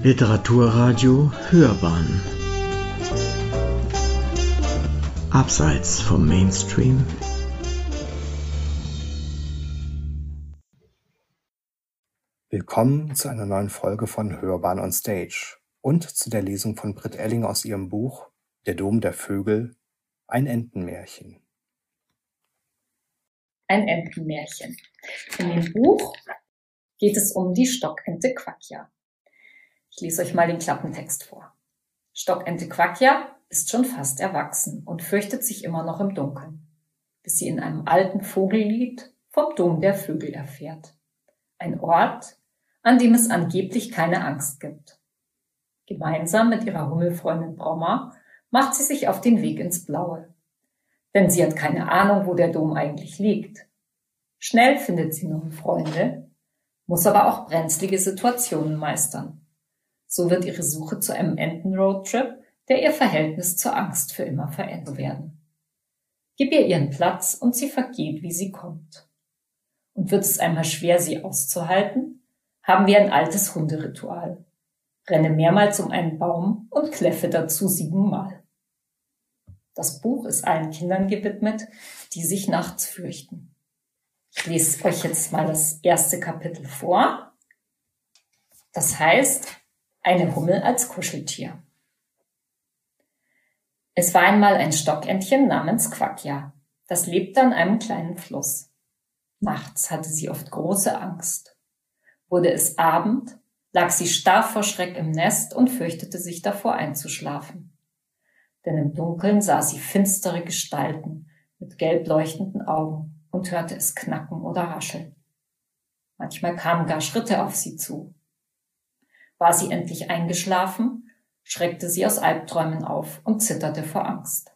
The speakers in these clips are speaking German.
Literaturradio Hörbahn Abseits vom Mainstream Willkommen zu einer neuen Folge von Hörbahn on Stage und zu der Lesung von Britt Elling aus ihrem Buch Der Dom der Vögel, ein Entenmärchen. Ein Entenmärchen. In dem Buch geht es um die Stockente Quackja. Ich lese euch mal den Klappentext vor. Stockente Quackja ist schon fast erwachsen und fürchtet sich immer noch im Dunkeln, bis sie in einem alten Vogellied vom Dom der Vögel erfährt. Ein Ort, an dem es angeblich keine Angst gibt. Gemeinsam mit ihrer Hummelfreundin Brommer macht sie sich auf den Weg ins Blaue. Denn sie hat keine Ahnung, wo der Dom eigentlich liegt. Schnell findet sie neue Freunde, muss aber auch brenzlige Situationen meistern. So wird ihre Suche zu einem Enten-Roadtrip, der ihr Verhältnis zur Angst für immer verändern werden. Gib ihr ihren Platz und sie vergeht, wie sie kommt. Und wird es einmal schwer, sie auszuhalten, haben wir ein altes Hunderitual. Renne mehrmals um einen Baum und kläffe dazu siebenmal. Das Buch ist allen Kindern gewidmet, die sich nachts fürchten. Ich lese euch jetzt mal das erste Kapitel vor. Das heißt, eine Hummel als Kuscheltier. Es war einmal ein Stockentchen namens Quackja. Das lebte an einem kleinen Fluss. Nachts hatte sie oft große Angst. Wurde es Abend, lag sie starr vor Schreck im Nest und fürchtete sich davor einzuschlafen. Denn im Dunkeln sah sie finstere Gestalten mit gelb leuchtenden Augen und hörte es knacken oder rascheln. Manchmal kamen gar Schritte auf sie zu. War sie endlich eingeschlafen, schreckte sie aus Albträumen auf und zitterte vor Angst.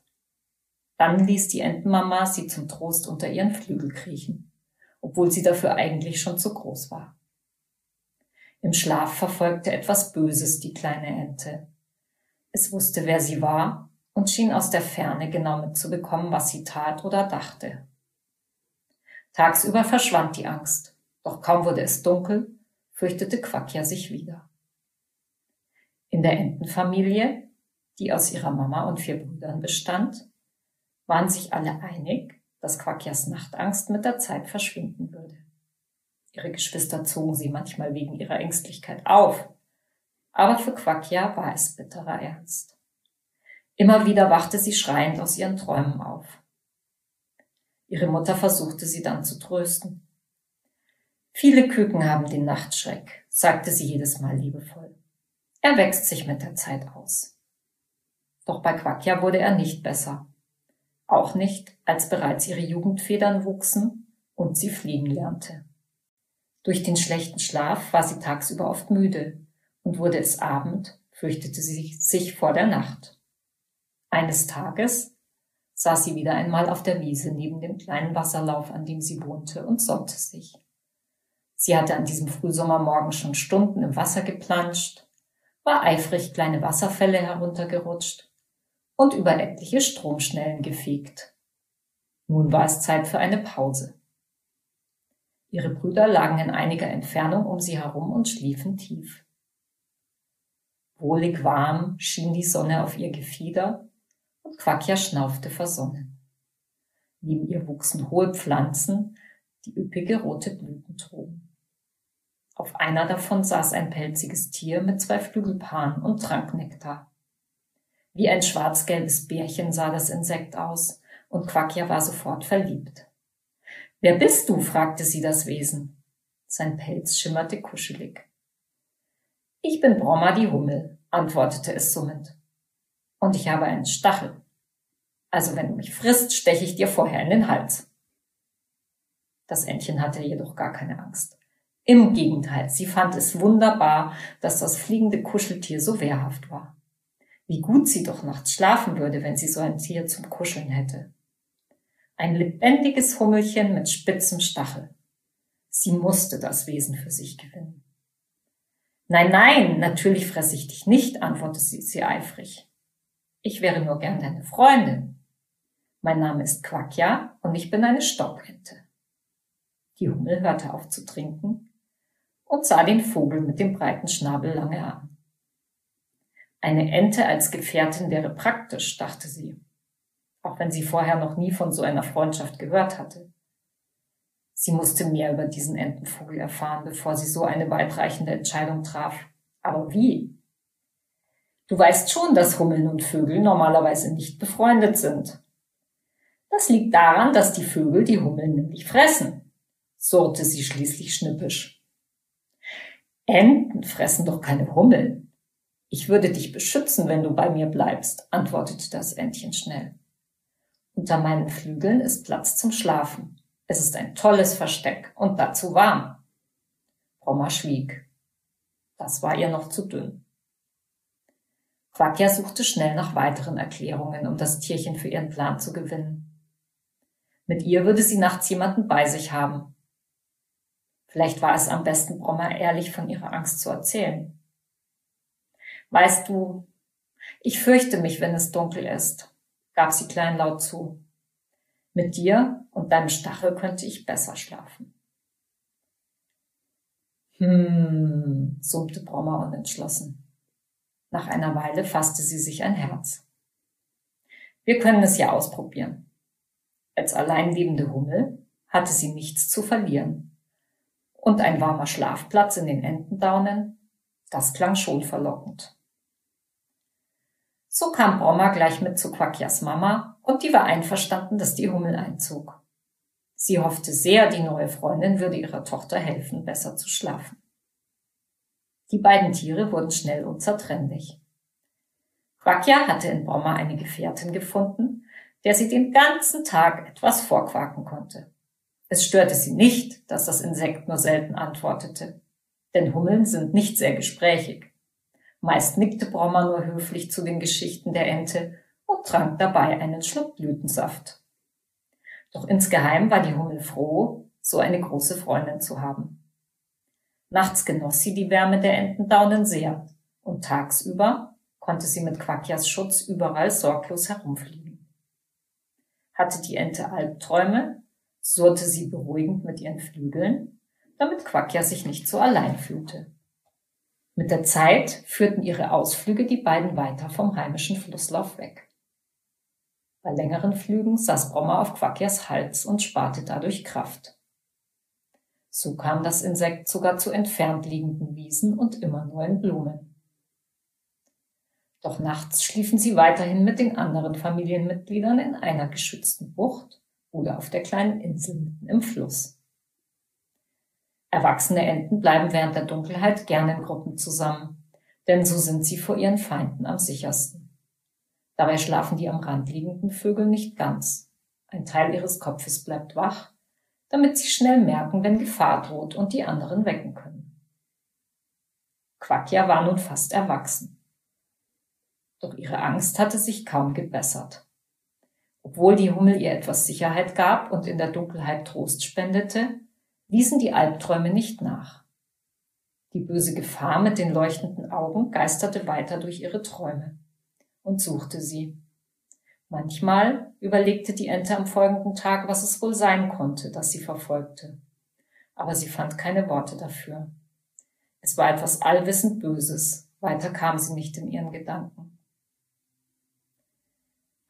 Dann ließ die Entenmama sie zum Trost unter ihren Flügel kriechen, obwohl sie dafür eigentlich schon zu groß war. Im Schlaf verfolgte etwas Böses die kleine Ente. Es wusste, wer sie war und schien aus der Ferne genau mitzubekommen, was sie tat oder dachte. Tagsüber verschwand die Angst, doch kaum wurde es dunkel, fürchtete Quackja sich wieder. In der Entenfamilie, die aus ihrer Mama und vier Brüdern bestand, waren sich alle einig, dass Quackjas Nachtangst mit der Zeit verschwinden würde. Ihre Geschwister zogen sie manchmal wegen ihrer Ängstlichkeit auf, aber für Quackja war es bitterer Ernst. Immer wieder wachte sie schreiend aus ihren Träumen auf. Ihre Mutter versuchte sie dann zu trösten. Viele Küken haben den Nachtschreck, sagte sie jedes Mal liebevoll. Er wächst sich mit der Zeit aus. Doch bei Quackja wurde er nicht besser. Auch nicht, als bereits ihre Jugendfedern wuchsen und sie fliegen lernte. Durch den schlechten Schlaf war sie tagsüber oft müde und wurde es Abend, fürchtete sie sich vor der Nacht. Eines Tages saß sie wieder einmal auf der Wiese neben dem kleinen Wasserlauf, an dem sie wohnte, und sonnte sich. Sie hatte an diesem Frühsommermorgen schon Stunden im Wasser geplanscht war eifrig kleine Wasserfälle heruntergerutscht und über etliche Stromschnellen gefegt. Nun war es Zeit für eine Pause. Ihre Brüder lagen in einiger Entfernung um sie herum und schliefen tief. Wohlig warm schien die Sonne auf ihr Gefieder und Quackja schnaufte versonnen. Neben ihr wuchsen hohe Pflanzen, die üppige rote Blüten trugen. Auf einer davon saß ein pelziges Tier mit zwei Flügelpaaren und trank Nektar. Wie ein schwarz-gelbes Bärchen sah das Insekt aus, und Quackja war sofort verliebt. Wer bist du? fragte sie das Wesen. Sein Pelz schimmerte kuschelig. Ich bin Bromma die Hummel, antwortete es summend. Und ich habe einen Stachel. Also wenn du mich frisst, steche ich dir vorher in den Hals. Das Entchen hatte jedoch gar keine Angst. Im Gegenteil, sie fand es wunderbar, dass das fliegende Kuscheltier so wehrhaft war. Wie gut sie doch nachts schlafen würde, wenn sie so ein Tier zum Kuscheln hätte. Ein lebendiges Hummelchen mit spitzem Stachel. Sie musste das Wesen für sich gewinnen. Nein, nein, natürlich fresse ich dich nicht, antwortete sie, sie eifrig. Ich wäre nur gern deine Freundin. Mein Name ist Quackja und ich bin eine Stockente. Die Hummel hörte auf zu trinken und sah den Vogel mit dem breiten Schnabel lange an. Eine Ente als Gefährtin wäre praktisch, dachte sie, auch wenn sie vorher noch nie von so einer Freundschaft gehört hatte. Sie musste mehr über diesen Entenvogel erfahren, bevor sie so eine weitreichende Entscheidung traf. Aber wie? Du weißt schon, dass Hummeln und Vögel normalerweise nicht befreundet sind. Das liegt daran, dass die Vögel die Hummeln nämlich fressen, surrte sie schließlich schnippisch. Enten fressen doch keine Hummeln. Ich würde dich beschützen, wenn du bei mir bleibst, antwortete das Entchen schnell. Unter meinen Flügeln ist Platz zum Schlafen. Es ist ein tolles Versteck und dazu warm. Bromma schwieg. Das war ihr noch zu dünn. Quakia suchte schnell nach weiteren Erklärungen, um das Tierchen für ihren Plan zu gewinnen. Mit ihr würde sie nachts jemanden bei sich haben. Vielleicht war es am besten, Brommer ehrlich von ihrer Angst zu erzählen. Weißt du, ich fürchte mich, wenn es dunkel ist, gab sie kleinlaut zu. Mit dir und deinem Stachel könnte ich besser schlafen. Hm, summte Brommer unentschlossen. Nach einer Weile fasste sie sich ein Herz. Wir können es ja ausprobieren. Als alleinlebende Hummel hatte sie nichts zu verlieren. Und ein warmer Schlafplatz in den Entendaunen, das klang schon verlockend. So kam Bromma gleich mit zu Quakias Mama und die war einverstanden, dass die Hummel einzog. Sie hoffte sehr, die neue Freundin würde ihrer Tochter helfen, besser zu schlafen. Die beiden Tiere wurden schnell unzertrennlich. Quakia hatte in Bromma eine Gefährtin gefunden, der sie den ganzen Tag etwas vorquaken konnte. Es störte sie nicht, dass das Insekt nur selten antwortete, denn Hummeln sind nicht sehr gesprächig. Meist nickte Brommer nur höflich zu den Geschichten der Ente und trank dabei einen Schluck Blütensaft. Doch insgeheim war die Hummel froh, so eine große Freundin zu haben. Nachts genoss sie die Wärme der Entendaunen sehr und tagsüber konnte sie mit Quakias Schutz überall sorglos herumfliegen. Hatte die Ente Albträume, surrte sie beruhigend mit ihren Flügeln, damit Quackja sich nicht so allein fühlte. Mit der Zeit führten ihre Ausflüge die beiden weiter vom heimischen Flusslauf weg. Bei längeren Flügen saß Brommer auf Quackjas Hals und sparte dadurch Kraft. So kam das Insekt sogar zu entfernt liegenden Wiesen und immer neuen Blumen. Doch nachts schliefen sie weiterhin mit den anderen Familienmitgliedern in einer geschützten Bucht oder auf der kleinen Insel mitten im Fluss. Erwachsene Enten bleiben während der Dunkelheit gerne in Gruppen zusammen, denn so sind sie vor ihren Feinden am sichersten. Dabei schlafen die am Rand liegenden Vögel nicht ganz. Ein Teil ihres Kopfes bleibt wach, damit sie schnell merken, wenn Gefahr droht und die anderen wecken können. Quakia war nun fast erwachsen. Doch ihre Angst hatte sich kaum gebessert. Obwohl die Hummel ihr etwas Sicherheit gab und in der Dunkelheit Trost spendete, ließen die Albträume nicht nach. Die böse Gefahr mit den leuchtenden Augen geisterte weiter durch ihre Träume und suchte sie. Manchmal überlegte die Ente am folgenden Tag, was es wohl sein konnte, das sie verfolgte. Aber sie fand keine Worte dafür. Es war etwas allwissend Böses. Weiter kam sie nicht in ihren Gedanken.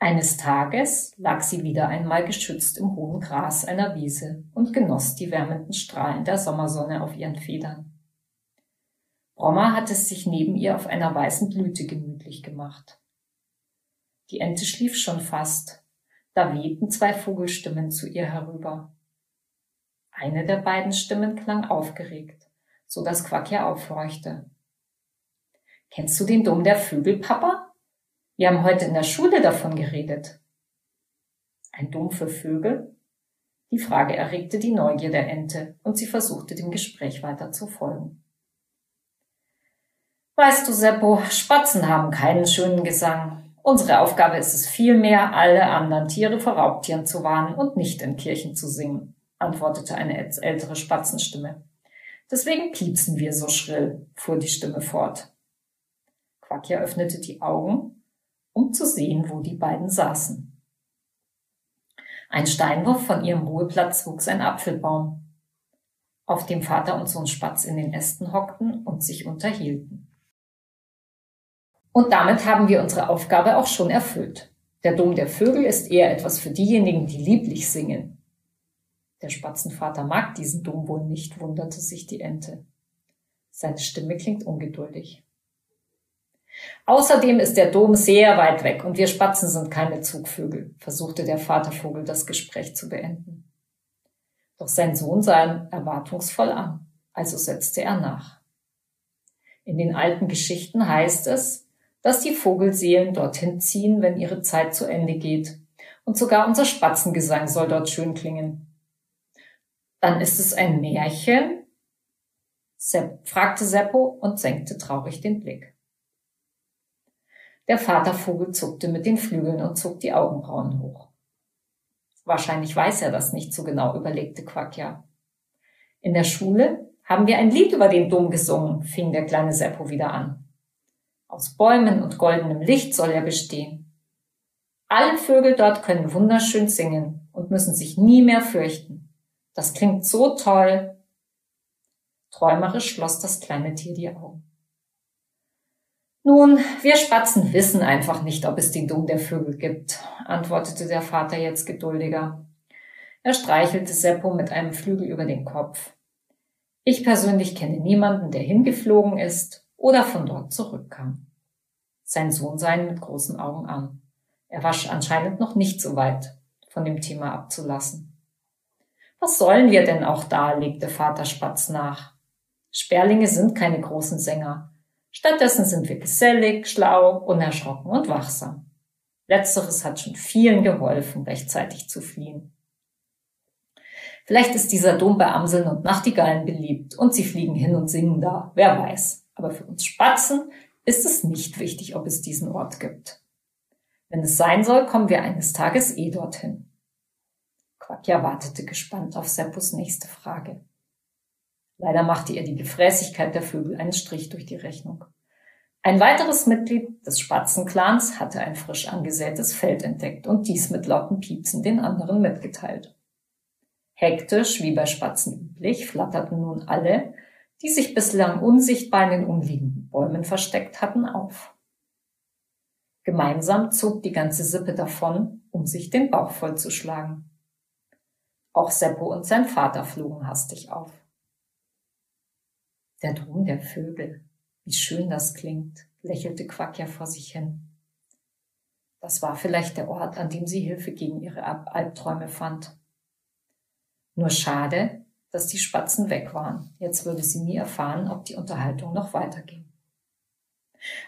Eines Tages lag sie wieder einmal geschützt im hohen Gras einer Wiese und genoss die wärmenden Strahlen der Sommersonne auf ihren Federn. Bromma hatte es sich neben ihr auf einer weißen Blüte gemütlich gemacht. Die Ente schlief schon fast, da wehten zwei Vogelstimmen zu ihr herüber. Eine der beiden Stimmen klang aufgeregt, so dass Quackja aufhorchte. Kennst du den Dom der Vögel, Papa? Wir haben heute in der Schule davon geredet. Ein Dom für Vögel? Die Frage erregte die Neugier der Ente und sie versuchte dem Gespräch weiter zu folgen. Weißt du, Seppo, Spatzen haben keinen schönen Gesang. Unsere Aufgabe ist es vielmehr, alle anderen Tiere vor Raubtieren zu warnen und nicht in Kirchen zu singen, antwortete eine ältere Spatzenstimme. Deswegen piepsen wir so schrill, fuhr die Stimme fort. Quackja öffnete die Augen um zu sehen, wo die beiden saßen. Ein Steinwurf von ihrem Ruheplatz wuchs ein Apfelbaum, auf dem Vater und Sohn Spatz in den Ästen hockten und sich unterhielten. Und damit haben wir unsere Aufgabe auch schon erfüllt. Der Dom der Vögel ist eher etwas für diejenigen, die lieblich singen. Der Spatzenvater mag diesen Dom wohl nicht, wunderte sich die Ente. Seine Stimme klingt ungeduldig. Außerdem ist der Dom sehr weit weg und wir Spatzen sind keine Zugvögel, versuchte der Vatervogel das Gespräch zu beenden. Doch sein Sohn sah ihn erwartungsvoll an, also setzte er nach. In den alten Geschichten heißt es, dass die Vogelseelen dorthin ziehen, wenn ihre Zeit zu Ende geht. Und sogar unser Spatzengesang soll dort schön klingen. Dann ist es ein Märchen? Fragte Seppo und senkte traurig den Blick. Der Vatervogel zuckte mit den Flügeln und zog die Augenbrauen hoch. Wahrscheinlich weiß er das nicht so genau, überlegte Quackja. In der Schule haben wir ein Lied über den Dom gesungen, fing der kleine Seppo wieder an. Aus Bäumen und goldenem Licht soll er bestehen. Alle Vögel dort können wunderschön singen und müssen sich nie mehr fürchten. Das klingt so toll. Träumerisch schloss das kleine Tier die Augen. Nun, wir Spatzen wissen einfach nicht, ob es den Dom der Vögel gibt, antwortete der Vater jetzt geduldiger. Er streichelte Seppo mit einem Flügel über den Kopf. Ich persönlich kenne niemanden, der hingeflogen ist oder von dort zurückkam. Sein Sohn sah ihn mit großen Augen an. Er war anscheinend noch nicht so weit, von dem Thema abzulassen. Was sollen wir denn auch da, legte Vater Spatz nach. Sperlinge sind keine großen Sänger. Stattdessen sind wir gesellig, schlau, unerschrocken und wachsam. Letzteres hat schon vielen geholfen, rechtzeitig zu fliehen. Vielleicht ist dieser Dom bei Amseln und Nachtigallen beliebt und sie fliegen hin und singen da, wer weiß. Aber für uns Spatzen ist es nicht wichtig, ob es diesen Ort gibt. Wenn es sein soll, kommen wir eines Tages eh dorthin. Quackja wartete gespannt auf Seppus nächste Frage. Leider machte ihr die Gefräßigkeit der Vögel einen Strich durch die Rechnung. Ein weiteres Mitglied des Spatzenclans hatte ein frisch angesätes Feld entdeckt und dies mit lauten Piepsen den anderen mitgeteilt. Hektisch, wie bei Spatzen üblich, flatterten nun alle, die sich bislang unsichtbar in den umliegenden Bäumen versteckt hatten, auf. Gemeinsam zog die ganze Sippe davon, um sich den Bauch vollzuschlagen. Auch Seppo und sein Vater flogen hastig auf. Der Dom der Vögel. Wie schön das klingt, lächelte Quackja vor sich hin. Das war vielleicht der Ort, an dem sie Hilfe gegen ihre Albträume fand. Nur schade, dass die Spatzen weg waren. Jetzt würde sie nie erfahren, ob die Unterhaltung noch weiterging.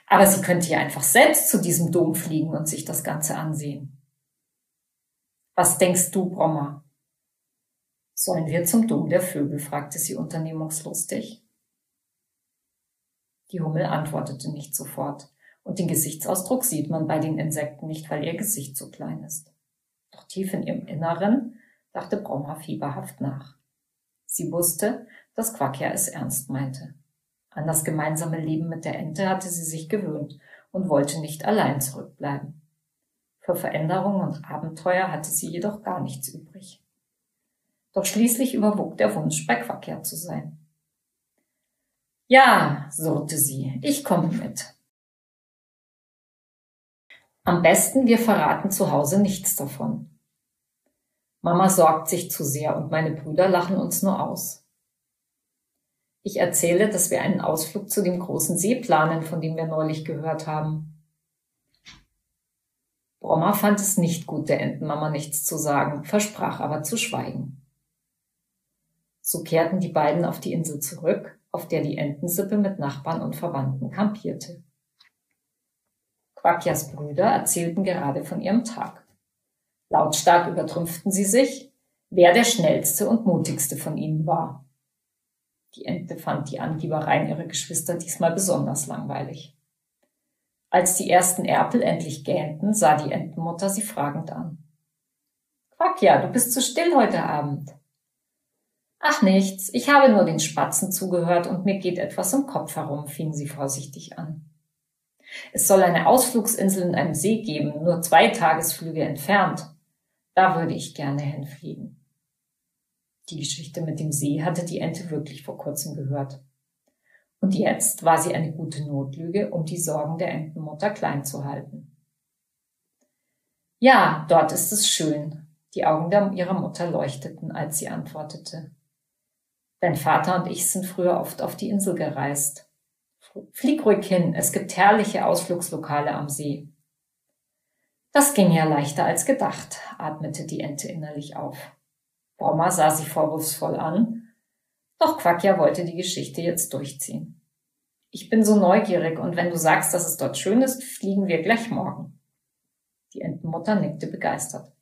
Aber sie könnte ja einfach selbst zu diesem Dom fliegen und sich das Ganze ansehen. Was denkst du, Brommer? Sollen wir zum Dom der Vögel? fragte sie unternehmungslustig. Die Hummel antwortete nicht sofort, und den Gesichtsausdruck sieht man bei den Insekten nicht, weil ihr Gesicht zu klein ist. Doch tief in ihrem Inneren dachte Brommer fieberhaft nach. Sie wusste, dass Quackja es ernst meinte. An das gemeinsame Leben mit der Ente hatte sie sich gewöhnt und wollte nicht allein zurückbleiben. Für Veränderungen und Abenteuer hatte sie jedoch gar nichts übrig. Doch schließlich überwog der Wunsch, bei Quackja zu sein. Ja, surrte sie, ich komme mit. Am besten, wir verraten zu Hause nichts davon. Mama sorgt sich zu sehr und meine Brüder lachen uns nur aus. Ich erzähle, dass wir einen Ausflug zu dem großen See planen, von dem wir neulich gehört haben. Brommer fand es nicht gut, der Entenmama nichts zu sagen, versprach aber zu schweigen. So kehrten die beiden auf die Insel zurück, auf der die Entensippe mit Nachbarn und Verwandten kampierte. Quakias Brüder erzählten gerade von ihrem Tag. Lautstark übertrümpften sie sich, wer der schnellste und mutigste von ihnen war. Die Ente fand die Angiebereien ihrer Geschwister diesmal besonders langweilig. Als die ersten Erpel endlich gähnten, sah die Entenmutter sie fragend an. Quakia, du bist zu still heute Abend. Ach nichts, ich habe nur den Spatzen zugehört und mir geht etwas im Kopf herum, fing sie vorsichtig an. Es soll eine Ausflugsinsel in einem See geben, nur zwei Tagesflüge entfernt. Da würde ich gerne hinfliegen. Die Geschichte mit dem See hatte die Ente wirklich vor kurzem gehört. Und jetzt war sie eine gute Notlüge, um die Sorgen der Entenmutter klein zu halten. Ja, dort ist es schön. Die Augen ihrer Mutter leuchteten, als sie antwortete. Dein Vater und ich sind früher oft auf die Insel gereist. Flieg ruhig hin, es gibt herrliche Ausflugslokale am See. Das ging ja leichter als gedacht, atmete die Ente innerlich auf. Brommer sah sie vorwurfsvoll an, doch Quackja wollte die Geschichte jetzt durchziehen. Ich bin so neugierig und wenn du sagst, dass es dort schön ist, fliegen wir gleich morgen. Die Entenmutter nickte begeistert.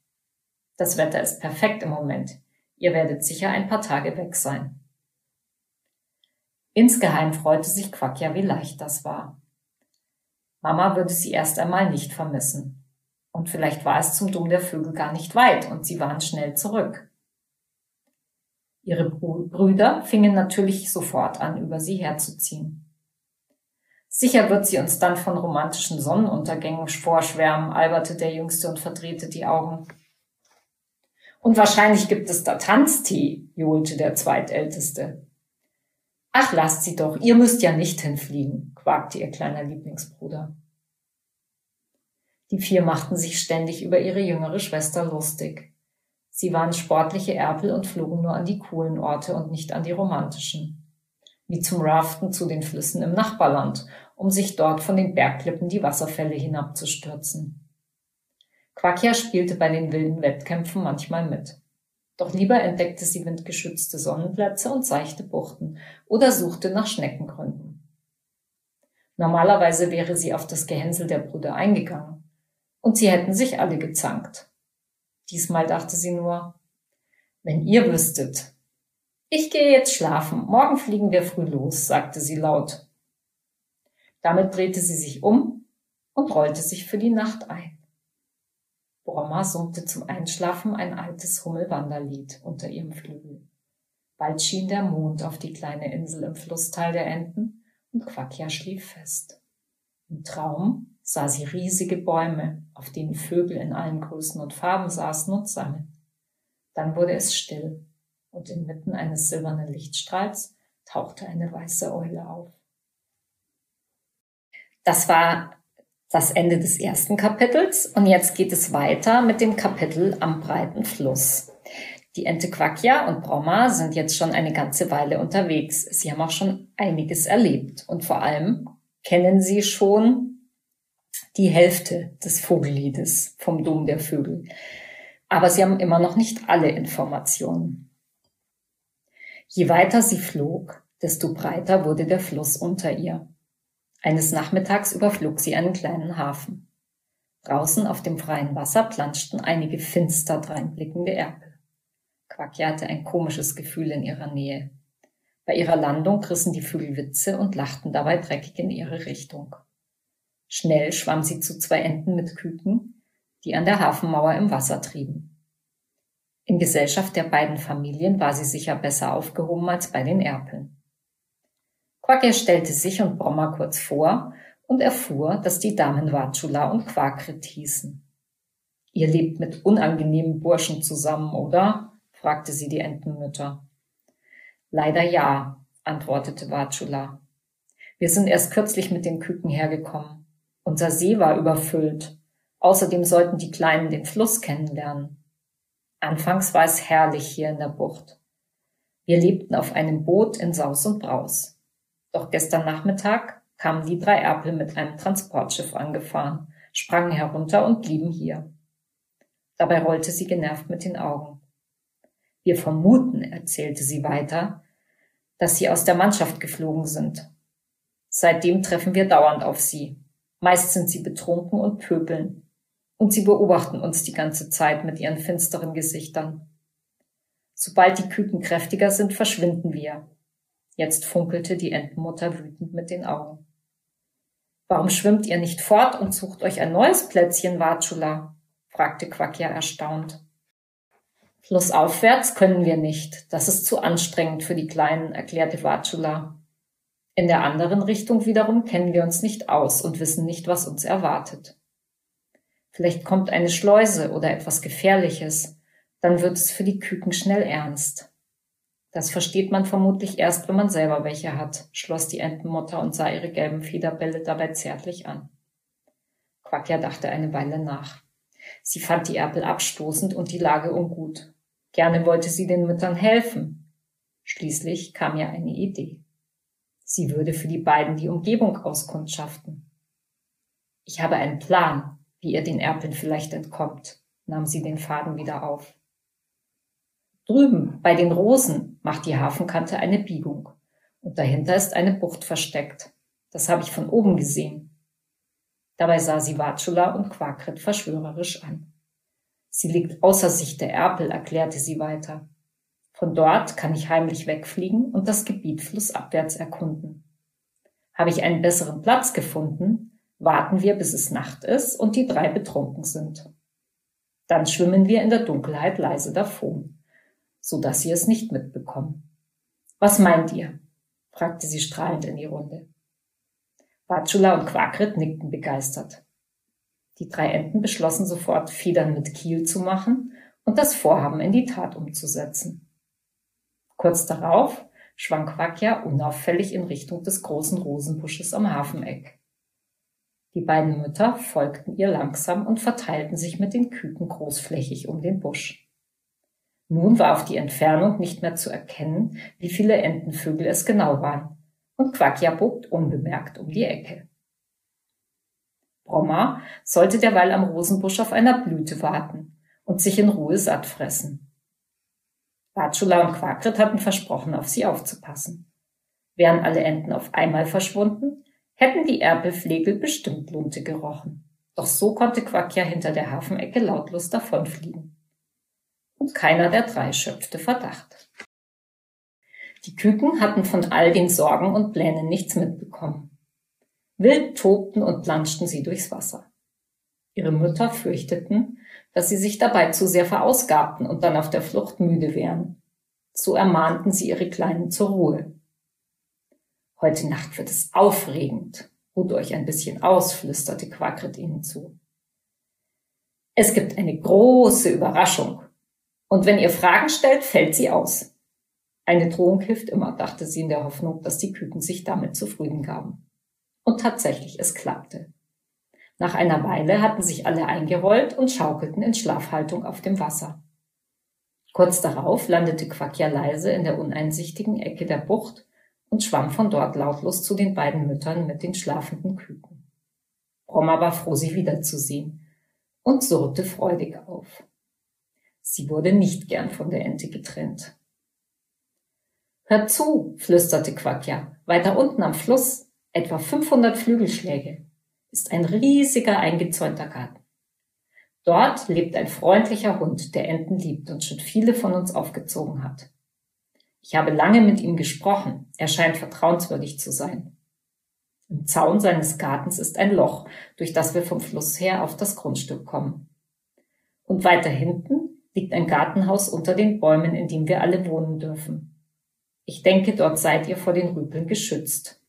Das Wetter ist perfekt im Moment. Ihr werdet sicher ein paar Tage weg sein. Insgeheim freute sich Quackja, wie leicht das war. Mama würde sie erst einmal nicht vermissen. Und vielleicht war es zum Dumm der Vögel gar nicht weit und sie waren schnell zurück. Ihre Brüder fingen natürlich sofort an, über sie herzuziehen. Sicher wird sie uns dann von romantischen Sonnenuntergängen vorschwärmen, alberte der Jüngste und verdrehte die Augen. Und wahrscheinlich gibt es da Tanztee, johlte der Zweitälteste. Ach, lasst sie doch, ihr müsst ja nicht hinfliegen, quakte ihr kleiner Lieblingsbruder. Die vier machten sich ständig über ihre jüngere Schwester lustig. Sie waren sportliche Erpel und flogen nur an die coolen Orte und nicht an die romantischen. Wie zum Raften zu den Flüssen im Nachbarland, um sich dort von den Bergklippen die Wasserfälle hinabzustürzen. Quakia spielte bei den wilden Wettkämpfen manchmal mit. Doch lieber entdeckte sie windgeschützte Sonnenplätze und seichte Buchten oder suchte nach Schneckengründen. Normalerweise wäre sie auf das Gehänsel der Brüder eingegangen. Und sie hätten sich alle gezankt. Diesmal dachte sie nur, wenn ihr wüsstet. Ich gehe jetzt schlafen, morgen fliegen wir früh los, sagte sie laut. Damit drehte sie sich um und rollte sich für die Nacht ein. Bromma summte zum Einschlafen ein altes Hummelwanderlied unter ihrem Flügel. Bald schien der Mond auf die kleine Insel im Flusstal der Enten und Quackja schlief fest. Im Traum sah sie riesige Bäume, auf denen Vögel in allen Größen und Farben saßen und sangen. Dann wurde es still und inmitten eines silbernen Lichtstrahls tauchte eine weiße Eule auf. Das war das Ende des ersten Kapitels und jetzt geht es weiter mit dem Kapitel am breiten Fluss. Die Ente Quakia und Bromma sind jetzt schon eine ganze Weile unterwegs. Sie haben auch schon einiges erlebt und vor allem kennen sie schon die Hälfte des Vogelliedes vom Dom der Vögel. Aber sie haben immer noch nicht alle Informationen. Je weiter sie flog, desto breiter wurde der Fluss unter ihr. Eines Nachmittags überflog sie einen kleinen Hafen. Draußen auf dem freien Wasser planschten einige finster dreinblickende Erpel. Quackja hatte ein komisches Gefühl in ihrer Nähe. Bei ihrer Landung rissen die Vögel Witze und lachten dabei dreckig in ihre Richtung. Schnell schwamm sie zu zwei Enten mit Küken, die an der Hafenmauer im Wasser trieben. In Gesellschaft der beiden Familien war sie sicher besser aufgehoben als bei den Erpeln. Quacker stellte sich und Brommer kurz vor und erfuhr, dass die Damen Watschula und Quakrit hießen. Ihr lebt mit unangenehmen Burschen zusammen, oder? fragte sie die Entenmütter. Leider ja, antwortete Watschula. Wir sind erst kürzlich mit den Küken hergekommen. Unser See war überfüllt. Außerdem sollten die Kleinen den Fluss kennenlernen. Anfangs war es herrlich hier in der Bucht. Wir lebten auf einem Boot in Saus und Braus. Doch gestern Nachmittag kamen die drei Erpel mit einem Transportschiff angefahren, sprangen herunter und blieben hier. Dabei rollte sie genervt mit den Augen. Wir vermuten, erzählte sie weiter, dass sie aus der Mannschaft geflogen sind. Seitdem treffen wir dauernd auf sie. Meist sind sie betrunken und pöbeln. Und sie beobachten uns die ganze Zeit mit ihren finsteren Gesichtern. Sobald die Küken kräftiger sind, verschwinden wir. Jetzt funkelte die Entenmutter wütend mit den Augen. Warum schwimmt ihr nicht fort und sucht euch ein neues Plätzchen, Watschula? fragte Quakia erstaunt. Flussaufwärts können wir nicht. Das ist zu anstrengend für die Kleinen, erklärte Watschula. In der anderen Richtung wiederum kennen wir uns nicht aus und wissen nicht, was uns erwartet. Vielleicht kommt eine Schleuse oder etwas Gefährliches. Dann wird es für die Küken schnell ernst. Das versteht man vermutlich erst, wenn man selber welche hat, schloss die Entenmutter und sah ihre gelben Federbälle dabei zärtlich an. Quackja dachte eine Weile nach. Sie fand die Erpel abstoßend und die Lage ungut. Gerne wollte sie den Müttern helfen. Schließlich kam ihr eine Idee. Sie würde für die beiden die Umgebung auskundschaften. Ich habe einen Plan, wie ihr den Erpeln vielleicht entkommt, nahm sie den Faden wieder auf. Drüben, bei den Rosen, macht die Hafenkante eine Biegung. Und dahinter ist eine Bucht versteckt. Das habe ich von oben gesehen. Dabei sah sie Watschula und Quakrit verschwörerisch an. Sie liegt außer Sicht der Erpel, erklärte sie weiter. Von dort kann ich heimlich wegfliegen und das Gebiet flussabwärts erkunden. Habe ich einen besseren Platz gefunden, warten wir, bis es Nacht ist und die drei betrunken sind. Dann schwimmen wir in der Dunkelheit leise davon, so dass sie es nicht mitbekommen. Was meint ihr? fragte sie strahlend in die Runde. Batschula und Quakrit nickten begeistert. Die drei Enten beschlossen sofort, Federn mit Kiel zu machen und das Vorhaben in die Tat umzusetzen. Kurz darauf schwang Quackja unauffällig in Richtung des großen Rosenbusches am Hafeneck. Die beiden Mütter folgten ihr langsam und verteilten sich mit den Küken großflächig um den Busch. Nun war auf die Entfernung nicht mehr zu erkennen, wie viele Entenvögel es genau waren, und Quackja bogt unbemerkt um die Ecke. Bromma sollte derweil am Rosenbusch auf einer Blüte warten und sich in Ruhe satt fressen. Batschula und Quakrit hatten versprochen, auf sie aufzupassen. Wären alle Enten auf einmal verschwunden, hätten die Erpelflegel bestimmt Lunte gerochen. Doch so konnte Quackja hinter der Hafenecke lautlos davonfliegen. Und keiner der drei schöpfte Verdacht. Die Küken hatten von all den Sorgen und Plänen nichts mitbekommen. Wild tobten und planschten sie durchs Wasser. Ihre Mütter fürchteten, dass sie sich dabei zu sehr verausgabten und dann auf der Flucht müde wären. So ermahnten sie ihre Kleinen zur Ruhe. Heute Nacht wird es aufregend. Ruht euch ein bisschen aus, flüsterte Quakrit ihnen zu. Es gibt eine große Überraschung. Und wenn ihr Fragen stellt, fällt sie aus. Eine Drohung hilft immer, dachte sie in der Hoffnung, dass die Küken sich damit zufrieden gaben. Und tatsächlich, es klappte. Nach einer Weile hatten sich alle eingerollt und schaukelten in Schlafhaltung auf dem Wasser. Kurz darauf landete Quackja leise in der uneinsichtigen Ecke der Bucht und schwamm von dort lautlos zu den beiden Müttern mit den schlafenden Küken. Bromma war froh, sie wiederzusehen und surrte freudig auf. Sie wurde nicht gern von der Ente getrennt. Hör zu, flüsterte Quackja. Weiter unten am Fluss, etwa 500 Flügelschläge, ist ein riesiger eingezäunter Garten. Dort lebt ein freundlicher Hund, der Enten liebt und schon viele von uns aufgezogen hat. Ich habe lange mit ihm gesprochen. Er scheint vertrauenswürdig zu sein. Im Zaun seines Gartens ist ein Loch, durch das wir vom Fluss her auf das Grundstück kommen. Und weiter hinten liegt ein Gartenhaus unter den Bäumen, in dem wir alle wohnen dürfen. Ich denke, dort seid ihr vor den Rüpeln geschützt.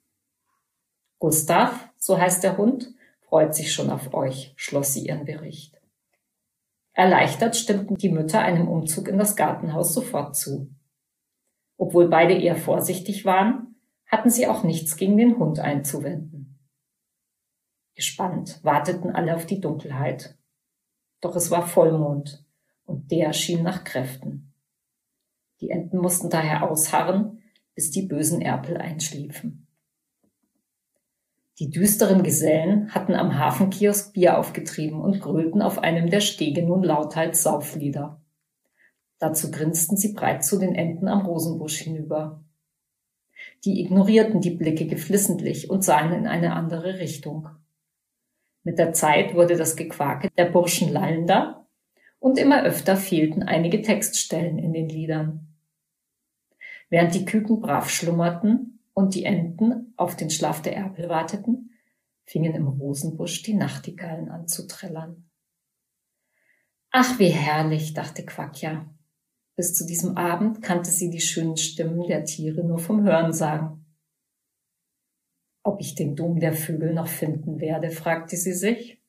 Gustav, so heißt der Hund, freut sich schon auf euch, schloss sie ihren Bericht. Erleichtert stimmten die Mütter einem Umzug in das Gartenhaus sofort zu. Obwohl beide eher vorsichtig waren, hatten sie auch nichts gegen den Hund einzuwenden. Gespannt warteten alle auf die Dunkelheit. Doch es war Vollmond, und der schien nach Kräften. Die Enten mussten daher ausharren, bis die bösen Erpel einschliefen. Die düsteren Gesellen hatten am Hafenkiosk Bier aufgetrieben und grölten auf einem der Stege nun lauthals Sauflieder. Dazu grinsten sie breit zu den Enten am Rosenbusch hinüber. Die ignorierten die Blicke geflissentlich und sahen in eine andere Richtung. Mit der Zeit wurde das Gequake der Burschen lallender und immer öfter fehlten einige Textstellen in den Liedern. Während die Küken brav schlummerten und die Enten auf den Schlaf der Erpel warteten, fingen im Rosenbusch die Nachtigallen an zu trällern. Ach, wie herrlich, dachte Quackja. Bis zu diesem Abend kannte sie die schönen Stimmen der Tiere nur vom Hörensagen. Ob ich den Dom der Vögel noch finden werde, fragte sie sich,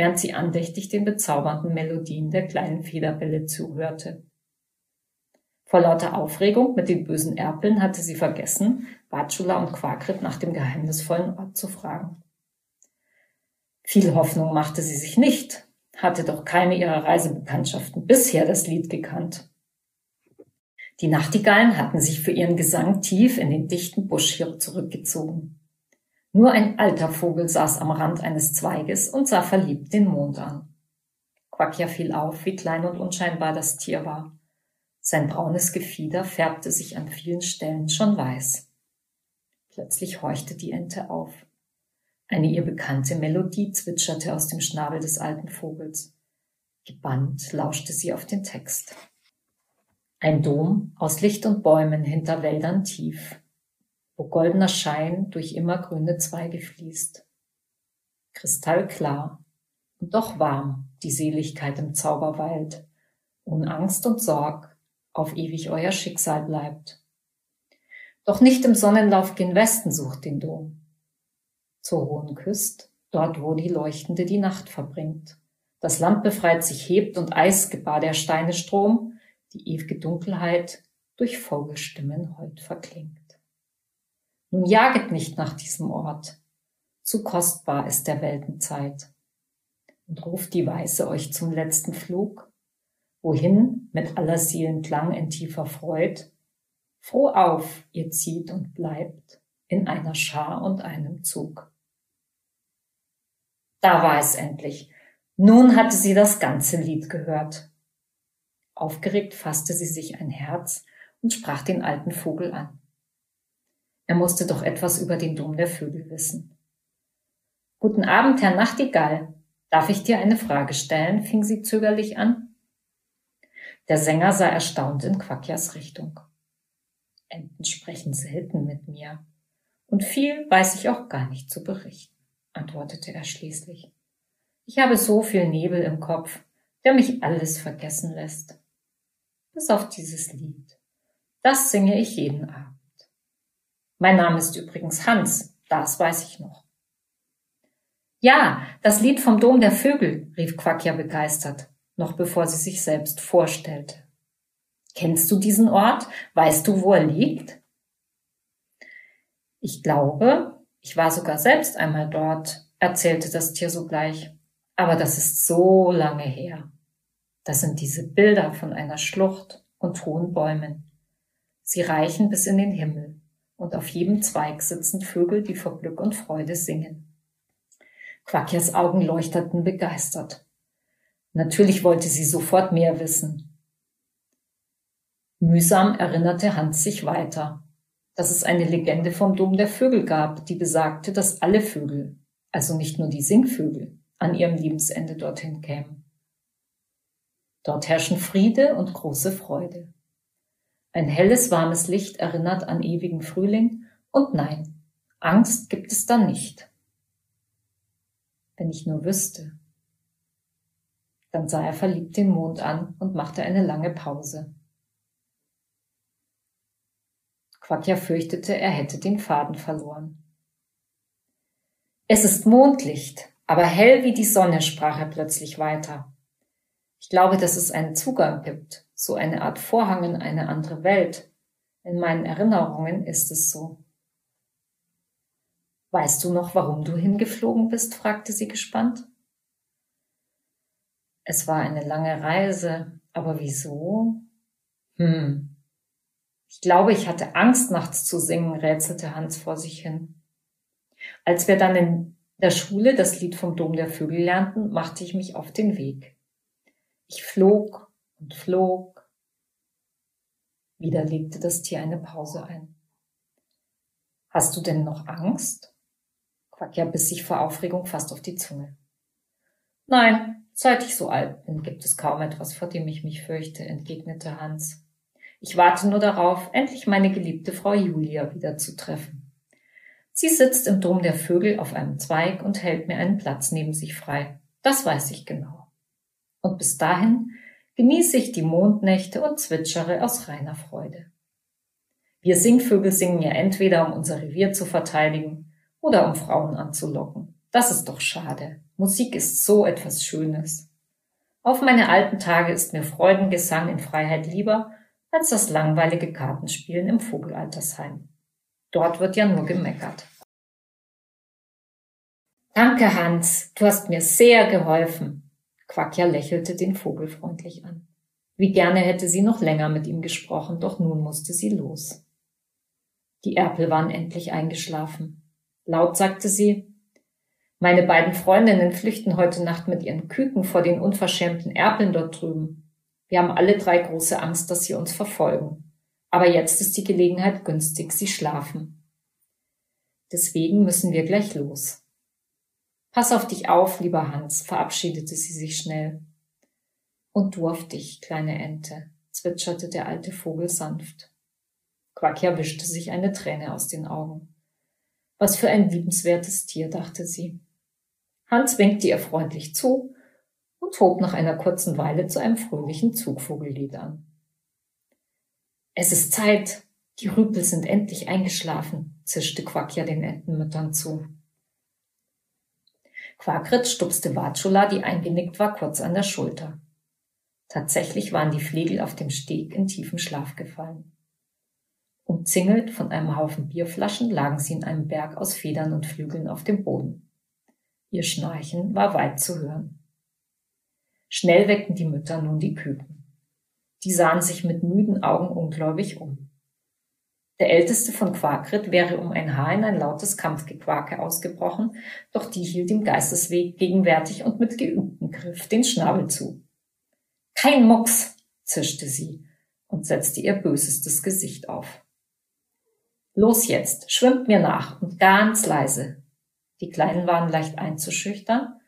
während sie andächtig den bezaubernden Melodien der kleinen Federbälle zuhörte. Vor lauter Aufregung mit den bösen Erpeln hatte sie vergessen, Batschula und Quakrit nach dem geheimnisvollen Ort zu fragen. Viel Hoffnung machte sie sich nicht, hatte doch keine ihrer Reisebekanntschaften bisher das Lied gekannt. Die Nachtigallen hatten sich für ihren Gesang tief in den dichten Busch hier zurückgezogen. Nur ein alter Vogel saß am Rand eines Zweiges und sah verliebt den Mond an. Quackja fiel auf, wie klein und unscheinbar das Tier war. Sein braunes Gefieder färbte sich an vielen Stellen schon weiß. Plötzlich horchte die Ente auf. Eine ihr bekannte Melodie zwitscherte aus dem Schnabel des alten Vogels. Gebannt lauschte sie auf den Text. Ein Dom aus Licht und Bäumen hinter Wäldern tief, wo goldener Schein durch immergrüne Zweige fließt. Kristallklar und doch warm die Seligkeit im Zauberwald, ohne Angst und Sorg auf ewig euer Schicksal bleibt. Doch nicht im Sonnenlauf gen Westen sucht den Dom. Zur hohen Küst, dort wo die Leuchtende die Nacht verbringt. Das Land befreit sich hebt und eisgebar der Steine Strom, die ewige Dunkelheit durch Vogelstimmen heut verklingt. Nun jaget nicht nach diesem Ort, zu kostbar ist der Weltenzeit. Und ruft die Weiße euch zum letzten Flug, wohin mit aller Seelen Klang in tiefer Freud, froh auf ihr zieht und bleibt in einer Schar und einem Zug. Da war es endlich. Nun hatte sie das ganze Lied gehört. Aufgeregt fasste sie sich ein Herz und sprach den alten Vogel an. Er musste doch etwas über den Dom der Vögel wissen. Guten Abend, Herr Nachtigall. Darf ich dir eine Frage stellen? fing sie zögerlich an. Der Sänger sah erstaunt in Quackjas Richtung. Enten sprechen selten mit mir. Und viel weiß ich auch gar nicht zu berichten, antwortete er schließlich. Ich habe so viel Nebel im Kopf, der mich alles vergessen lässt. Bis auf dieses Lied. Das singe ich jeden Abend. Mein Name ist übrigens Hans, das weiß ich noch. Ja, das Lied vom Dom der Vögel, rief Quackja begeistert noch bevor sie sich selbst vorstellte. Kennst du diesen Ort? Weißt du, wo er liegt? Ich glaube, ich war sogar selbst einmal dort, erzählte das Tier sogleich. Aber das ist so lange her. Das sind diese Bilder von einer Schlucht und hohen Bäumen. Sie reichen bis in den Himmel, und auf jedem Zweig sitzen Vögel, die vor Glück und Freude singen. Quackjas Augen leuchteten begeistert. Natürlich wollte sie sofort mehr wissen. Mühsam erinnerte Hans sich weiter, dass es eine Legende vom Dom der Vögel gab, die besagte, dass alle Vögel, also nicht nur die Singvögel, an ihrem Lebensende dorthin kämen. Dort herrschen Friede und große Freude. Ein helles, warmes Licht erinnert an ewigen Frühling und nein, Angst gibt es da nicht. Wenn ich nur wüsste, dann sah er verliebt den Mond an und machte eine lange Pause. Quackja fürchtete, er hätte den Faden verloren. Es ist Mondlicht, aber hell wie die Sonne, sprach er plötzlich weiter. Ich glaube, dass es einen Zugang gibt, so eine Art Vorhang in eine andere Welt. In meinen Erinnerungen ist es so. Weißt du noch, warum du hingeflogen bist? fragte sie gespannt. Es war eine lange Reise, aber wieso? Hm. Ich glaube, ich hatte Angst, nachts zu singen, rätselte Hans vor sich hin. Als wir dann in der Schule das Lied vom Dom der Vögel lernten, machte ich mich auf den Weg. Ich flog und flog. Wieder legte das Tier eine Pause ein. Hast du denn noch Angst? Quackja biss sich vor Aufregung fast auf die Zunge. Nein, Seit ich so alt bin, gibt es kaum etwas, vor dem ich mich fürchte, entgegnete Hans. Ich warte nur darauf, endlich meine geliebte Frau Julia wieder zu treffen. Sie sitzt im Dom der Vögel auf einem Zweig und hält mir einen Platz neben sich frei. Das weiß ich genau. Und bis dahin genieße ich die Mondnächte und zwitschere aus reiner Freude. Wir Singvögel singen ja entweder, um unser Revier zu verteidigen oder um Frauen anzulocken. Das ist doch schade. Musik ist so etwas Schönes. Auf meine alten Tage ist mir Freudengesang in Freiheit lieber als das langweilige Kartenspielen im Vogelaltersheim. Dort wird ja nur gemeckert. Danke, Hans, du hast mir sehr geholfen. Quackja lächelte den Vogel freundlich an. Wie gerne hätte sie noch länger mit ihm gesprochen, doch nun musste sie los. Die Erpel waren endlich eingeschlafen. Laut sagte sie, meine beiden Freundinnen flüchten heute Nacht mit ihren Küken vor den unverschämten Erpeln dort drüben. Wir haben alle drei große Angst, dass sie uns verfolgen. Aber jetzt ist die Gelegenheit günstig, sie schlafen. Deswegen müssen wir gleich los. Pass auf dich auf, lieber Hans, verabschiedete sie sich schnell. Und du auf dich, kleine Ente, zwitscherte der alte Vogel sanft. Quakia wischte sich eine Träne aus den Augen. Was für ein liebenswertes Tier, dachte sie. Hans winkte ihr freundlich zu und hob nach einer kurzen Weile zu einem fröhlichen Zugvogellied an. Es ist Zeit, die Rüpel sind endlich eingeschlafen, zischte Quakia den Entenmüttern zu. Quakrit stupste Watschula, die eingenickt war, kurz an der Schulter. Tatsächlich waren die Flegel auf dem Steg in tiefen Schlaf gefallen. Umzingelt von einem Haufen Bierflaschen lagen sie in einem Berg aus Federn und Flügeln auf dem Boden. Ihr Schnarchen war weit zu hören. Schnell weckten die Mütter nun die Küken. Die sahen sich mit müden Augen ungläubig um. Der älteste von Quakrit wäre um ein Haar in ein lautes Kampfgequake ausgebrochen, doch die hielt ihm Geistesweg gegenwärtig und mit geübtem Griff den Schnabel zu. Kein Mucks, zischte sie und setzte ihr bösestes Gesicht auf. Los jetzt, schwimmt mir nach und ganz leise. Die Kleinen waren leicht einzuschüchtern,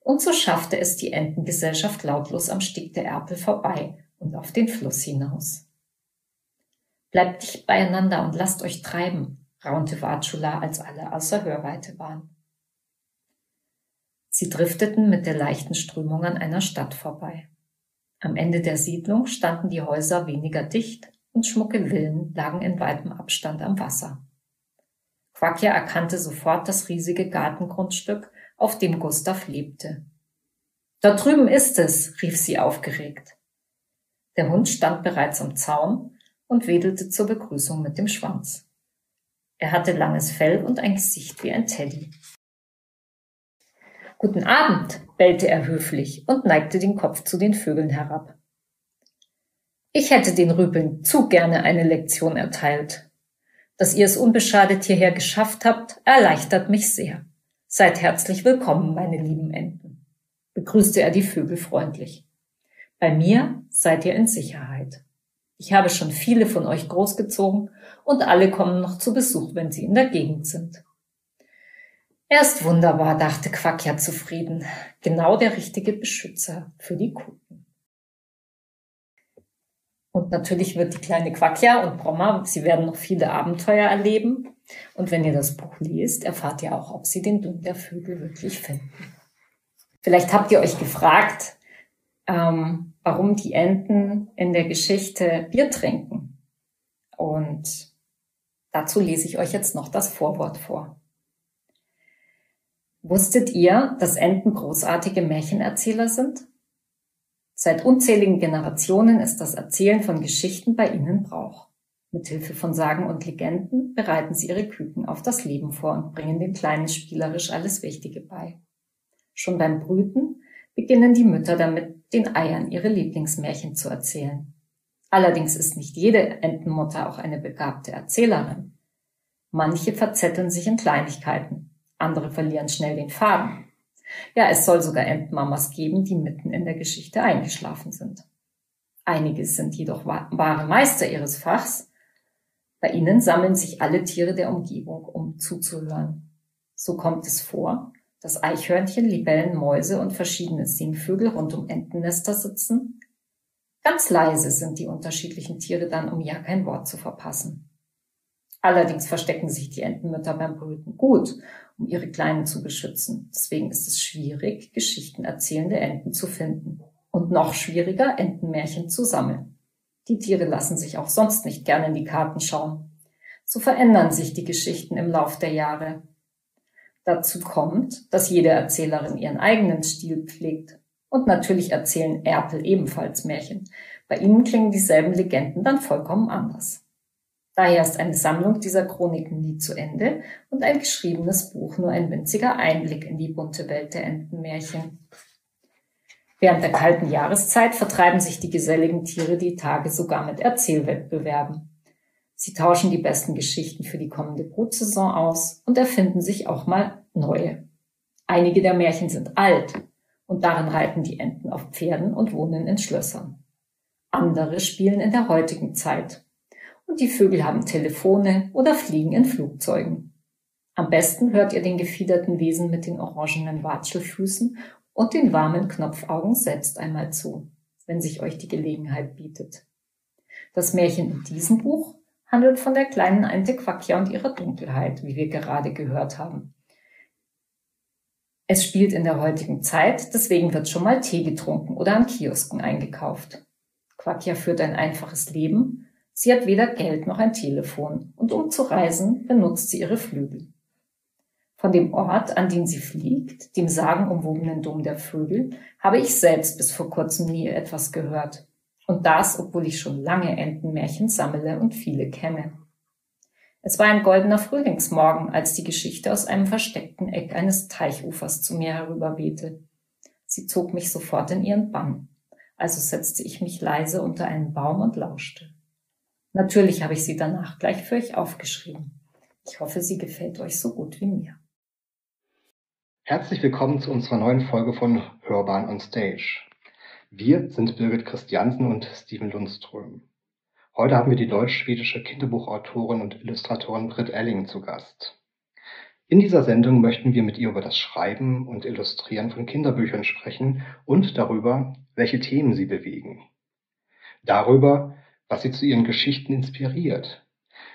und so schaffte es die Entengesellschaft lautlos am Stieg der Erpel vorbei und auf den Fluss hinaus. Bleibt dicht beieinander und lasst euch treiben, raunte Watschula, als alle außer Hörweite waren. Sie drifteten mit der leichten Strömung an einer Stadt vorbei. Am Ende der Siedlung standen die Häuser weniger dicht und schmucke Villen lagen in weitem Abstand am Wasser. Quakia erkannte sofort das riesige Gartengrundstück, auf dem Gustav lebte. Dort drüben ist es, rief sie aufgeregt. Der Hund stand bereits am Zaun und wedelte zur Begrüßung mit dem Schwanz. Er hatte langes Fell und ein Gesicht wie ein Teddy. Guten Abend, bellte er höflich und neigte den Kopf zu den Vögeln herab. Ich hätte den Rüpeln zu gerne eine Lektion erteilt. Dass ihr es unbeschadet hierher geschafft habt, erleichtert mich sehr. Seid herzlich willkommen, meine lieben Enten, begrüßte er die Vögel freundlich. Bei mir seid ihr in Sicherheit. Ich habe schon viele von euch großgezogen und alle kommen noch zu Besuch, wenn sie in der Gegend sind. Er ist wunderbar, dachte Quackja zufrieden. Genau der richtige Beschützer für die Kuchen. Und natürlich wird die kleine Quackja und Bromma, sie werden noch viele Abenteuer erleben. Und wenn ihr das Buch liest, erfahrt ihr auch, ob sie den Dünn der Vögel wirklich finden. Vielleicht habt ihr euch gefragt, ähm, warum die Enten in der Geschichte Bier trinken. Und dazu lese ich euch jetzt noch das Vorwort vor. Wusstet ihr, dass Enten großartige Märchenerzähler sind? Seit unzähligen Generationen ist das Erzählen von Geschichten bei ihnen Brauch. Mithilfe von Sagen und Legenden bereiten sie ihre Küken auf das Leben vor und bringen den Kleinen spielerisch alles Wichtige bei. Schon beim Brüten beginnen die Mütter damit, den Eiern ihre Lieblingsmärchen zu erzählen. Allerdings ist nicht jede Entenmutter auch eine begabte Erzählerin. Manche verzetteln sich in Kleinigkeiten, andere verlieren schnell den Faden. Ja, es soll sogar Entenmamas geben, die mitten in der Geschichte eingeschlafen sind. Einige sind jedoch wahre Meister ihres Fachs. Bei ihnen sammeln sich alle Tiere der Umgebung, um zuzuhören. So kommt es vor, dass Eichhörnchen, Libellen, Mäuse und verschiedene Singvögel rund um Entennester sitzen. Ganz leise sind die unterschiedlichen Tiere dann, um ja kein Wort zu verpassen. Allerdings verstecken sich die Entenmütter beim Brüten gut um ihre Kleinen zu beschützen. Deswegen ist es schwierig, Geschichten erzählende Enten zu finden. Und noch schwieriger, Entenmärchen zu sammeln. Die Tiere lassen sich auch sonst nicht gerne in die Karten schauen. So verändern sich die Geschichten im Lauf der Jahre. Dazu kommt, dass jede Erzählerin ihren eigenen Stil pflegt. Und natürlich erzählen Erpel ebenfalls Märchen. Bei ihnen klingen dieselben Legenden dann vollkommen anders. Daher ist eine Sammlung dieser Chroniken nie zu Ende und ein geschriebenes Buch nur ein winziger Einblick in die bunte Welt der Entenmärchen. Während der kalten Jahreszeit vertreiben sich die geselligen Tiere die Tage sogar mit Erzählwettbewerben. Sie tauschen die besten Geschichten für die kommende Brutsaison aus und erfinden sich auch mal neue. Einige der Märchen sind alt und darin reiten die Enten auf Pferden und wohnen in Schlössern. Andere spielen in der heutigen Zeit und die Vögel haben Telefone oder fliegen in Flugzeugen. Am besten hört ihr den gefiederten Wesen mit den orangenen Watschelfüßen und den warmen Knopfaugen selbst einmal zu, wenn sich euch die Gelegenheit bietet. Das Märchen in diesem Buch handelt von der kleinen Ente Quakia und ihrer Dunkelheit, wie wir gerade gehört haben. Es spielt in der heutigen Zeit, deswegen wird schon mal Tee getrunken oder an Kiosken eingekauft. Quakia führt ein einfaches Leben Sie hat weder Geld noch ein Telefon und um zu reisen, benutzt sie ihre Flügel. Von dem Ort, an den sie fliegt, dem sagenumwobenen Dom der Vögel, habe ich selbst bis vor kurzem nie etwas gehört. Und das, obwohl ich schon lange Entenmärchen sammle und viele kenne. Es war ein goldener Frühlingsmorgen, als die Geschichte aus einem versteckten Eck eines Teichufers zu mir herüberwehte. Sie zog mich sofort in ihren Bann. Also setzte ich mich leise unter einen Baum und lauschte. Natürlich habe ich sie danach gleich für euch aufgeschrieben. Ich hoffe, sie gefällt euch so gut wie mir. Herzlich willkommen zu unserer neuen Folge von Hörbahn on Stage. Wir sind Birgit Christiansen und Steven Lundström. Heute haben wir die deutsch-schwedische Kinderbuchautorin und Illustratorin Britt Elling zu Gast. In dieser Sendung möchten wir mit ihr über das Schreiben und Illustrieren von Kinderbüchern sprechen und darüber, welche Themen sie bewegen. Darüber, was sie zu ihren Geschichten inspiriert.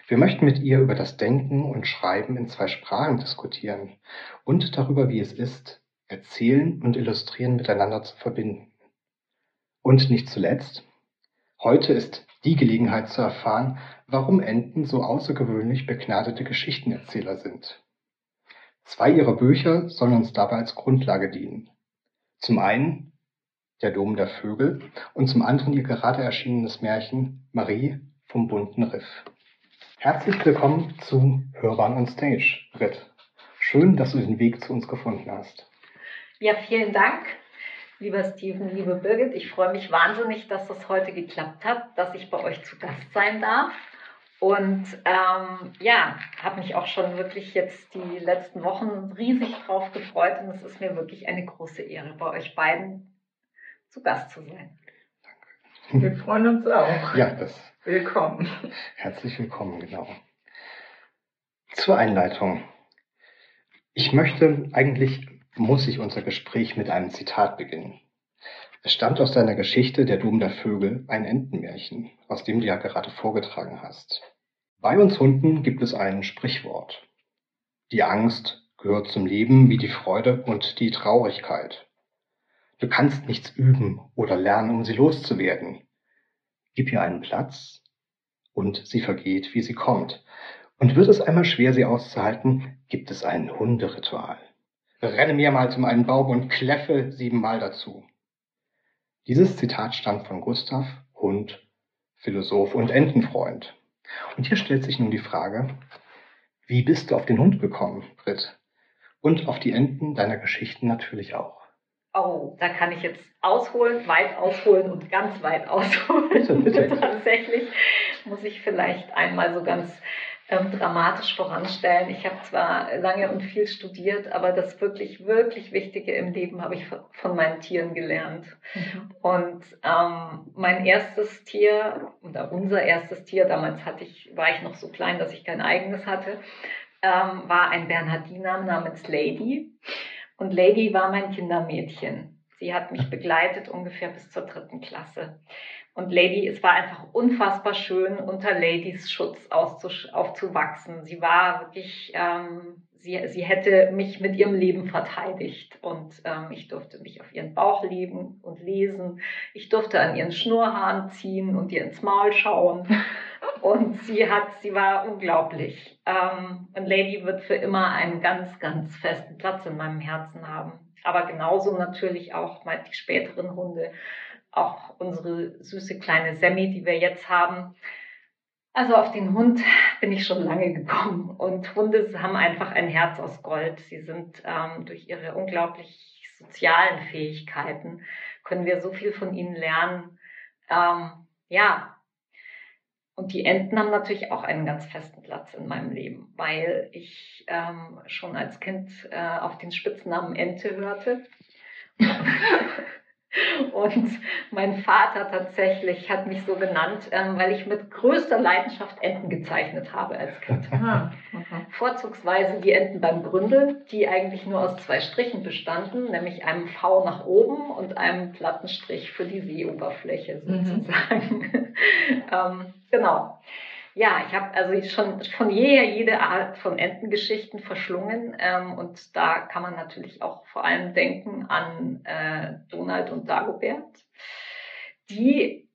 Wir möchten mit ihr über das Denken und Schreiben in zwei Sprachen diskutieren und darüber, wie es ist, Erzählen und Illustrieren miteinander zu verbinden. Und nicht zuletzt, heute ist die Gelegenheit zu erfahren, warum Enten so außergewöhnlich begnadete Geschichtenerzähler sind. Zwei ihrer Bücher sollen uns dabei als Grundlage dienen. Zum einen der Dom der Vögel und zum anderen ihr gerade erschienenes Märchen Marie vom bunten Riff. Herzlich willkommen zu Hörbahn on Stage, Britt. Schön, dass du den Weg zu uns gefunden hast. Ja, vielen Dank, lieber Steven, liebe Birgit. Ich freue mich wahnsinnig, dass das heute geklappt hat, dass ich bei euch zu Gast sein darf. Und ähm, ja, habe mich auch schon wirklich jetzt die letzten Wochen riesig drauf gefreut und es ist mir wirklich eine große Ehre, bei euch beiden zu Gast zu sein. Danke. Wir freuen uns auch. Ja, das. Willkommen. Herzlich willkommen, genau. Zur Einleitung. Ich möchte, eigentlich muss ich unser Gespräch mit einem Zitat beginnen. Es stammt aus deiner Geschichte Der Dom der Vögel, ein Entenmärchen, aus dem du ja gerade vorgetragen hast. Bei uns Hunden gibt es ein Sprichwort. Die Angst gehört zum Leben wie die Freude und die Traurigkeit. Du kannst nichts üben oder lernen, um sie loszuwerden. Gib ihr einen Platz und sie vergeht, wie sie kommt. Und wird es einmal schwer, sie auszuhalten, gibt es ein Hunderitual. Renne mehrmals um einen Baum und kläffe siebenmal dazu. Dieses Zitat stammt von Gustav, Hund, Philosoph und Entenfreund. Und hier stellt sich nun die Frage, wie bist du auf den Hund gekommen, Britt? Und auf die Enten deiner Geschichten natürlich auch. Oh, da kann ich jetzt ausholen, weit ausholen und ganz weit ausholen. Bitte, bitte. Tatsächlich muss ich vielleicht einmal so ganz ähm, dramatisch voranstellen. Ich habe zwar lange und viel studiert, aber das wirklich, wirklich Wichtige im Leben habe ich von meinen Tieren gelernt. Mhm. Und ähm, mein erstes Tier, oder unser erstes Tier, damals hatte ich, war ich noch so klein, dass ich kein eigenes hatte, ähm, war ein Bernhardiner namens Lady. Und Lady war mein Kindermädchen. Sie hat mich begleitet ungefähr bis zur dritten Klasse. Und Lady, es war einfach unfassbar schön, unter Ladies Schutz aufzuwachsen. Sie war wirklich, ähm, sie, sie hätte mich mit ihrem Leben verteidigt. Und ähm, ich durfte mich auf ihren Bauch leben und lesen. Ich durfte an ihren Schnurrhaaren ziehen und ihr ins Maul schauen. Und sie hat, sie war unglaublich. Ähm, und Lady wird für immer einen ganz, ganz festen Platz in meinem Herzen haben. Aber genauso natürlich auch die späteren Hunde. Auch unsere süße kleine Sammy, die wir jetzt haben. Also auf den Hund bin ich schon lange gekommen und Hunde haben einfach ein Herz aus Gold. Sie sind ähm, durch ihre unglaublich sozialen Fähigkeiten können wir so viel von ihnen lernen. Ähm, ja, und die Enten haben natürlich auch einen ganz festen Platz in meinem Leben, weil ich ähm, schon als Kind äh, auf den Spitznamen Ente hörte. Und mein Vater tatsächlich hat mich so genannt, ähm, weil ich mit größter Leidenschaft Enten gezeichnet habe als Kind. Ah, okay. Vorzugsweise die Enten beim Gründel, die eigentlich nur aus zwei Strichen bestanden, nämlich einem V nach oben und einem Plattenstrich für die Seeoberfläche mhm. sozusagen. Mhm. ähm, genau. Ja, ich habe also schon von jeher jede Art von Entengeschichten verschlungen ähm, und da kann man natürlich auch vor allem denken an äh, Donald und Dagobert, die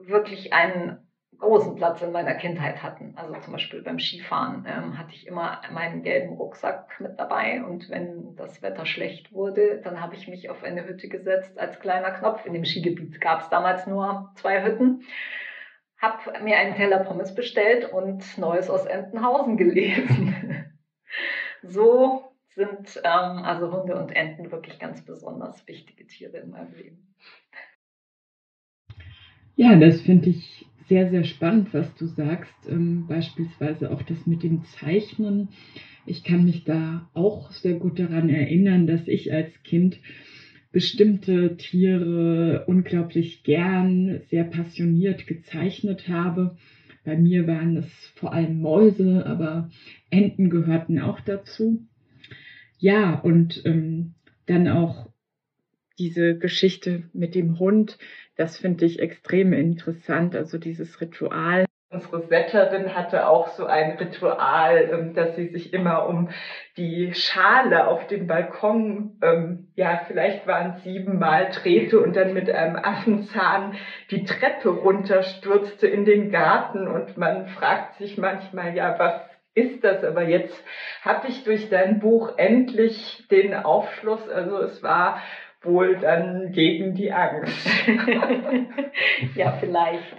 wirklich einen großen Platz in meiner Kindheit hatten. Also zum Beispiel beim Skifahren ähm, hatte ich immer meinen gelben Rucksack mit dabei und wenn das Wetter schlecht wurde, dann habe ich mich auf eine Hütte gesetzt als kleiner Knopf. In dem Skigebiet gab es damals nur zwei Hütten habe mir einen Teller Pommes bestellt und Neues aus Entenhausen gelesen. so sind ähm, also Hunde und Enten wirklich ganz besonders wichtige Tiere in meinem Leben. Ja, das finde ich sehr, sehr spannend, was du sagst. Ähm, beispielsweise auch das mit dem Zeichnen. Ich kann mich da auch sehr gut daran erinnern, dass ich als Kind bestimmte Tiere unglaublich gern, sehr passioniert gezeichnet habe. Bei mir waren es vor allem Mäuse, aber Enten gehörten auch dazu. Ja, und ähm, dann auch diese Geschichte mit dem Hund, das finde ich extrem interessant. Also dieses Ritual, Unsere Setterin hatte auch so ein Ritual, ähm, dass sie sich immer um die Schale auf dem Balkon, ähm, ja, vielleicht waren siebenmal drehte und dann mit einem Affenzahn die Treppe runterstürzte in den Garten und man fragt sich manchmal, ja, was ist das? Aber jetzt habe ich durch dein Buch endlich den Aufschluss, also es war wohl dann gegen die Angst. ja, vielleicht.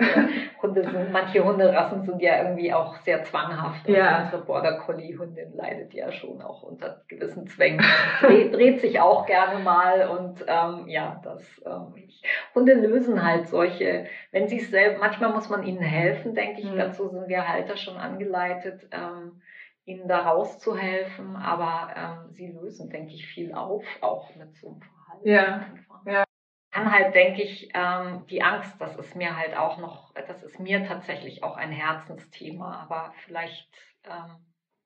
Hunde sind, manche Hunderassen sind ja irgendwie auch sehr zwanghaft. Also ja. Unsere Border Collie Hündin leidet ja schon auch unter gewissen Zwängen. Dreht, dreht sich auch gerne mal und ähm, ja, das ähm, ich, Hunde lösen halt solche, wenn sie es selbst, manchmal muss man ihnen helfen, denke ich. Mhm. Dazu sind wir Halter schon angeleitet. Ähm, ihnen da rauszuhelfen, aber ähm, sie lösen, denke ich, viel auf, auch mit so einem ja. ja. Dann halt denke ich, ähm, die Angst, das ist mir halt auch noch, das ist mir tatsächlich auch ein Herzensthema, aber vielleicht ähm,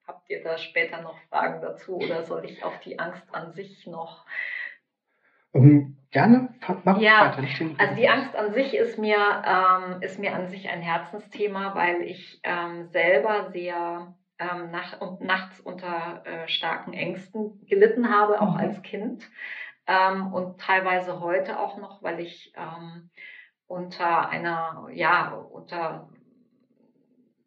habt ihr da später noch Fragen dazu oder soll ich auf die Angst an sich noch um, ähm, gerne, mach ja, weiter. Also die Angst an sich ist mir, ähm, ist mir an sich ein Herzensthema, weil ich ähm, selber sehr ähm, nach, und nachts unter äh, starken Ängsten gelitten habe, auch mhm. als Kind ähm, und teilweise heute auch noch, weil ich ähm, unter einer, ja, unter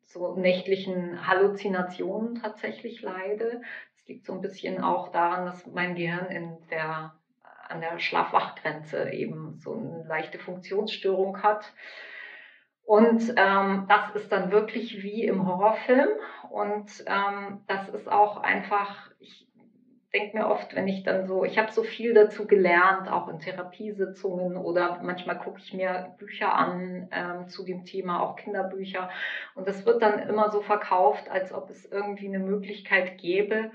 so nächtlichen Halluzinationen tatsächlich leide. Es liegt so ein bisschen auch daran, dass mein Gehirn in der, an der Schlafwachgrenze eben so eine leichte Funktionsstörung hat. Und ähm, das ist dann wirklich wie im Horrorfilm. Und ähm, das ist auch einfach, ich, denke mir oft, wenn ich dann so, ich habe so viel dazu gelernt, auch in Therapiesitzungen oder manchmal gucke ich mir Bücher an ähm, zu dem Thema, auch Kinderbücher. Und das wird dann immer so verkauft, als ob es irgendwie eine Möglichkeit gäbe,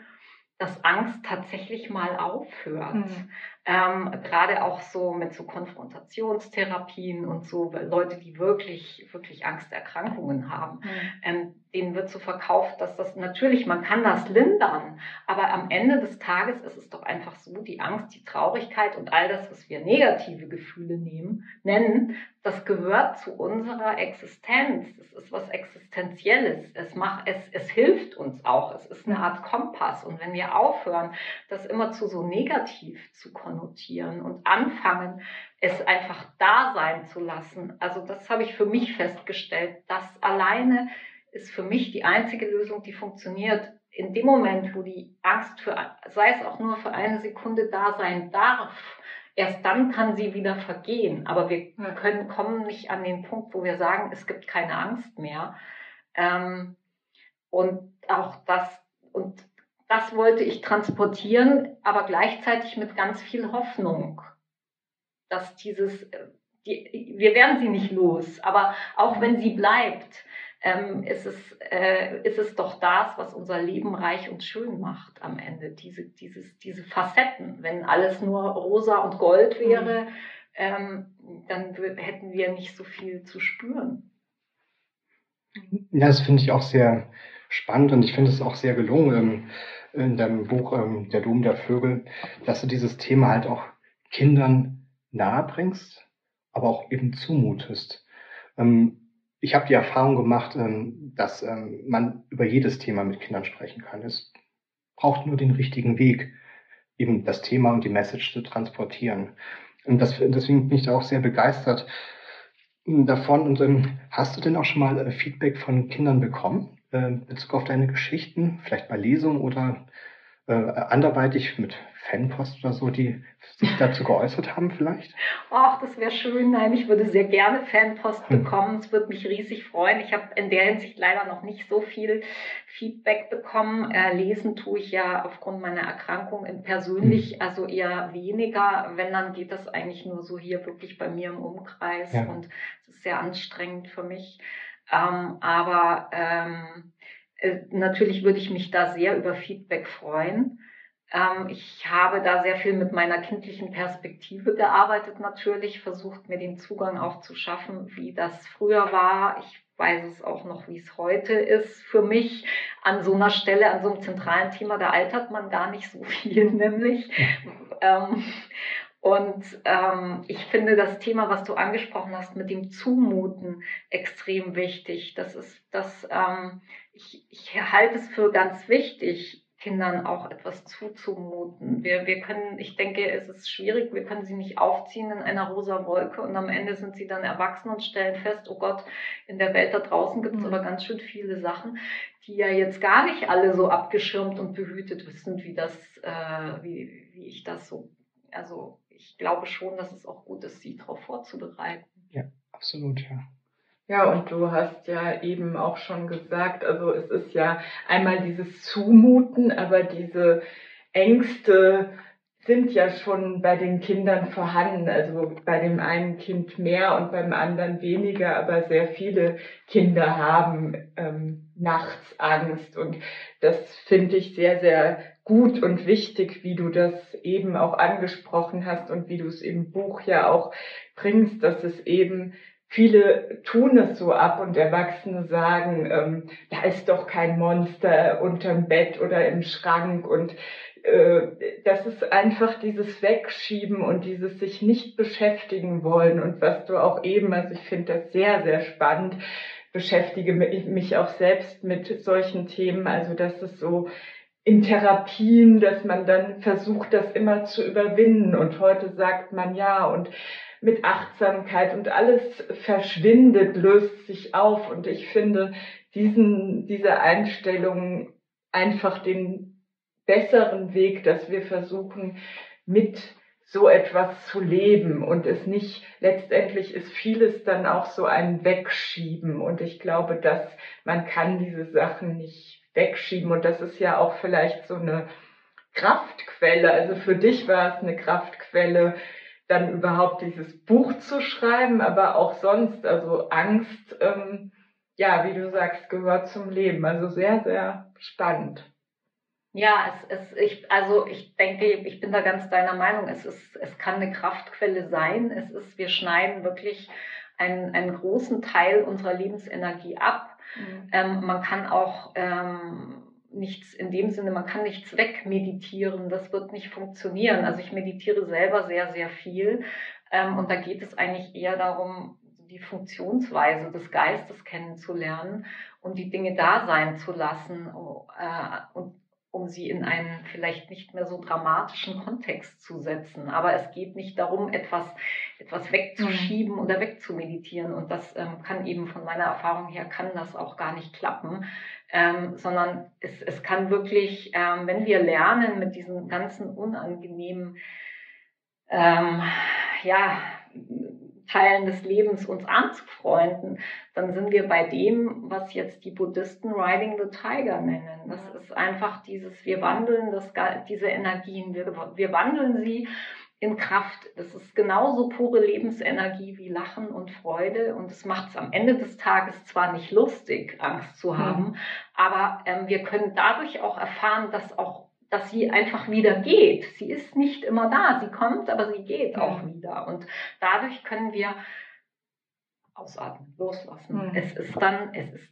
dass Angst tatsächlich mal aufhört. Mhm. Ähm, Gerade auch so mit so Konfrontationstherapien und so Leute, die wirklich, wirklich Angsterkrankungen haben. Mhm. Ähm, denen wird so verkauft, dass das natürlich, man kann das lindern, aber am Ende des Tages ist es doch einfach so, die Angst, die Traurigkeit und all das, was wir negative Gefühle nehmen, nennen, das gehört zu unserer Existenz. Es ist was Existenzielles. Es macht, es, es hilft uns auch. Es ist eine Art Kompass. Und wenn wir aufhören, das immer zu so negativ zu konnotieren und anfangen, es einfach da sein zu lassen. Also das habe ich für mich festgestellt. Das alleine ist für mich die einzige Lösung, die funktioniert. In dem Moment, wo die Angst für, sei es auch nur für eine Sekunde da sein darf, erst dann kann sie wieder vergehen. Aber wir können, kommen nicht an den Punkt, wo wir sagen, es gibt keine Angst mehr. Ähm, und auch das, und das wollte ich transportieren, aber gleichzeitig mit ganz viel Hoffnung, dass dieses, die, wir werden sie nicht los, aber auch wenn sie bleibt, ähm, ist, es, äh, ist es doch das, was unser Leben reich und schön macht am Ende. Diese, dieses, diese Facetten. Wenn alles nur rosa und gold wäre, mhm. ähm, dann hätten wir nicht so viel zu spüren. Ja, das finde ich auch sehr spannend und ich finde es auch sehr gelungen in deinem Buch ähm, Der Dom der Vögel, dass du dieses Thema halt auch Kindern nahe bringst, aber auch eben zumutest. Ähm, ich habe die Erfahrung gemacht, ähm, dass ähm, man über jedes Thema mit Kindern sprechen kann. Es braucht nur den richtigen Weg, eben das Thema und die Message zu transportieren. Und das, deswegen bin ich da auch sehr begeistert davon. Und ähm, hast du denn auch schon mal äh, Feedback von Kindern bekommen, äh, in Bezug auf deine Geschichten, vielleicht bei Lesungen oder äh, anderweitig mit Fanpost oder so, die sich dazu geäußert haben vielleicht? Ach, das wäre schön. Nein, ich würde sehr gerne Fanpost hm. bekommen. Es würde mich riesig freuen. Ich habe in der Hinsicht leider noch nicht so viel Feedback bekommen. Äh, lesen tue ich ja aufgrund meiner Erkrankung persönlich, hm. also eher weniger. Wenn, dann geht das eigentlich nur so hier wirklich bei mir im Umkreis. Ja. Und es ist sehr anstrengend für mich. Ähm, aber ähm, äh, natürlich würde ich mich da sehr über Feedback freuen. Ähm, ich habe da sehr viel mit meiner kindlichen Perspektive gearbeitet natürlich, versucht mir den Zugang auch zu schaffen, wie das früher war. Ich weiß es auch noch, wie es heute ist für mich. An so einer Stelle, an so einem zentralen Thema, da altert man gar nicht so viel, nämlich. Ähm, und ähm, ich finde das Thema, was du angesprochen hast, mit dem Zumuten extrem wichtig. Das ist das, ähm, ich, ich halte es für ganz wichtig, Kindern auch etwas zuzumuten. Wir, wir können, ich denke, es ist schwierig, wir können sie nicht aufziehen in einer rosa Wolke und am Ende sind sie dann erwachsen und stellen fest, oh Gott, in der Welt da draußen gibt es mhm. aber ganz schön viele Sachen, die ja jetzt gar nicht alle so abgeschirmt und behütet sind, wie das, äh, wie, wie ich das so, also ich glaube schon, dass es auch gut ist, sie darauf vorzubereiten. Ja, absolut, ja. Ja, und du hast ja eben auch schon gesagt, also es ist ja einmal dieses Zumuten, aber diese Ängste sind ja schon bei den Kindern vorhanden. Also bei dem einen Kind mehr und beim anderen weniger, aber sehr viele Kinder haben ähm, nachts Angst. Und das finde ich sehr, sehr gut und wichtig, wie du das eben auch angesprochen hast und wie du es im Buch ja auch bringst, dass es eben viele tun es so ab und Erwachsene sagen, ähm, da ist doch kein Monster unterm Bett oder im Schrank und äh, das ist einfach dieses Wegschieben und dieses sich nicht beschäftigen wollen und was du auch eben, also ich finde das sehr, sehr spannend, beschäftige mich auch selbst mit solchen Themen, also dass es so in Therapien, dass man dann versucht, das immer zu überwinden und heute sagt man ja und mit Achtsamkeit und alles verschwindet, löst sich auf. Und ich finde diesen, diese Einstellung einfach den besseren Weg, dass wir versuchen, mit so etwas zu leben und es nicht, letztendlich ist vieles dann auch so ein Wegschieben und ich glaube, dass man kann diese Sachen nicht wegschieben und das ist ja auch vielleicht so eine Kraftquelle. Also für dich war es eine Kraftquelle, dann überhaupt dieses Buch zu schreiben, aber auch sonst, also Angst, ähm, ja, wie du sagst, gehört zum Leben. Also sehr, sehr spannend. Ja, es ist, ich, also ich denke, ich bin da ganz deiner Meinung. Es ist, es kann eine Kraftquelle sein. Es ist, wir schneiden wirklich einen, einen großen Teil unserer Lebensenergie ab. Mhm. Ähm, man kann auch ähm, nichts in dem Sinne, man kann nichts wegmeditieren, das wird nicht funktionieren. Also ich meditiere selber sehr, sehr viel ähm, und da geht es eigentlich eher darum, die Funktionsweise des Geistes kennenzulernen und die Dinge da sein zu lassen äh, und um sie in einen vielleicht nicht mehr so dramatischen Kontext zu setzen. Aber es geht nicht darum, etwas, etwas wegzuschieben mhm. oder wegzumeditieren. Und das ähm, kann eben von meiner Erfahrung her, kann das auch gar nicht klappen, ähm, sondern es, es kann wirklich, ähm, wenn wir lernen, mit diesen ganzen unangenehmen ähm, ja, Teilen des Lebens uns anzufreunden, dann sind wir bei dem, was jetzt die Buddhisten Riding the Tiger nennen. Das ist einfach dieses, wir wandeln das, diese Energien, wir, wir wandeln sie in Kraft. Das ist genauso pure Lebensenergie wie Lachen und Freude. Und es macht es am Ende des Tages zwar nicht lustig, Angst zu haben, mhm. aber ähm, wir können dadurch auch erfahren, dass auch dass sie einfach wieder geht. Sie ist nicht immer da, sie kommt, aber sie geht mhm. auch wieder. Und dadurch können wir ausatmen, loslassen. Mhm. Es ist dann, es ist,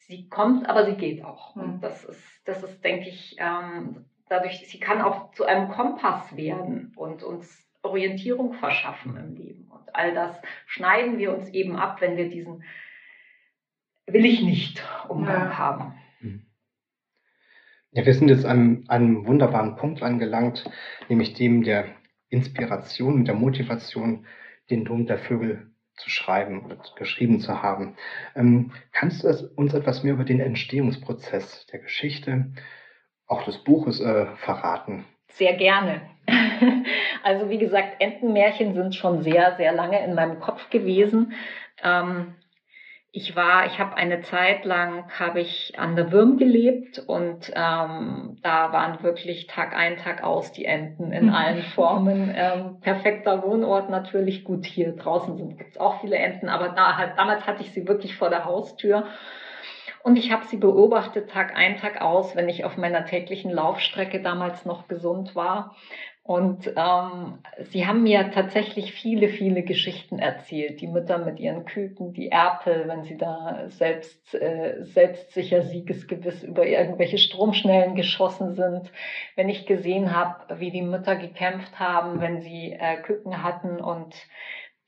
sie kommt, aber sie geht auch. Mhm. Und das ist, das ist, denke ich, ähm, dadurch, sie kann auch zu einem Kompass werden und uns Orientierung verschaffen im Leben. Und all das schneiden wir uns eben ab, wenn wir diesen will ich nicht Umgang ja. haben. Ja, wir sind jetzt an einem wunderbaren Punkt angelangt, nämlich dem der Inspiration und der Motivation, den Dom der Vögel zu schreiben oder geschrieben zu haben. Ähm, kannst du uns etwas mehr über den Entstehungsprozess der Geschichte, auch des Buches äh, verraten? Sehr gerne. Also wie gesagt, Entenmärchen sind schon sehr, sehr lange in meinem Kopf gewesen. Ähm, ich war, ich habe eine Zeit lang habe ich an der Würm gelebt und ähm, da waren wirklich Tag ein, Tag aus die Enten in allen Formen. Ähm, perfekter Wohnort natürlich gut hier draußen sind gibt's auch viele Enten, aber da halt, damals hatte ich sie wirklich vor der Haustür und ich habe sie beobachtet Tag ein, Tag aus, wenn ich auf meiner täglichen Laufstrecke damals noch gesund war. Und ähm, sie haben mir tatsächlich viele, viele Geschichten erzählt. Die Mütter mit ihren Küken, die Erpel, wenn sie da selbst, äh, selbstsicher siegesgewiss über irgendwelche Stromschnellen geschossen sind. Wenn ich gesehen habe, wie die Mütter gekämpft haben, wenn sie äh, Küken hatten und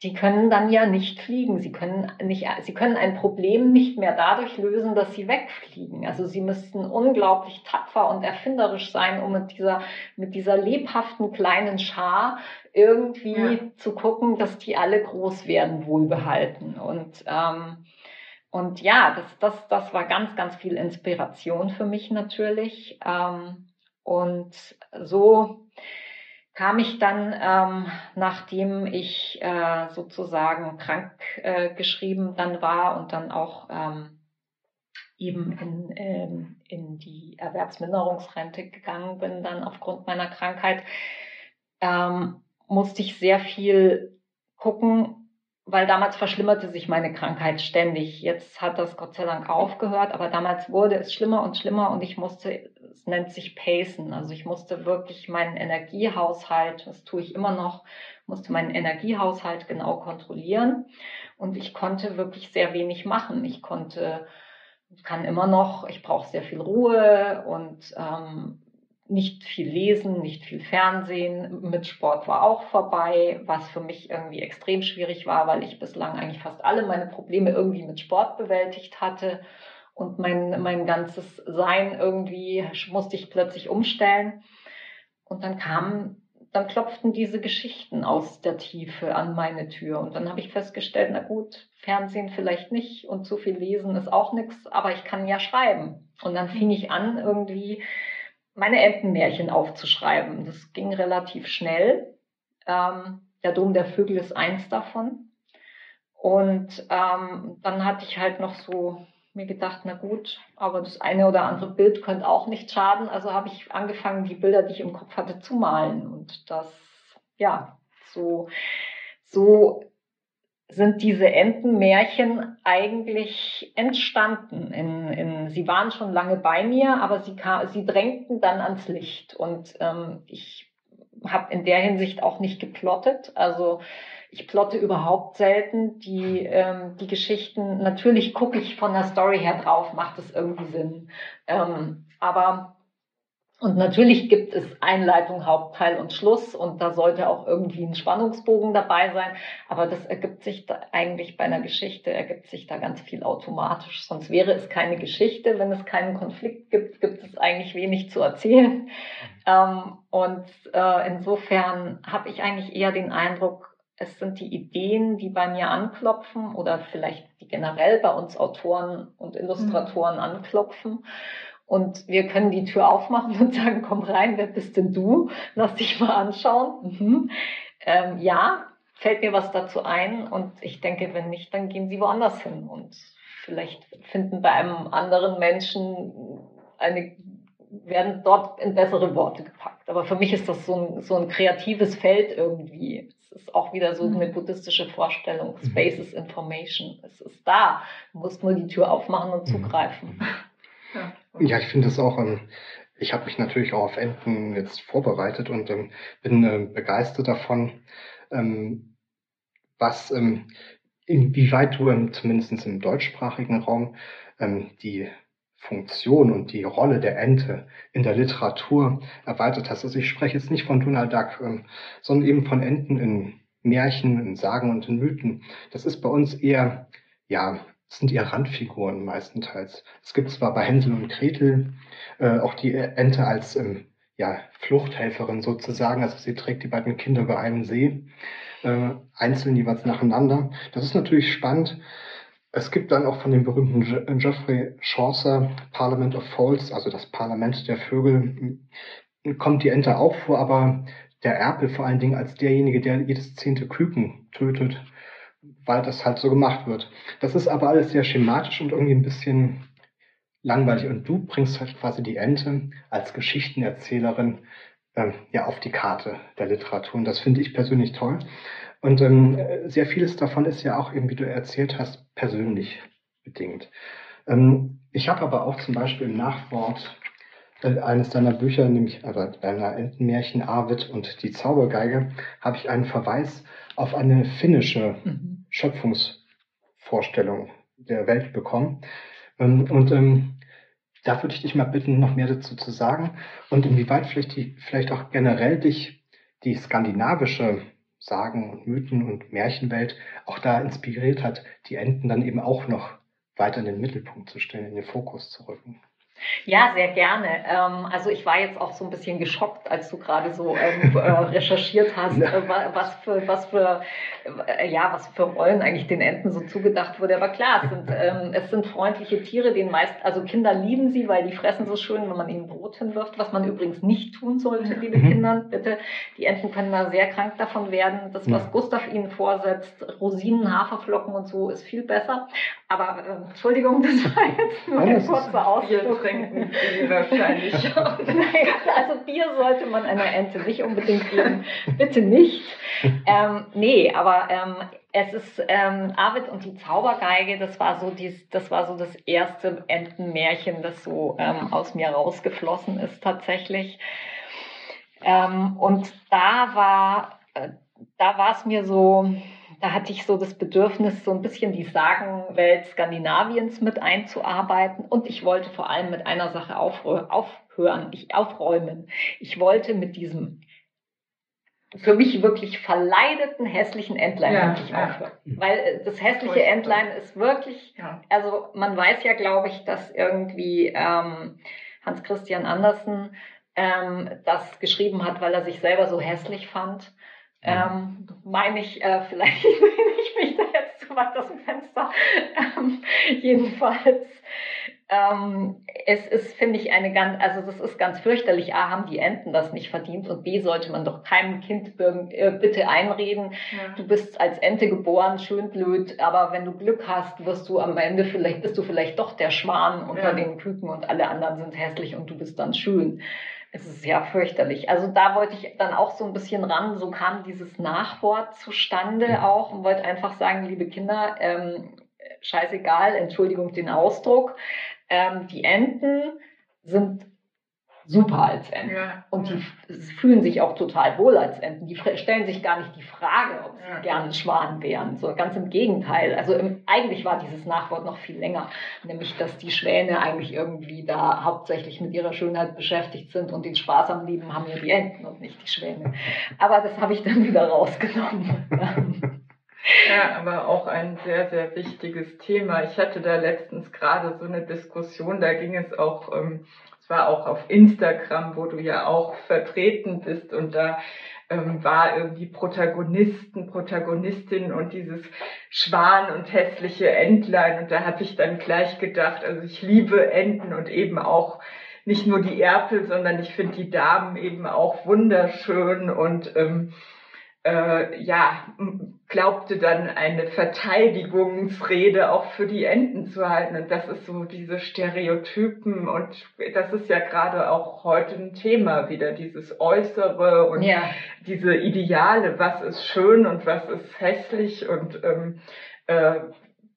die können dann ja nicht fliegen. Sie können nicht, sie können ein Problem nicht mehr dadurch lösen, dass sie wegfliegen. Also sie müssten unglaublich tapfer und erfinderisch sein, um mit dieser, mit dieser lebhaften kleinen Schar irgendwie ja. zu gucken, dass die alle groß werden, wohlbehalten. Und, ähm, und ja, das, das, das war ganz, ganz viel Inspiration für mich natürlich. Ähm, und so, kam ich dann, ähm, nachdem ich äh, sozusagen krank äh, geschrieben dann war und dann auch ähm, eben in, ähm, in die Erwerbsminderungsrente gegangen bin, dann aufgrund meiner Krankheit, ähm, musste ich sehr viel gucken, weil damals verschlimmerte sich meine Krankheit ständig. Jetzt hat das Gott sei Dank aufgehört, aber damals wurde es schlimmer und schlimmer und ich musste, es nennt sich Pacen, also ich musste wirklich meinen Energiehaushalt, das tue ich immer noch, musste meinen Energiehaushalt genau kontrollieren und ich konnte wirklich sehr wenig machen. Ich konnte, kann immer noch, ich brauche sehr viel Ruhe und ähm, nicht viel lesen, nicht viel Fernsehen. Mit Sport war auch vorbei, was für mich irgendwie extrem schwierig war, weil ich bislang eigentlich fast alle meine Probleme irgendwie mit Sport bewältigt hatte. Und mein, mein ganzes Sein irgendwie musste ich plötzlich umstellen. Und dann kamen, dann klopften diese Geschichten aus der Tiefe an meine Tür. Und dann habe ich festgestellt, na gut, Fernsehen vielleicht nicht und zu viel lesen ist auch nichts, aber ich kann ja schreiben. Und dann fing ich an, irgendwie meine Entenmärchen aufzuschreiben. Das ging relativ schnell. Ähm, der Dom der Vögel ist eins davon. Und ähm, dann hatte ich halt noch so mir gedacht, na gut, aber das eine oder andere Bild könnte auch nicht schaden. Also habe ich angefangen, die Bilder, die ich im Kopf hatte, zu malen. Und das, ja, so, so sind diese Entenmärchen eigentlich entstanden. In, in, sie waren schon lange bei mir, aber sie, kam, sie drängten dann ans Licht. Und ähm, ich habe in der Hinsicht auch nicht geplottet. Also ich plotte überhaupt selten die, ähm, die Geschichten. Natürlich gucke ich von der Story her drauf, macht es irgendwie Sinn. Ähm, aber und natürlich gibt es Einleitung, Hauptteil und Schluss und da sollte auch irgendwie ein Spannungsbogen dabei sein. Aber das ergibt sich da eigentlich bei einer Geschichte, ergibt sich da ganz viel automatisch. Sonst wäre es keine Geschichte. Wenn es keinen Konflikt gibt, gibt es eigentlich wenig zu erzählen. Ähm, und äh, insofern habe ich eigentlich eher den Eindruck, es sind die Ideen, die bei mir anklopfen oder vielleicht die generell bei uns Autoren und Illustratoren mhm. anklopfen. Und wir können die Tür aufmachen und sagen, komm rein, wer bist denn du? Lass dich mal anschauen. Mhm. Ähm, ja, fällt mir was dazu ein und ich denke, wenn nicht, dann gehen sie woanders hin und vielleicht finden bei einem anderen Menschen eine, werden dort in bessere Worte gepackt. Aber für mich ist das so ein, so ein kreatives Feld irgendwie. Ist auch wieder so eine mhm. buddhistische Vorstellung. Mhm. Space is Information. Es ist da. Du musst nur die Tür aufmachen und mhm. zugreifen. Ja, ja ich finde es auch, ähm, ich habe mich natürlich auch auf Enten jetzt vorbereitet und ähm, bin äh, begeistert davon, ähm, was, ähm, inwieweit du ähm, zumindest im deutschsprachigen Raum ähm, die Funktion und die Rolle der Ente in der Literatur erweitert hast. Also ich spreche jetzt nicht von Donald Duck, ähm, sondern eben von Enten in Märchen, in Sagen und in Mythen. Das ist bei uns eher, ja, sind eher Randfiguren meistenteils. Es gibt zwar bei Hänsel und Gretel äh, auch die Ente als ähm, ja, Fluchthelferin sozusagen, also sie trägt die beiden Kinder über einen See, äh, einzeln jeweils nacheinander. Das ist natürlich spannend. Es gibt dann auch von dem berühmten äh, Geoffrey Chaucer Parliament of Fowls, also das Parlament der Vögel, kommt die Ente auch vor, aber der Erpel vor allen Dingen als derjenige, der jedes zehnte Küken tötet, weil das halt so gemacht wird. Das ist aber alles sehr schematisch und irgendwie ein bisschen langweilig. Und du bringst halt quasi die Ente als Geschichtenerzählerin ähm, ja auf die Karte der Literatur. Und das finde ich persönlich toll. Und ähm, sehr vieles davon ist ja auch eben, wie du erzählt hast, persönlich bedingt. Ähm, ich habe aber auch zum Beispiel im Nachwort äh, eines deiner Bücher, nämlich also deiner Entenmärchen Arvid und die Zaubergeige, habe ich einen Verweis auf eine finnische mhm. Schöpfungsvorstellung der Welt bekommen. Ähm, und ähm, da würde ich dich mal bitten, noch mehr dazu zu sagen und inwieweit vielleicht, die, vielleicht auch generell dich die skandinavische Sagen und Mythen und Märchenwelt auch da inspiriert hat, die Enten dann eben auch noch weiter in den Mittelpunkt zu stellen, in den Fokus zu rücken. Ja, sehr gerne. Ähm, also ich war jetzt auch so ein bisschen geschockt, als du gerade so ähm, äh, recherchiert hast, äh, was für was für äh, ja was für Rollen eigentlich den Enten so zugedacht wurde. Aber klar, es sind ähm, es sind freundliche Tiere, den meist also Kinder lieben sie, weil die fressen so schön, wenn man ihnen Brot hinwirft, was man übrigens nicht tun sollte, liebe mhm. Kinder. Bitte, die Enten können da sehr krank davon werden. Das, was Gustav ihnen vorsetzt, Rosinen, Haferflocken und so, ist viel besser. Aber äh, Entschuldigung, das war jetzt nur ein kurzer Ausflug trinken die wahrscheinlich. naja, also Bier sollte man einer Ente nicht unbedingt geben. Bitte nicht. Ähm, nee, aber ähm, es ist ähm, Arvid und die Zaubergeige, das war so dies, das war so das erste Entenmärchen, das so ähm, aus mir rausgeflossen ist tatsächlich. Ähm, und da war, äh, da war es mir so, da hatte ich so das Bedürfnis, so ein bisschen die Sagenwelt Skandinaviens mit einzuarbeiten. Und ich wollte vor allem mit einer Sache aufhören, ich aufräumen. Ich wollte mit diesem für mich wirklich verleideten hässlichen Entlein ja, endlich ja. aufhören. Weil äh, das hässliche Entlein ist wirklich, ja. also man weiß ja, glaube ich, dass irgendwie ähm, Hans Christian Andersen ähm, das geschrieben hat, weil er sich selber so hässlich fand. Ähm, meine ich, äh, vielleicht nehme ich mich da jetzt zu weit aus dem Fenster. Ähm, jedenfalls, ähm, es ist, finde ich, eine ganz, also das ist ganz fürchterlich. A, haben die Enten das nicht verdient und B, sollte man doch keinem Kind äh, bitte einreden. Ja. Du bist als Ente geboren, schön blöd, aber wenn du Glück hast, wirst du am Ende vielleicht, bist du vielleicht doch der Schwan unter ja. den Küken und alle anderen sind hässlich und du bist dann schön. Es ist ja fürchterlich. Also da wollte ich dann auch so ein bisschen ran. So kam dieses Nachwort zustande auch und wollte einfach sagen, liebe Kinder, ähm, scheißegal, Entschuldigung den Ausdruck, ähm, die Enten sind super als Enten. Ja, und die fühlen sich auch total wohl als Enten. Die stellen sich gar nicht die Frage, ob sie ja. gerne Schwan wären. So ganz im Gegenteil. Also im, eigentlich war dieses Nachwort noch viel länger. Nämlich, dass die Schwäne eigentlich irgendwie da hauptsächlich mit ihrer Schönheit beschäftigt sind und den Spaß am Leben haben ja die Enten und nicht die Schwäne. Aber das habe ich dann wieder rausgenommen. Ja, aber auch ein sehr, sehr wichtiges Thema. Ich hatte da letztens gerade so eine Diskussion, da ging es auch ähm, war auch auf Instagram, wo du ja auch vertreten bist und da ähm, war irgendwie Protagonisten, Protagonistin und dieses Schwan und hässliche Entlein und da habe ich dann gleich gedacht, also ich liebe Enten und eben auch nicht nur die Erpel, sondern ich finde die Damen eben auch wunderschön und ähm, äh, ja, glaubte dann eine Verteidigungsrede auch für die Enten zu halten. Und das ist so diese Stereotypen und das ist ja gerade auch heute ein Thema wieder, dieses Äußere und ja. diese Ideale, was ist schön und was ist hässlich und ähm, äh,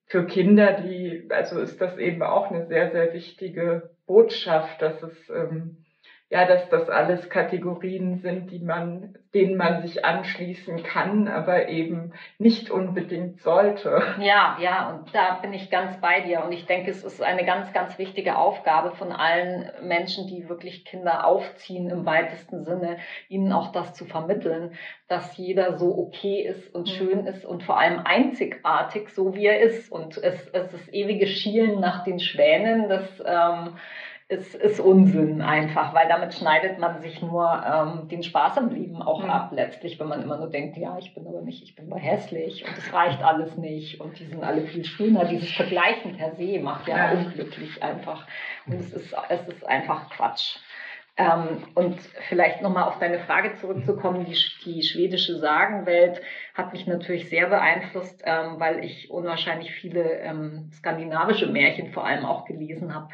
für Kinder, die, also ist das eben auch eine sehr, sehr wichtige Botschaft, dass es ähm, ja, dass das alles Kategorien sind, die man, denen man sich anschließen kann, aber eben nicht unbedingt sollte. Ja, ja, und da bin ich ganz bei dir. Und ich denke, es ist eine ganz, ganz wichtige Aufgabe von allen Menschen, die wirklich Kinder aufziehen im weitesten Sinne, ihnen auch das zu vermitteln, dass jeder so okay ist und mhm. schön ist und vor allem einzigartig, so wie er ist. Und es, es ist ewige Schielen nach den Schwänen, das, ähm, ist, ist Unsinn einfach, weil damit schneidet man sich nur ähm, den Spaß am Leben auch mhm. ab, letztlich, wenn man immer nur denkt, ja, ich bin aber nicht, ich bin aber hässlich und es reicht alles nicht und die sind alle viel schöner. Dieses Vergleichen per se macht ja, ja. unglücklich einfach. Und es ist, es ist einfach Quatsch. Ähm, und vielleicht nochmal auf deine Frage zurückzukommen, die, die schwedische Sagenwelt hat mich natürlich sehr beeinflusst, ähm, weil ich unwahrscheinlich viele ähm, skandinavische Märchen vor allem auch gelesen habe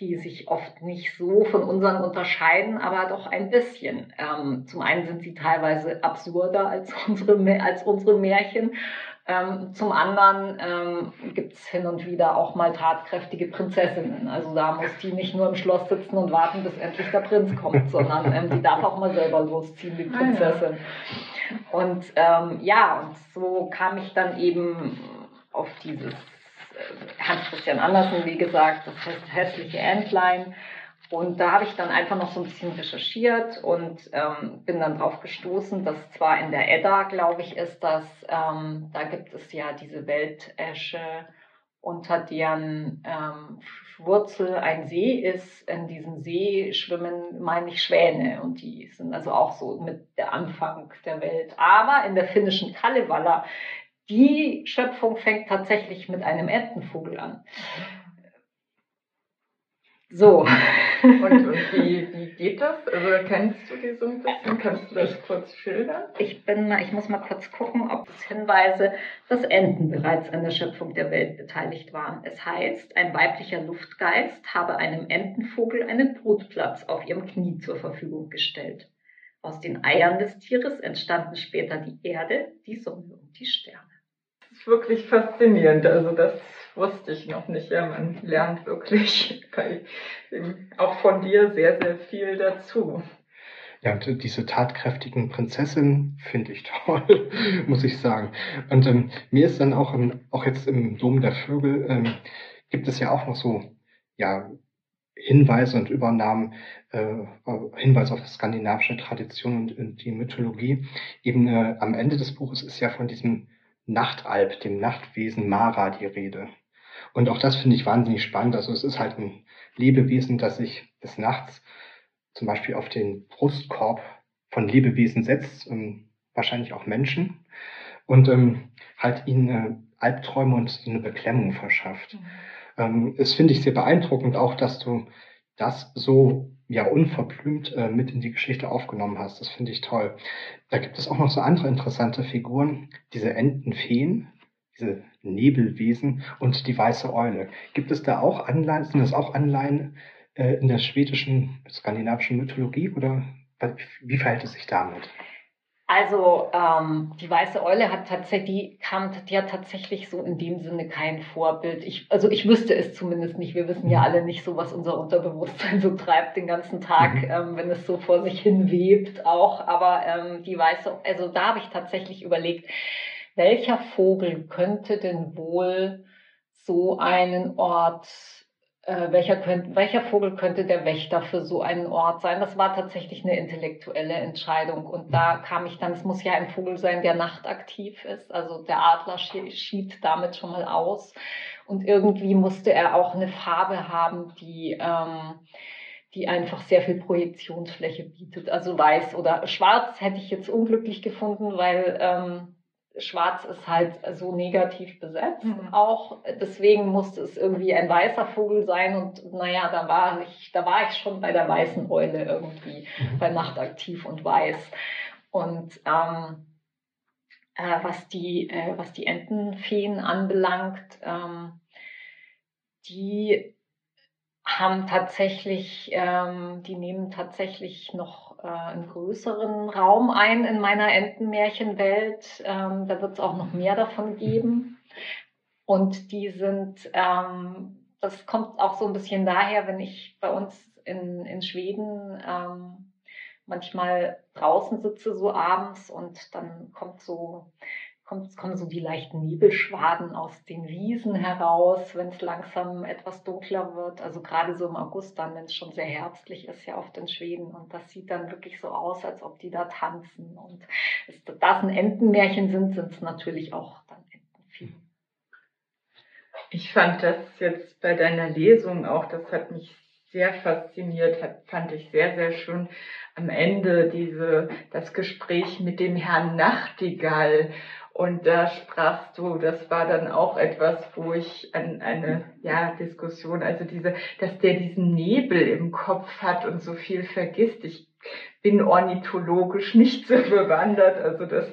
die sich oft nicht so von unseren unterscheiden, aber doch ein bisschen. Ähm, zum einen sind sie teilweise absurder als unsere, als unsere Märchen. Ähm, zum anderen ähm, gibt es hin und wieder auch mal tatkräftige Prinzessinnen. Also da muss die nicht nur im Schloss sitzen und warten, bis endlich der Prinz kommt, sondern ähm, die darf auch mal selber losziehen, die Prinzessin. Und ähm, ja, und so kam ich dann eben auf dieses Hans Christian Andersen, wie gesagt, das heißt hässliche Entlein. Und da habe ich dann einfach noch so ein bisschen recherchiert und ähm, bin dann drauf gestoßen, dass zwar in der Edda, glaube ich, ist das, ähm, da gibt es ja diese Weltesche, unter deren ähm, Wurzel ein See ist. In diesem See schwimmen, meine ich, Schwäne und die sind also auch so mit der Anfang der Welt. Aber in der finnischen Kalevala die Schöpfung fängt tatsächlich mit einem Entenvogel an. So. Und, und wie, wie geht das? Also kennst du die so ein bisschen? Kannst du das kurz schildern? Ich bin mal, ich muss mal kurz gucken, ob es Hinweise, dass Enten bereits an der Schöpfung der Welt beteiligt waren. Es heißt, ein weiblicher Luftgeist habe einem Entenvogel einen Brutplatz auf ihrem Knie zur Verfügung gestellt. Aus den Eiern des Tieres entstanden später die Erde, die Sonne und die Sterne wirklich faszinierend. Also das wusste ich noch nicht. Ja, man lernt wirklich bei, auch von dir sehr, sehr viel dazu. Ja, und diese tatkräftigen Prinzessinnen finde ich toll, muss ich sagen. Und ähm, mir ist dann auch, im, auch jetzt im Dom der Vögel, ähm, gibt es ja auch noch so, ja, Hinweise und Übernahmen, äh, Hinweise auf skandinavische Tradition und, und die Mythologie. Eben äh, am Ende des Buches ist ja von diesem Nachtalb, dem Nachtwesen Mara, die Rede. Und auch das finde ich wahnsinnig spannend. Also es ist halt ein Lebewesen, das sich des Nachts zum Beispiel auf den Brustkorb von Lebewesen setzt, ähm, wahrscheinlich auch Menschen, und ähm, halt ihnen äh, Albträume und eine Beklemmung verschafft. Mhm. Ähm, das finde ich sehr beeindruckend, auch dass du das so ja unverblümt äh, mit in die Geschichte aufgenommen hast. Das finde ich toll. Da gibt es auch noch so andere interessante Figuren, diese Entenfeen, diese Nebelwesen und die weiße Eule. Gibt es da auch Anleihen, sind das auch Anleihen äh, in der schwedischen, skandinavischen Mythologie oder wie verhält es sich damit? Also ähm, die weiße Eule hat tatsächlich, die kam, die hat tatsächlich so in dem Sinne kein Vorbild. Ich, also ich wüsste es zumindest nicht. Wir wissen ja mhm. alle nicht so, was unser Unterbewusstsein so treibt den ganzen Tag, mhm. ähm, wenn es so vor sich hin webt auch. Aber ähm, die weiße, also da habe ich tatsächlich überlegt, welcher Vogel könnte denn wohl so einen Ort äh, welcher, könnt, welcher Vogel könnte der Wächter für so einen Ort sein? Das war tatsächlich eine intellektuelle Entscheidung. Und da kam ich dann, es muss ja ein Vogel sein, der nachtaktiv ist. Also der Adler schied damit schon mal aus. Und irgendwie musste er auch eine Farbe haben, die, ähm, die einfach sehr viel Projektionsfläche bietet. Also weiß oder schwarz hätte ich jetzt unglücklich gefunden, weil ähm, Schwarz ist halt so negativ besetzt mhm. auch. Deswegen musste es irgendwie ein weißer Vogel sein und naja, da war ich, da war ich schon bei der weißen Eule irgendwie, mhm. bei Nacht aktiv und weiß. Und ähm, äh, was, die, äh, was die Entenfeen anbelangt. Ähm, die haben tatsächlich, ähm, die nehmen tatsächlich noch äh, einen größeren Raum ein in meiner Entenmärchenwelt. Ähm, da wird es auch noch mehr davon geben. Und die sind, ähm, das kommt auch so ein bisschen daher, wenn ich bei uns in, in Schweden ähm, manchmal draußen sitze, so abends, und dann kommt so kommt, kommen so die leichten Nebelschwaden aus den Wiesen heraus, wenn es langsam etwas dunkler wird. Also gerade so im August dann, wenn es schon sehr herbstlich ist, ja oft in Schweden. Und das sieht dann wirklich so aus, als ob die da tanzen. Und da es ein Entenmärchen sind, sind es natürlich auch dann Entenvieh. Ich fand das jetzt bei deiner Lesung auch, das hat mich sehr fasziniert, fand ich sehr, sehr schön am Ende diese, das Gespräch mit dem Herrn Nachtigall und da sprachst du, das war dann auch etwas, wo ich an eine ja, Diskussion, also diese, dass der diesen Nebel im Kopf hat und so viel vergisst. Ich bin ornithologisch nicht so bewandert. Also das,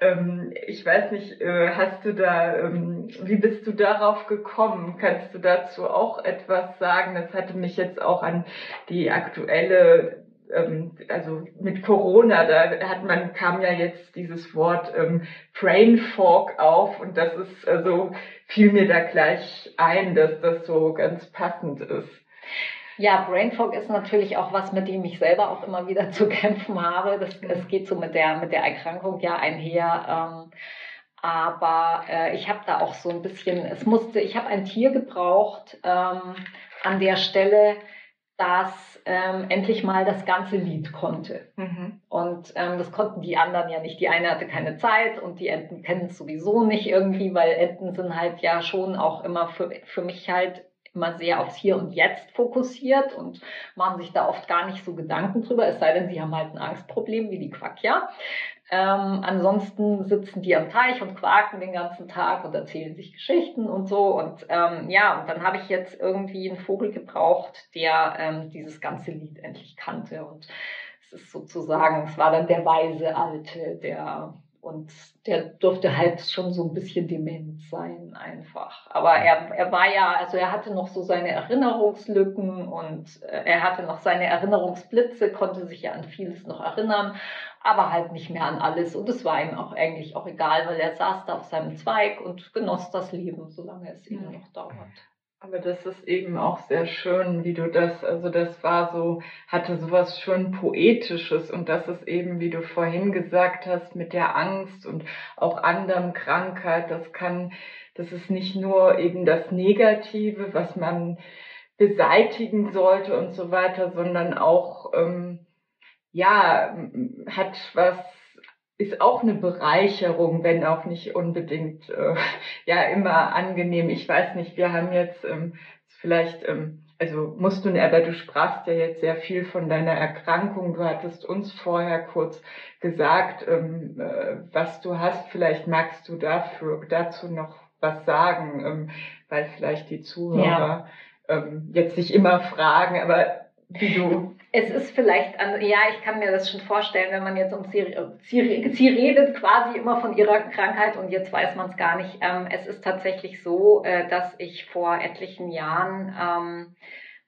ähm, ich weiß nicht, äh, hast du da, ähm, wie bist du darauf gekommen? Kannst du dazu auch etwas sagen? Das hatte mich jetzt auch an die aktuelle ähm, also mit Corona, da hat man, kam ja jetzt dieses Wort ähm, Brain Fog auf und das ist, also fiel mir da gleich ein, dass das so ganz passend ist. Ja, Brain Fog ist natürlich auch was, mit dem ich selber auch immer wieder zu kämpfen habe. Das, das geht so mit der, mit der Erkrankung ja einher. Ähm, aber äh, ich habe da auch so ein bisschen, es musste, ich habe ein Tier gebraucht ähm, an der Stelle, das ähm, endlich mal das ganze Lied konnte. Mhm. Und ähm, das konnten die anderen ja nicht. Die eine hatte keine Zeit und die Enten kennen es sowieso nicht irgendwie, weil Enten sind halt ja schon auch immer für, für mich halt immer sehr aufs Hier und Jetzt fokussiert und machen sich da oft gar nicht so Gedanken drüber, es sei denn, sie haben halt ein Angstproblem wie die Quackja. Ähm, ansonsten sitzen die am Teich und quaken den ganzen Tag und erzählen sich Geschichten und so. Und ähm, ja, und dann habe ich jetzt irgendwie einen Vogel gebraucht, der ähm, dieses ganze Lied endlich kannte. Und es ist sozusagen, es war dann der weise Alte, der und der durfte halt schon so ein bisschen dement sein einfach. Aber er, er war ja, also er hatte noch so seine Erinnerungslücken und äh, er hatte noch seine Erinnerungsblitze, konnte sich ja an vieles noch erinnern, aber halt nicht mehr an alles. Und es war ihm auch eigentlich auch egal, weil er saß da auf seinem Zweig und genoss das Leben, solange es ihm noch dauert. Aber das ist eben auch sehr schön, wie du das, also das war so, hatte sowas schön Poetisches und das ist eben, wie du vorhin gesagt hast, mit der Angst und auch anderen Krankheit, das kann, das ist nicht nur eben das Negative, was man beseitigen sollte und so weiter, sondern auch, ähm, ja, hat was ist auch eine Bereicherung, wenn auch nicht unbedingt äh, ja immer angenehm. Ich weiß nicht, wir haben jetzt ähm, vielleicht, ähm, also musst du, aber du sprachst ja jetzt sehr viel von deiner Erkrankung. Du hattest uns vorher kurz gesagt, ähm, äh, was du hast. Vielleicht magst du dafür dazu noch was sagen, ähm, weil vielleicht die Zuhörer ja. ähm, jetzt sich immer fragen, aber wie du es ist vielleicht, an, ja, ich kann mir das schon vorstellen, wenn man jetzt um sie, sie, sie redet quasi immer von ihrer Krankheit und jetzt weiß man es gar nicht. Ähm, es ist tatsächlich so, äh, dass ich vor etlichen Jahren ähm,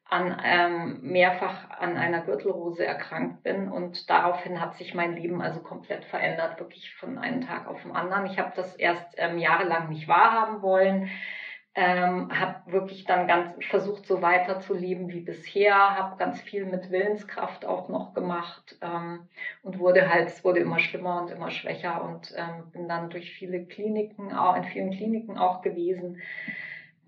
an, ähm, mehrfach an einer Gürtelrose erkrankt bin und daraufhin hat sich mein Leben also komplett verändert, wirklich von einem Tag auf den anderen. Ich habe das erst ähm, jahrelang nicht wahrhaben wollen ähm, habe wirklich dann ganz versucht, so weiterzuleben wie bisher, habe ganz viel mit Willenskraft auch noch gemacht ähm, und wurde halt, es wurde immer schlimmer und immer schwächer und ähm, bin dann durch viele Kliniken, auch in vielen Kliniken auch gewesen.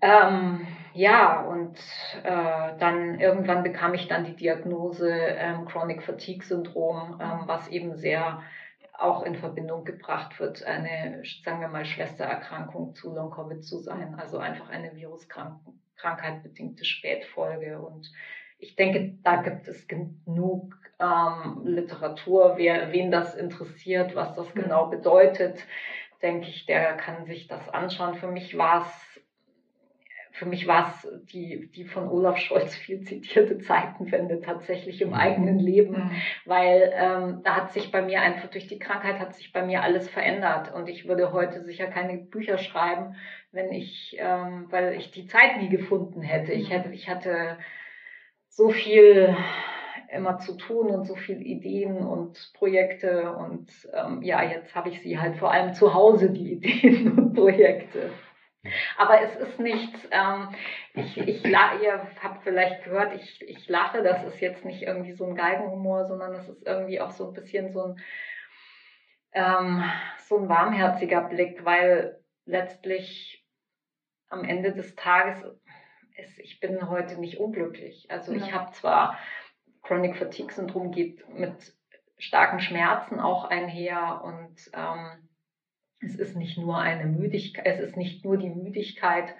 Ähm, ja, und äh, dann irgendwann bekam ich dann die Diagnose ähm, Chronic Fatigue Syndrom, ähm, was eben sehr auch in Verbindung gebracht wird, eine, sagen wir mal, Schwestererkrankung zu Long-Covid zu sein, also einfach eine Viruskrankheit bedingte Spätfolge. Und ich denke, da gibt es genug ähm, Literatur, wer, wen das interessiert, was das mhm. genau bedeutet, denke ich, der kann sich das anschauen. Für mich war es für mich war es die, die von Olaf Scholz viel zitierte Zeitenwende tatsächlich im eigenen Leben, mhm. weil ähm, da hat sich bei mir einfach durch die Krankheit hat sich bei mir alles verändert und ich würde heute sicher keine Bücher schreiben, wenn ich, ähm, weil ich die Zeit nie gefunden hätte. Ich hätte, ich hatte so viel immer zu tun und so viele Ideen und Projekte und ähm, ja, jetzt habe ich sie halt vor allem zu Hause, die Ideen und Projekte. Aber es ist nichts, ähm, ich, ich ihr habt vielleicht gehört, ich, ich lache, das ist jetzt nicht irgendwie so ein Geigenhumor, sondern es ist irgendwie auch so ein bisschen so ein, ähm, so ein warmherziger Blick, weil letztlich am Ende des Tages, ist, ich bin heute nicht unglücklich. Also ich habe zwar Chronic Fatigue Syndrom geht mit starken Schmerzen auch einher und ähm, es ist nicht nur eine Müdigkeit, es ist nicht nur die Müdigkeit.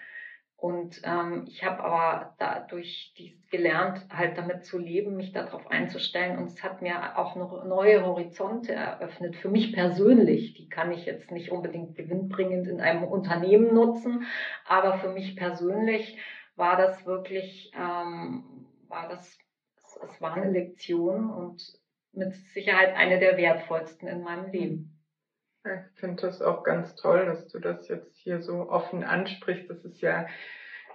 Und ähm, ich habe aber dadurch gelernt, halt damit zu leben, mich darauf einzustellen. Und es hat mir auch noch neue Horizonte eröffnet. Für mich persönlich, die kann ich jetzt nicht unbedingt gewinnbringend in einem Unternehmen nutzen, aber für mich persönlich war das wirklich, ähm, war das, es war eine Lektion und mit Sicherheit eine der wertvollsten in meinem Leben. Ich finde das auch ganz toll, dass du das jetzt hier so offen ansprichst. Das ist ja,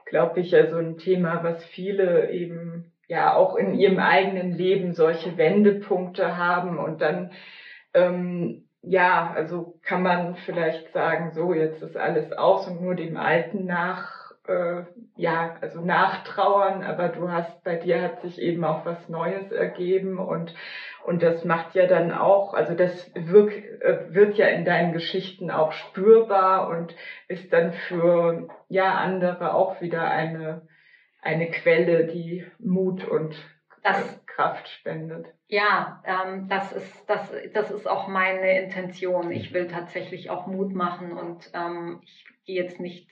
glaube ich, ja so ein Thema, was viele eben ja auch in ihrem eigenen Leben solche Wendepunkte haben und dann ähm, ja, also kann man vielleicht sagen, so jetzt ist alles aus und nur dem Alten nach äh, ja, also nachtrauern, aber du hast, bei dir hat sich eben auch was Neues ergeben und, und das macht ja dann auch, also das wirk, äh, wird ja in deinen Geschichten auch spürbar und ist dann für, ja, andere auch wieder eine, eine Quelle, die Mut und das, Kraft spendet. Ja, ähm, das ist das, das ist auch meine Intention. Ich will tatsächlich auch Mut machen und ähm, ich gehe jetzt nicht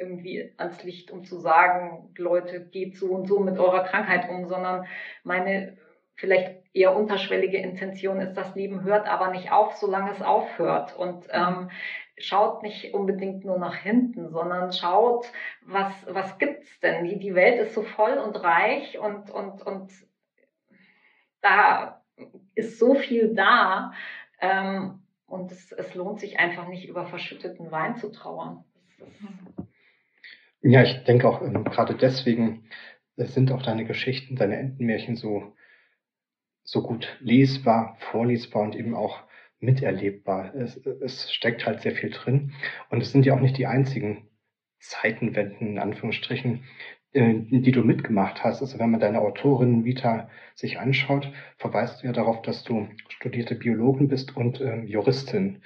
irgendwie ans Licht, um zu sagen, Leute, geht so und so mit eurer Krankheit um, sondern meine vielleicht eher unterschwellige Intention ist, das Leben hört aber nicht auf, solange es aufhört. Und ähm, schaut nicht unbedingt nur nach hinten, sondern schaut, was, was gibt's denn? Die, die Welt ist so voll und reich und, und, und da ist so viel da. Ähm, und es, es lohnt sich einfach nicht, über verschütteten Wein zu trauern. Ja, ich denke auch ähm, gerade deswegen äh, sind auch deine Geschichten, deine Entenmärchen so, so gut lesbar, vorlesbar und eben auch miterlebbar. Es, es steckt halt sehr viel drin. Und es sind ja auch nicht die einzigen Zeitenwenden, in Anführungsstrichen, äh, die du mitgemacht hast. Also wenn man deine Autorin Vita sich anschaut, verweist du ja darauf, dass du studierte Biologin bist und ähm, Juristin.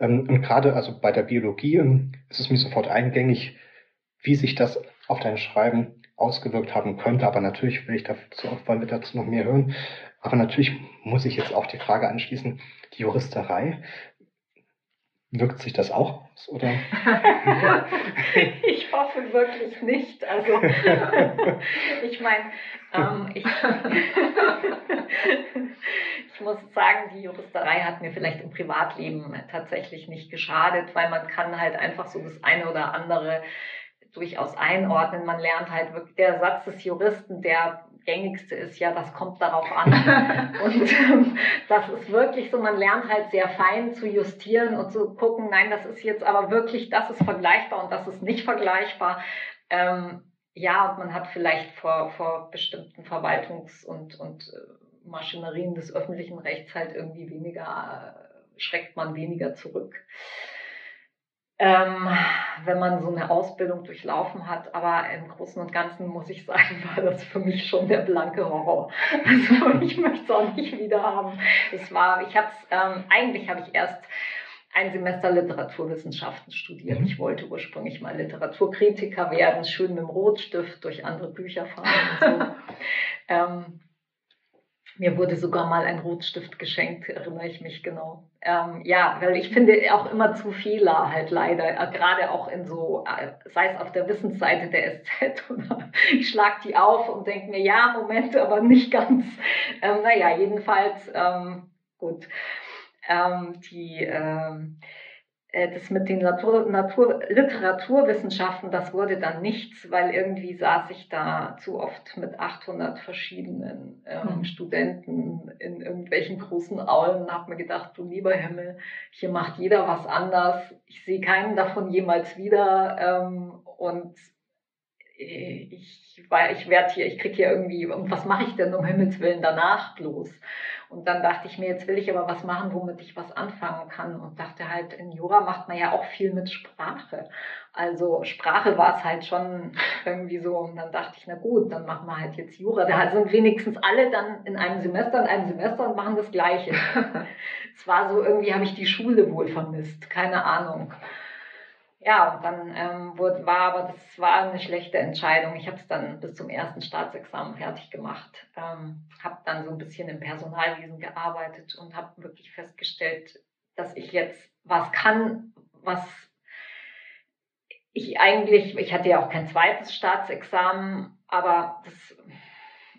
Ähm, und gerade also bei der Biologie ähm, ist es mir sofort eingängig, wie sich das auf dein Schreiben ausgewirkt haben könnte. Aber natürlich will ich dazu, wollen wir dazu noch mehr hören. Aber natürlich muss ich jetzt auch die Frage anschließen, die Juristerei, wirkt sich das auch aus, oder? ich hoffe wirklich nicht. Also, ich meine, ähm, ich, ich muss sagen, die Juristerei hat mir vielleicht im Privatleben tatsächlich nicht geschadet, weil man kann halt einfach so das eine oder andere durchaus einordnen. Man lernt halt wirklich, der Satz des Juristen, der gängigste ist ja, das kommt darauf an. und ähm, das ist wirklich so, man lernt halt sehr fein zu justieren und zu gucken, nein, das ist jetzt aber wirklich, das ist vergleichbar und das ist nicht vergleichbar. Ähm, ja, und man hat vielleicht vor, vor bestimmten Verwaltungs- und, und äh, Maschinerien des öffentlichen Rechts halt irgendwie weniger, äh, schreckt man weniger zurück ähm, wenn man so eine Ausbildung durchlaufen hat. Aber im Großen und Ganzen muss ich sagen, war das für mich schon der blanke Horror. Also ich möchte es auch nicht wieder haben. Es war, ich habe ähm, eigentlich habe ich erst ein Semester Literaturwissenschaften studiert. Mhm. Ich wollte ursprünglich mal Literaturkritiker werden, schön mit dem Rotstift durch andere Bücher fahren und so. ähm, mir wurde sogar mal ein Rotstift geschenkt, erinnere ich mich genau. Ähm, ja, weil ich finde auch immer zu Fehler halt leider, äh, gerade auch in so, äh, sei es auf der Wissensseite der SZ oder ich schlag die auf und denke mir, ja, Moment, aber nicht ganz. Ähm, naja, jedenfalls, ähm, gut. Ähm, die, ähm, äh, das mit den Natur, Natur, Literaturwissenschaften, das wurde dann nichts, weil irgendwie saß ich da zu oft mit 800 verschiedenen ähm, mhm. Studenten in irgendwelchen großen Aulen und habe mir gedacht, du lieber Himmel, hier macht jeder was anders. Ich sehe keinen davon jemals wieder ähm, und äh, ich, weil ich werde hier, ich kriege hier irgendwie, und was mache ich denn um Himmels Willen danach bloß? Und dann dachte ich mir, jetzt will ich aber was machen, womit ich was anfangen kann. Und dachte halt, in Jura macht man ja auch viel mit Sprache. Also Sprache war es halt schon irgendwie so. Und dann dachte ich, na gut, dann machen wir halt jetzt Jura. Da sind wenigstens alle dann in einem Semester, in einem Semester und machen das Gleiche. es war so, irgendwie habe ich die Schule wohl vermisst. Keine Ahnung ja, und dann ähm, wurde, war aber das war eine schlechte Entscheidung. Ich habe es dann bis zum ersten Staatsexamen fertig gemacht, ähm, habe dann so ein bisschen im Personalwesen gearbeitet und habe wirklich festgestellt, dass ich jetzt was kann, was ich eigentlich, ich hatte ja auch kein zweites Staatsexamen, aber das,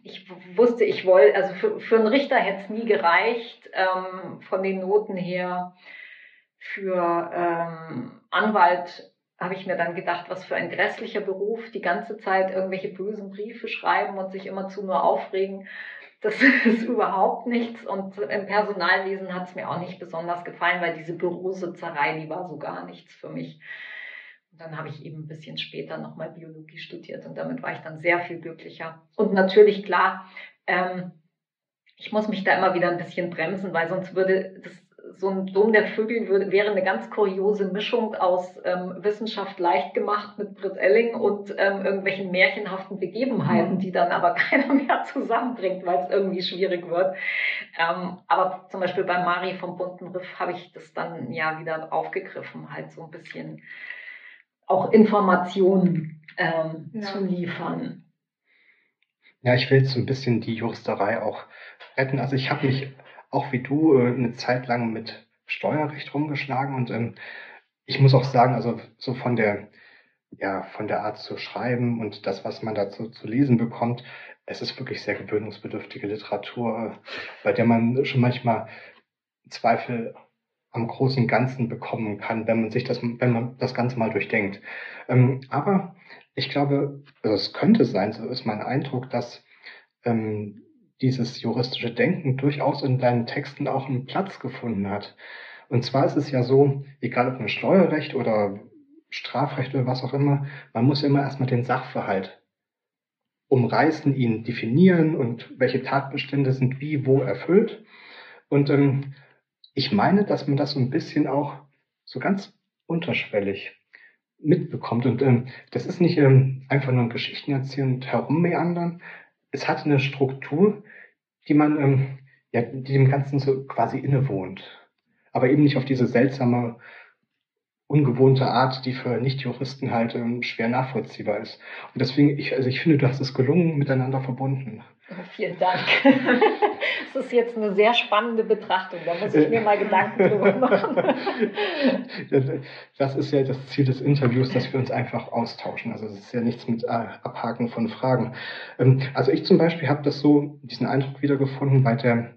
ich wusste, ich wollte, also für, für einen Richter hätte es nie gereicht, ähm, von den Noten her für ähm, Anwalt habe ich mir dann gedacht, was für ein grässlicher Beruf, die ganze Zeit irgendwelche bösen Briefe schreiben und sich immerzu nur aufregen. Das ist überhaupt nichts. Und im Personalwesen hat es mir auch nicht besonders gefallen, weil diese Bürositzerei, die war so gar nichts für mich. Und dann habe ich eben ein bisschen später nochmal Biologie studiert und damit war ich dann sehr viel glücklicher. Und natürlich klar, ähm, ich muss mich da immer wieder ein bisschen bremsen, weil sonst würde das so ein Dom der Vögel würde, wäre eine ganz kuriose Mischung aus ähm, Wissenschaft leicht gemacht mit Britt Elling und ähm, irgendwelchen märchenhaften Begebenheiten, mhm. die dann aber keiner mehr zusammenbringt, weil es irgendwie schwierig wird. Ähm, aber zum Beispiel bei Mari vom Bunten Riff habe ich das dann ja wieder aufgegriffen, halt so ein bisschen auch Informationen ähm, ja. zu liefern. Ja, ich will jetzt so ein bisschen die Juristerei auch retten. Also ich habe mich auch wie du äh, eine Zeit lang mit Steuerrecht rumgeschlagen und ähm, ich muss auch sagen, also so von der ja von der Art zu schreiben und das, was man dazu zu lesen bekommt, es ist wirklich sehr gewöhnungsbedürftige Literatur, äh, bei der man schon manchmal Zweifel am großen Ganzen bekommen kann, wenn man sich das, wenn man das Ganze mal durchdenkt. Ähm, aber ich glaube, also es könnte sein, so ist mein Eindruck, dass ähm, dieses juristische Denken durchaus in deinen Texten auch einen Platz gefunden hat. Und zwar ist es ja so, egal ob ein Steuerrecht oder Strafrecht oder was auch immer, man muss immer erstmal den Sachverhalt umreißen, ihn definieren und welche Tatbestände sind wie, wo erfüllt. Und ähm, ich meine, dass man das so ein bisschen auch so ganz unterschwellig mitbekommt. Und ähm, das ist nicht ähm, einfach nur ein Geschichten erzählen und herummeandern, es hat eine Struktur, die man, ähm, ja, die dem Ganzen so quasi innewohnt. Aber eben nicht auf diese seltsame, ungewohnte Art, die für Nichtjuristen halt ähm, schwer nachvollziehbar ist. Und deswegen, ich, also ich finde, du hast es gelungen miteinander verbunden. Vielen Dank. Das ist jetzt eine sehr spannende Betrachtung. Da muss ich mir mal Gedanken drüber machen. Das ist ja das Ziel des Interviews, dass wir uns einfach austauschen. Also es ist ja nichts mit äh, Abhaken von Fragen. Ähm, also ich zum Beispiel habe das so, diesen Eindruck wiedergefunden bei der,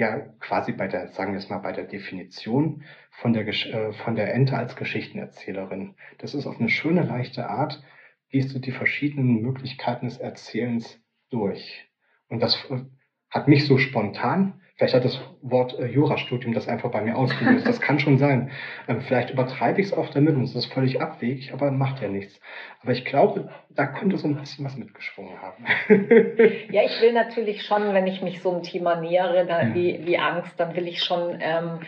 ja, quasi bei der, sagen wir es mal, bei der Definition von der, äh, von der Ente als Geschichtenerzählerin. Das ist auf eine schöne, leichte Art, gehst du die verschiedenen Möglichkeiten des Erzählens durch. Und das äh, hat mich so spontan, vielleicht hat das Wort äh, Jurastudium das einfach bei mir ausgelöst. Das kann schon sein. Ähm, vielleicht übertreibe ich es auch damit und es ist völlig abwegig, aber macht ja nichts. Aber ich glaube, da könnte so ein bisschen was mitgeschwungen haben. ja, ich will natürlich schon, wenn ich mich so einem Thema nähere, da, ja. wie, wie Angst, dann will ich schon ähm,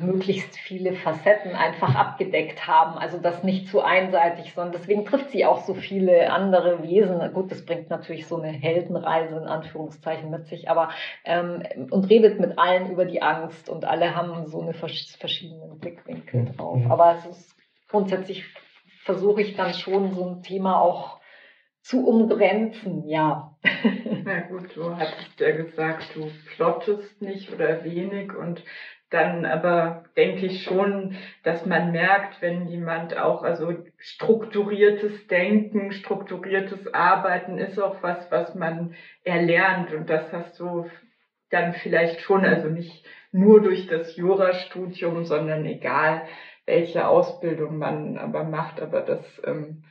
möglichst viele Facetten einfach abgedeckt haben. Also das nicht zu einseitig, sondern deswegen trifft sie auch so viele andere Wesen. Gut, das bringt natürlich so eine Heldenreise in Anführungszeichen mit sich, aber ähm, und redet mit allen über die Angst und alle haben so eine verschiedenen Blickwinkel mhm. drauf. Aber es ist grundsätzlich versuche ich dann schon so ein Thema auch zu umgrenzen, ja. Na gut, du hattest ja gesagt, du plottest nicht oder wenig und dann aber denke ich schon, dass man merkt, wenn jemand auch, also strukturiertes Denken, strukturiertes Arbeiten ist auch was, was man erlernt. Und das hast du dann vielleicht schon, also nicht nur durch das Jurastudium, sondern egal, welche Ausbildung man aber macht, aber das ähm,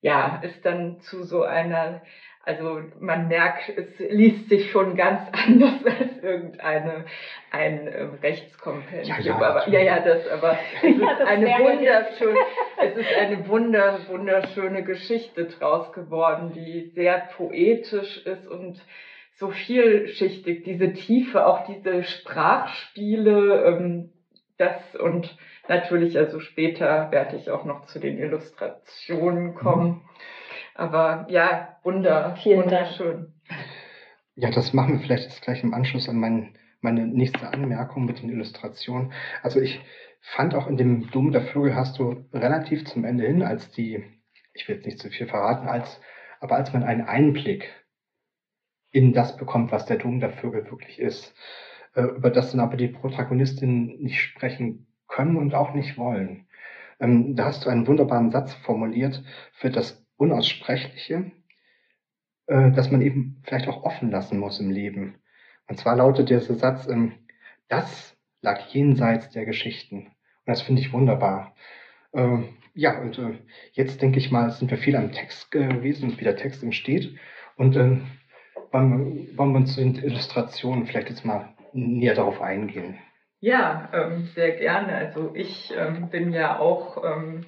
ja ist dann zu so einer also man merkt, es liest sich schon ganz anders als irgendeine ein ähm, Rechtskompendium. Ja, ja, aber ja, ja, das, aber es ist ja, eine wunderschöne, es ist eine wunder, wunderschöne Geschichte draus geworden, die sehr poetisch ist und so vielschichtig. Diese Tiefe, auch diese Sprachspiele, ähm, das und natürlich, also später werde ich auch noch zu den Illustrationen kommen. Mhm. Aber ja, wunder, Vielen wunderschön. Dank. Ja, das machen wir vielleicht jetzt gleich im Anschluss an mein, meine nächste Anmerkung mit den Illustrationen. Also ich fand auch in dem Dom der Vögel hast du relativ zum Ende hin, als die, ich will jetzt nicht zu viel verraten, als, aber als man einen Einblick in das bekommt, was der Dom der Vögel wirklich ist, äh, über das dann aber die Protagonistinnen nicht sprechen können und auch nicht wollen. Ähm, da hast du einen wunderbaren Satz formuliert für das Unaussprechliche, äh, dass man eben vielleicht auch offen lassen muss im Leben. Und zwar lautet dieser Satz, ähm, das lag jenseits der Geschichten. Und das finde ich wunderbar. Äh, ja, und äh, jetzt denke ich mal, sind wir viel am Text gewesen und wie der Text entsteht. Und äh, wollen, wollen wir uns zu den Illustrationen vielleicht jetzt mal näher darauf eingehen. Ja, ähm, sehr gerne. Also ich ähm, bin ja auch ähm,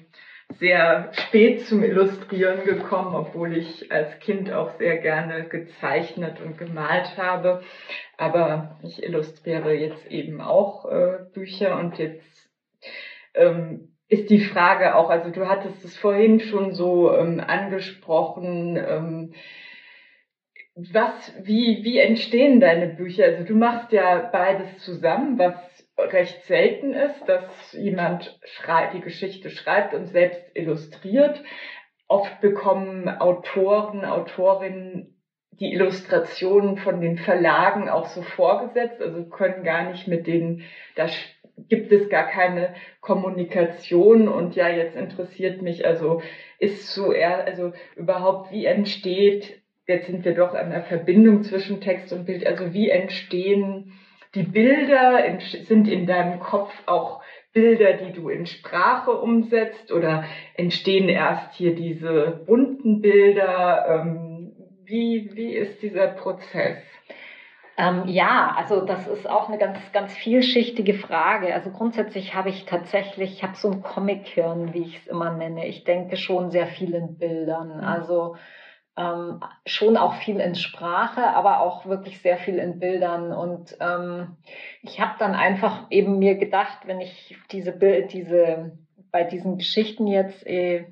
sehr spät zum Illustrieren gekommen, obwohl ich als Kind auch sehr gerne gezeichnet und gemalt habe. Aber ich illustriere jetzt eben auch äh, Bücher und jetzt ähm, ist die Frage auch, also du hattest es vorhin schon so ähm, angesprochen, ähm, was, wie, wie entstehen deine Bücher? Also du machst ja beides zusammen, was recht selten ist, dass jemand schreibt, die Geschichte schreibt und selbst illustriert. Oft bekommen Autoren, Autorinnen die Illustrationen von den Verlagen auch so vorgesetzt, also können gar nicht mit denen, da gibt es gar keine Kommunikation und ja, jetzt interessiert mich, also ist so eher, also überhaupt, wie entsteht, jetzt sind wir doch an der Verbindung zwischen Text und Bild, also wie entstehen die Bilder sind in deinem Kopf auch Bilder, die du in Sprache umsetzt oder entstehen erst hier diese bunten Bilder? Ähm, wie, wie ist dieser Prozess? Ähm, ja, also das ist auch eine ganz, ganz vielschichtige Frage. Also grundsätzlich habe ich tatsächlich, ich habe so ein Comic-Hirn, wie ich es immer nenne. Ich denke schon sehr viel in Bildern. Mhm. Also ähm, schon auch viel in Sprache, aber auch wirklich sehr viel in Bildern. Und ähm, ich habe dann einfach eben mir gedacht, wenn ich diese Bild, diese bei diesen Geschichten jetzt äh,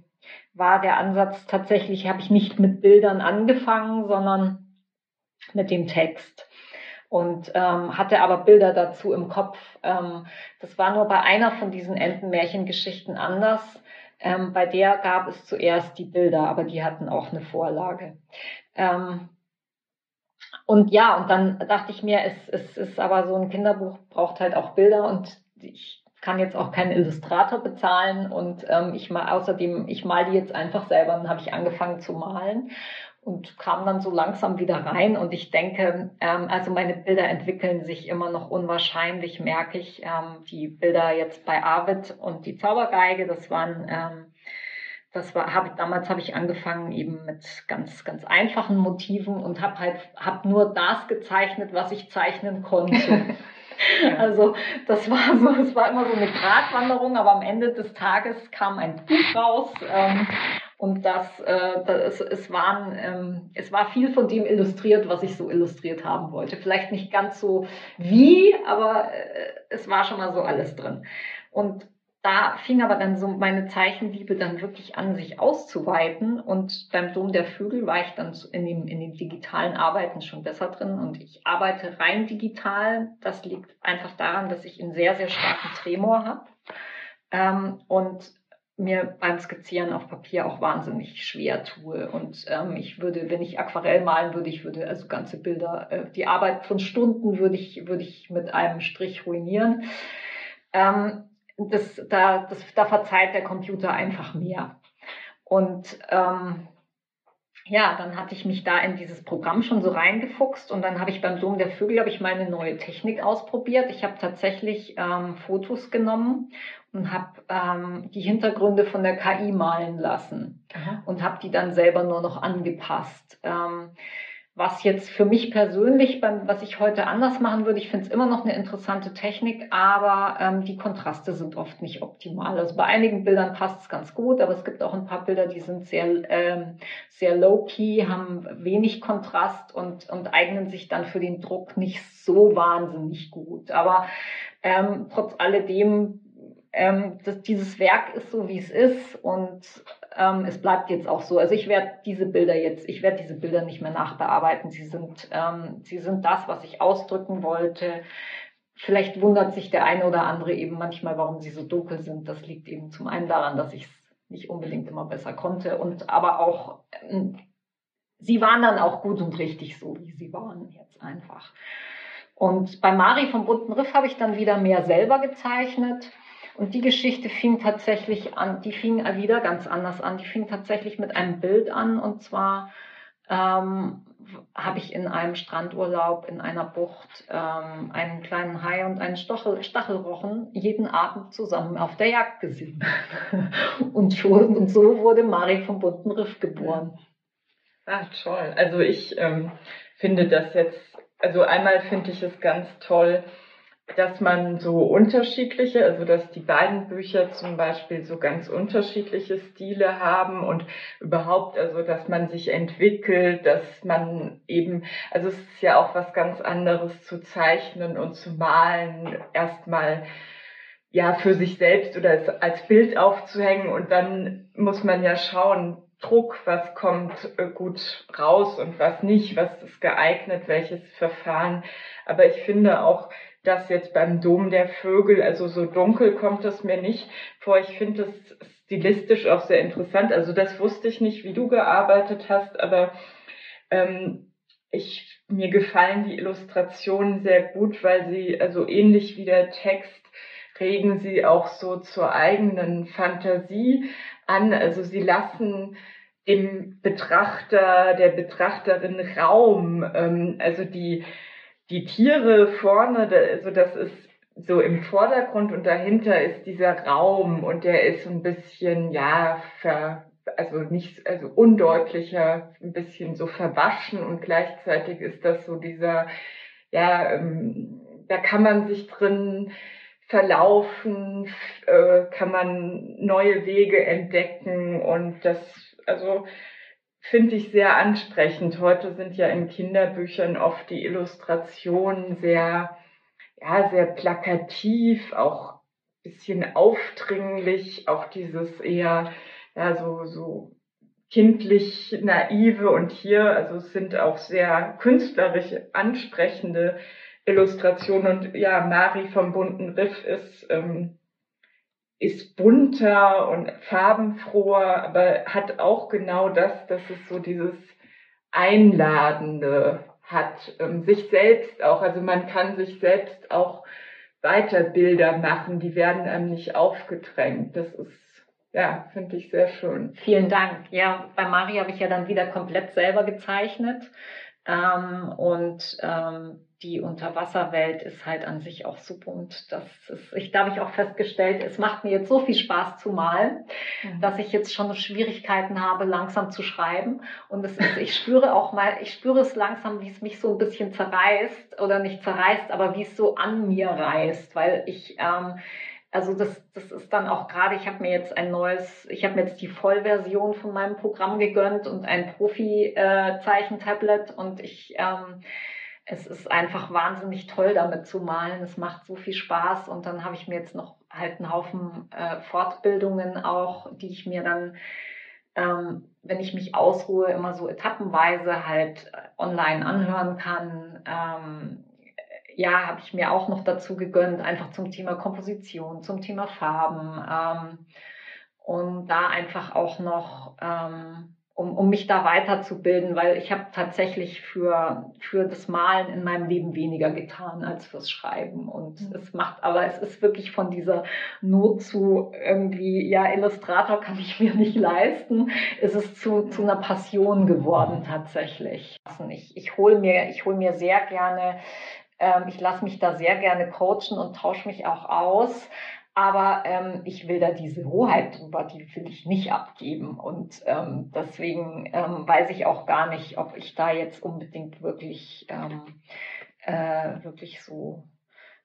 war der Ansatz tatsächlich, habe ich nicht mit Bildern angefangen, sondern mit dem Text und ähm, hatte aber Bilder dazu im Kopf. Ähm, das war nur bei einer von diesen Entenmärchengeschichten anders. Ähm, bei der gab es zuerst die Bilder, aber die hatten auch eine Vorlage. Ähm, und ja, und dann dachte ich mir, es, es ist aber so ein Kinderbuch braucht halt auch Bilder und ich kann jetzt auch keinen Illustrator bezahlen und ähm, ich mal außerdem ich mal die jetzt einfach selber. Dann habe ich angefangen zu malen und kam dann so langsam wieder rein. Und ich denke, ähm, also meine Bilder entwickeln sich immer noch unwahrscheinlich, merke ich. Ähm, die Bilder jetzt bei Arvid und die Zaubergeige, das waren, ähm, das war, habe damals habe ich angefangen eben mit ganz, ganz einfachen Motiven und habe halt, habe nur das gezeichnet, was ich zeichnen konnte. Also das war so, es war immer so eine Gratwanderung, aber am Ende des Tages kam ein Buch raus. Ähm, und das, äh, das es, waren, ähm, es war viel von dem illustriert, was ich so illustriert haben wollte. Vielleicht nicht ganz so wie, aber äh, es war schon mal so alles drin. Und da fing aber dann so meine Zeichenliebe dann wirklich an, sich auszuweiten. Und beim Dom der Vögel war ich dann in dem, in dem digitalen Arbeiten schon besser drin. Und ich arbeite rein digital. Das liegt einfach daran, dass ich einen sehr, sehr starken Tremor habe. Ähm, und mir beim Skizzieren auf Papier auch wahnsinnig schwer tue. Und ähm, ich würde, wenn ich Aquarell malen würde, ich würde also ganze Bilder, äh, die Arbeit von Stunden würde ich, würde ich mit einem Strich ruinieren. Ähm, das, da, das, da verzeiht der Computer einfach mehr. Und ähm, ja, dann hatte ich mich da in dieses Programm schon so reingefuchst und dann habe ich beim Dom der Vögel habe ich meine neue Technik ausprobiert. Ich habe tatsächlich ähm, Fotos genommen und habe ähm, die Hintergründe von der KI malen lassen Aha. und habe die dann selber nur noch angepasst. Ähm, was jetzt für mich persönlich, beim, was ich heute anders machen würde, ich finde es immer noch eine interessante Technik, aber ähm, die Kontraste sind oft nicht optimal. Also bei einigen Bildern passt es ganz gut, aber es gibt auch ein paar Bilder, die sind sehr, ähm, sehr low-key, haben wenig Kontrast und, und eignen sich dann für den Druck nicht so wahnsinnig gut. Aber ähm, trotz alledem ähm, das, dieses Werk ist so, wie es ist und ähm, es bleibt jetzt auch so. Also ich werde diese Bilder jetzt, ich werde diese Bilder nicht mehr nachbearbeiten. Sie sind, ähm, sie sind das, was ich ausdrücken wollte. Vielleicht wundert sich der eine oder andere eben manchmal, warum sie so dunkel sind. Das liegt eben zum einen daran, dass ich es nicht unbedingt immer besser konnte und aber auch, ähm, sie waren dann auch gut und richtig so, wie sie waren jetzt einfach. Und bei Mari vom bunten Riff habe ich dann wieder mehr selber gezeichnet. Und die Geschichte fing tatsächlich an, die fing wieder ganz anders an. Die fing tatsächlich mit einem Bild an. Und zwar ähm, habe ich in einem Strandurlaub in einer Bucht ähm, einen kleinen Hai und einen Stachel, Stachelrochen jeden Abend zusammen auf der Jagd gesehen. und, schon, und so wurde Mari vom bunten Riff geboren. Ah, toll. Also ich ähm, finde das jetzt, also einmal finde ich es ganz toll, dass man so unterschiedliche, also dass die beiden Bücher zum Beispiel so ganz unterschiedliche Stile haben und überhaupt, also dass man sich entwickelt, dass man eben, also es ist ja auch was ganz anderes zu zeichnen und zu malen, erstmal ja für sich selbst oder als Bild aufzuhängen und dann muss man ja schauen, Druck, was kommt äh, gut raus und was nicht, was ist geeignet, welches Verfahren. Aber ich finde auch, das jetzt beim Dom der Vögel, also so dunkel kommt es mir nicht vor. Ich finde es stilistisch auch sehr interessant. Also das wusste ich nicht, wie du gearbeitet hast, aber ähm, ich, mir gefallen die Illustrationen sehr gut, weil sie, also ähnlich wie der Text, regen sie auch so zur eigenen Fantasie an. Also sie lassen dem Betrachter, der Betrachterin Raum. Ähm, also die die Tiere vorne, also das ist so im Vordergrund und dahinter ist dieser Raum und der ist so ein bisschen, ja, ver, also nicht, also undeutlicher, ein bisschen so verwaschen und gleichzeitig ist das so dieser, ja, ähm, da kann man sich drin verlaufen, äh, kann man neue Wege entdecken und das, also finde ich sehr ansprechend. Heute sind ja in Kinderbüchern oft die Illustrationen sehr, ja, sehr plakativ, auch bisschen aufdringlich, auch dieses eher, ja, so, so kindlich naive und hier, also es sind auch sehr künstlerisch ansprechende Illustrationen und ja, Mari vom bunten Riff ist, ähm, ist bunter und farbenfroher, aber hat auch genau das, dass es so dieses Einladende hat, ähm, sich selbst auch, also man kann sich selbst auch weiter Bilder machen, die werden einem nicht aufgedrängt. Das ist, ja, finde ich sehr schön. Vielen Dank. Ja, bei Mari habe ich ja dann wieder komplett selber gezeichnet. Ähm, und ähm, die Unterwasserwelt ist halt an sich auch so bunt. Das ist, ich da habe ich auch festgestellt, es macht mir jetzt so viel Spaß zu malen, mhm. dass ich jetzt schon Schwierigkeiten habe, langsam zu schreiben. Und es ist, ich spüre auch mal, ich spüre es langsam, wie es mich so ein bisschen zerreißt oder nicht zerreißt, aber wie es so an mir reißt, weil ich ähm, also das, das ist dann auch gerade, ich habe mir jetzt ein neues, ich habe mir jetzt die Vollversion von meinem Programm gegönnt und ein Profi-Zeichentablet äh, und ich ähm, es ist einfach wahnsinnig toll, damit zu malen. Es macht so viel Spaß. Und dann habe ich mir jetzt noch halt einen Haufen äh, Fortbildungen auch, die ich mir dann, ähm, wenn ich mich ausruhe, immer so etappenweise halt äh, online anhören kann. Ähm, ja, habe ich mir auch noch dazu gegönnt, einfach zum Thema Komposition, zum Thema Farben. Ähm, und da einfach auch noch ähm, um, um mich da weiterzubilden, weil ich habe tatsächlich für, für das Malen in meinem Leben weniger getan als fürs Schreiben. Und mhm. es macht, aber es ist wirklich von dieser Not zu irgendwie, ja, Illustrator kann ich mir nicht leisten, ist es zu, zu einer Passion geworden tatsächlich. Ich, ich hole mir, ich hol mir sehr gerne ähm, ich lasse mich da sehr gerne coachen und tausche mich auch aus. Aber ähm, ich will da diese Hoheit drüber, die will ich nicht abgeben. Und ähm, deswegen ähm, weiß ich auch gar nicht, ob ich da jetzt unbedingt wirklich, ähm, äh, wirklich so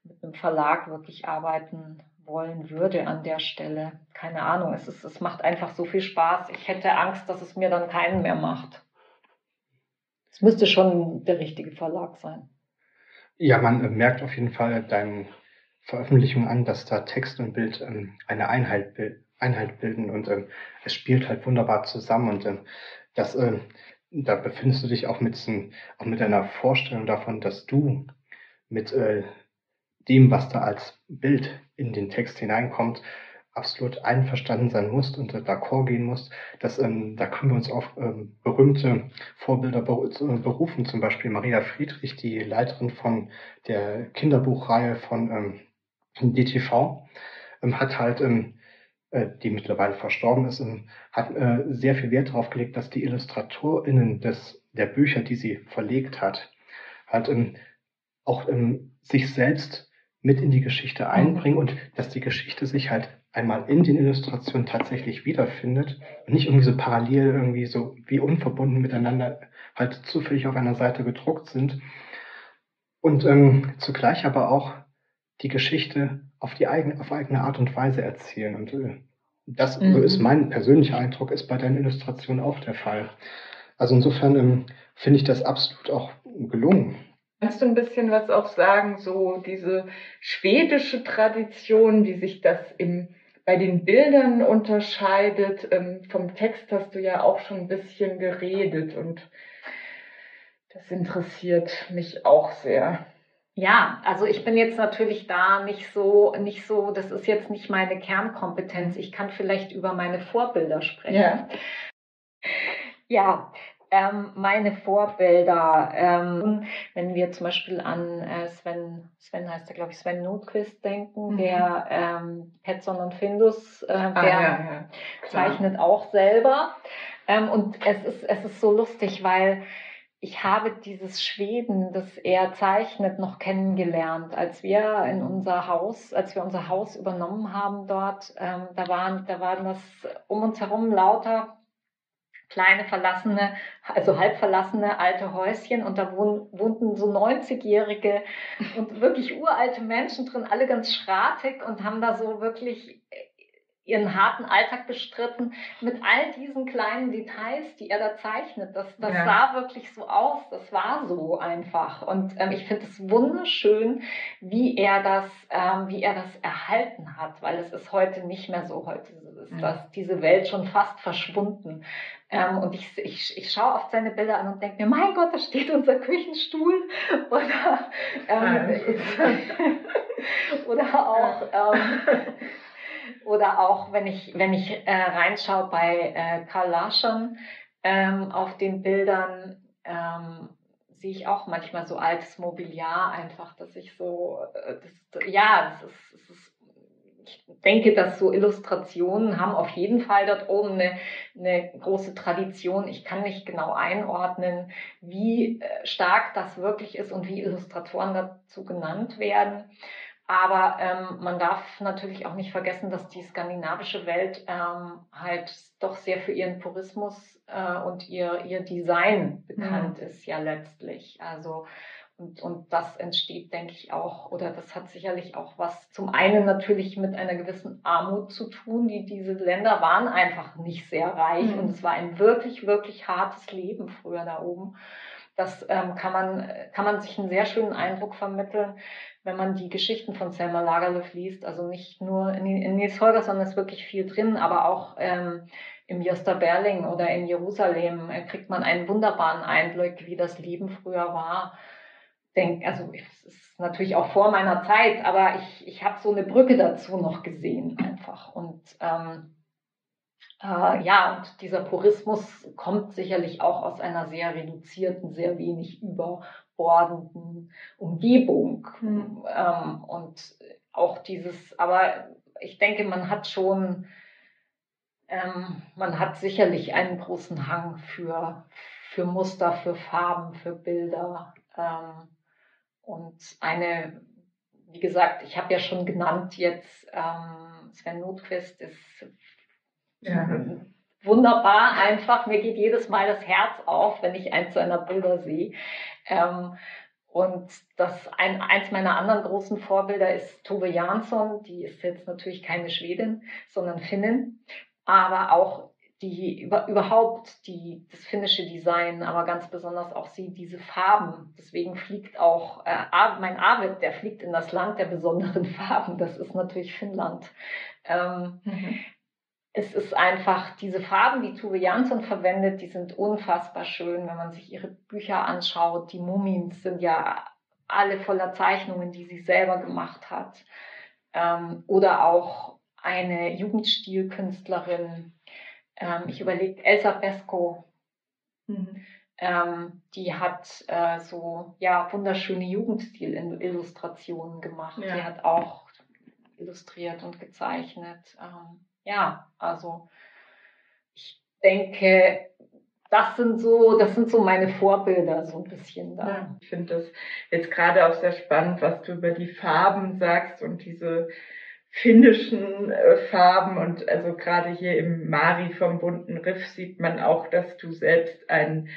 mit einem Verlag wirklich arbeiten wollen würde an der Stelle. Keine Ahnung, es, ist, es macht einfach so viel Spaß. Ich hätte Angst, dass es mir dann keinen mehr macht. Es müsste schon der richtige Verlag sein. Ja, man äh, merkt auf jeden Fall deinen Veröffentlichung an, dass da Text und Bild ähm, eine Einheit, Einheit bilden und ähm, es spielt halt wunderbar zusammen und ähm, das, ähm, da befindest du dich auch mit, auch mit einer Vorstellung davon, dass du mit äh, dem, was da als Bild in den Text hineinkommt, absolut einverstanden sein musst und äh, d'accord gehen musst. Das, ähm, da können wir uns auf ähm, berühmte Vorbilder berufen, zum Beispiel Maria Friedrich, die Leiterin von der Kinderbuchreihe von ähm, DTV ähm, hat halt, ähm, äh, die mittlerweile verstorben ist, ähm, hat äh, sehr viel Wert darauf gelegt, dass die IllustratorInnen des, der Bücher, die sie verlegt hat, halt auch sich selbst mit in die Geschichte einbringen und dass die Geschichte sich halt einmal in den Illustrationen tatsächlich wiederfindet und nicht irgendwie so parallel irgendwie so wie unverbunden miteinander halt zufällig auf einer Seite gedruckt sind. Und ähm, zugleich aber auch die Geschichte auf die eigene, auf eigene Art und Weise erzählen. Und äh, das mhm. ist mein persönlicher Eindruck, ist bei deinen Illustrationen auch der Fall. Also insofern ähm, finde ich das absolut auch gelungen. Kannst du ein bisschen was auch sagen, so diese schwedische Tradition, wie sich das im, bei den Bildern unterscheidet? Ähm, vom Text hast du ja auch schon ein bisschen geredet und das interessiert mich auch sehr. Ja, also ich bin jetzt natürlich da nicht so, nicht so, das ist jetzt nicht meine Kernkompetenz. Ich kann vielleicht über meine Vorbilder sprechen. Ja, ja ähm, meine Vorbilder, ähm, wenn wir zum Beispiel an äh, Sven, Sven heißt er, glaube ich, Sven Nordquist denken, mhm. der ähm, Petson und Findus, äh, ah, der ja, ja. zeichnet auch selber. Ähm, und es ist, es ist so lustig, weil ich habe dieses Schweden, das er zeichnet, noch kennengelernt, als wir in unser Haus, als wir unser Haus übernommen haben dort. Ähm, da waren, da waren das um uns herum lauter kleine verlassene, also halb verlassene alte Häuschen und da wohnten so 90-jährige und wirklich uralte Menschen drin, alle ganz schratig und haben da so wirklich ihren harten Alltag bestritten mit all diesen kleinen Details, die er da zeichnet. Das, das ja. sah wirklich so aus, das war so einfach. Und ähm, ich finde es wunderschön, wie er das, ähm, wie er das erhalten hat, weil es ist heute nicht mehr so. Heute ist ja. das, diese Welt schon fast verschwunden. Ähm, und ich, ich, ich schaue oft seine Bilder an und denke mir, mein Gott, da steht unser Küchenstuhl. Oder, ähm, oder auch ähm, oder auch, wenn ich, wenn ich äh, reinschaue bei äh, Karl Larschen ähm, auf den Bildern, ähm, sehe ich auch manchmal so altes Mobiliar einfach, dass ich so, äh, das, ja, das ist, das ist ich denke, dass so Illustrationen haben auf jeden Fall dort oben eine, eine große Tradition. Ich kann nicht genau einordnen, wie äh, stark das wirklich ist und wie Illustratoren dazu genannt werden. Aber ähm, man darf natürlich auch nicht vergessen, dass die skandinavische Welt ähm, halt doch sehr für ihren Purismus äh, und ihr, ihr Design bekannt mhm. ist ja letztlich. Also und, und das entsteht, denke ich, auch, oder das hat sicherlich auch was zum einen natürlich mit einer gewissen Armut zu tun. Die, diese Länder waren einfach nicht sehr reich mhm. und es war ein wirklich, wirklich hartes Leben früher da oben. Das ähm, kann, man, kann man sich einen sehr schönen Eindruck vermitteln, wenn man die Geschichten von Selma Lagerlöf liest. Also nicht nur in, in Nils Holger, sondern es ist wirklich viel drin, aber auch ähm, im Josta Berling oder in Jerusalem äh, kriegt man einen wunderbaren Einblick, wie das Leben früher war. Denk, also es ist natürlich auch vor meiner Zeit, aber ich, ich habe so eine Brücke dazu noch gesehen einfach. Und ähm, Äh, ja, und dieser Purismus kommt sicherlich auch aus einer sehr reduzierten, sehr wenig überbordenden Umgebung. Mhm. Ähm, und auch dieses, aber ich denke, man hat schon, ähm, man hat sicherlich einen großen Hang für, für Muster, für Farben, für Bilder. Ähm, und eine, wie gesagt, ich habe ja schon genannt jetzt, ähm, Sven Notquist ist ja. wunderbar einfach. Mir geht jedes Mal das Herz auf, wenn ich eins seiner Bilder sehe. Ähm, und das ein, eins meiner anderen großen Vorbilder ist Tove Jansson. Die ist jetzt natürlich keine Schwedin, sondern Finnin. Aber auch die über, überhaupt die, das finnische Design, aber ganz besonders auch sie, diese Farben. Deswegen fliegt auch äh, mein Arvid, der fliegt in das Land der besonderen Farben. Das ist natürlich Finnland. Ähm, mhm es ist einfach, diese Farben, die Tuve Jansson verwendet, die sind unfassbar schön, wenn man sich ihre Bücher anschaut. Die Mumien sind ja alle voller Zeichnungen, die sie selber gemacht hat. Ähm, oder auch eine Jugendstilkünstlerin. Ähm, ich überlege, Elsa Pesco. Mhm. Ähm, die hat äh, so ja wunderschöne Jugendstil-Illustrationen gemacht. Ja. Die hat auch illustriert und gezeichnet. Ähm, ja, also ich denke, das sind so, das sind so meine Vorbilder so ein bisschen da. Ja, ich finde das jetzt gerade auch sehr spannend, was du über die Farben sagst und diese finnischen äh, Farben und also gerade hier im Mari vom bunten Riff sieht man auch, dass du selbst ein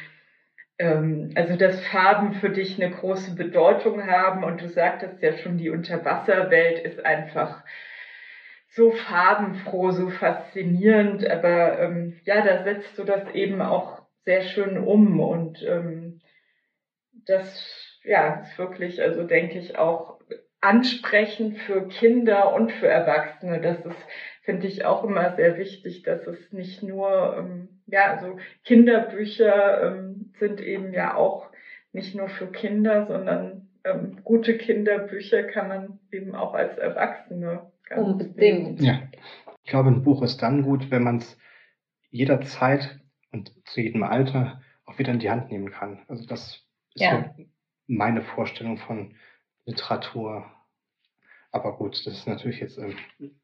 ähm, also dass Farben für dich eine große Bedeutung haben und du sagtest ja schon, die Unterwasserwelt ist einfach so farbenfroh, so faszinierend, aber ähm, ja, da setzt du das eben auch sehr schön um und ähm, das ja ist wirklich, also denke ich auch ansprechend für Kinder und für Erwachsene. Das ist, finde ich, auch immer sehr wichtig, dass es nicht nur, ähm, ja, also Kinderbücher ähm, sind eben ja auch nicht nur für Kinder, sondern ähm, gute Kinderbücher kann man eben auch als Erwachsene Unbedingt. Ja. Ich glaube, ein Buch ist dann gut, wenn man es jederzeit und zu jedem Alter auch wieder in die Hand nehmen kann. Also das ist ja. so meine Vorstellung von Literatur. Aber gut, das ist natürlich jetzt ähm,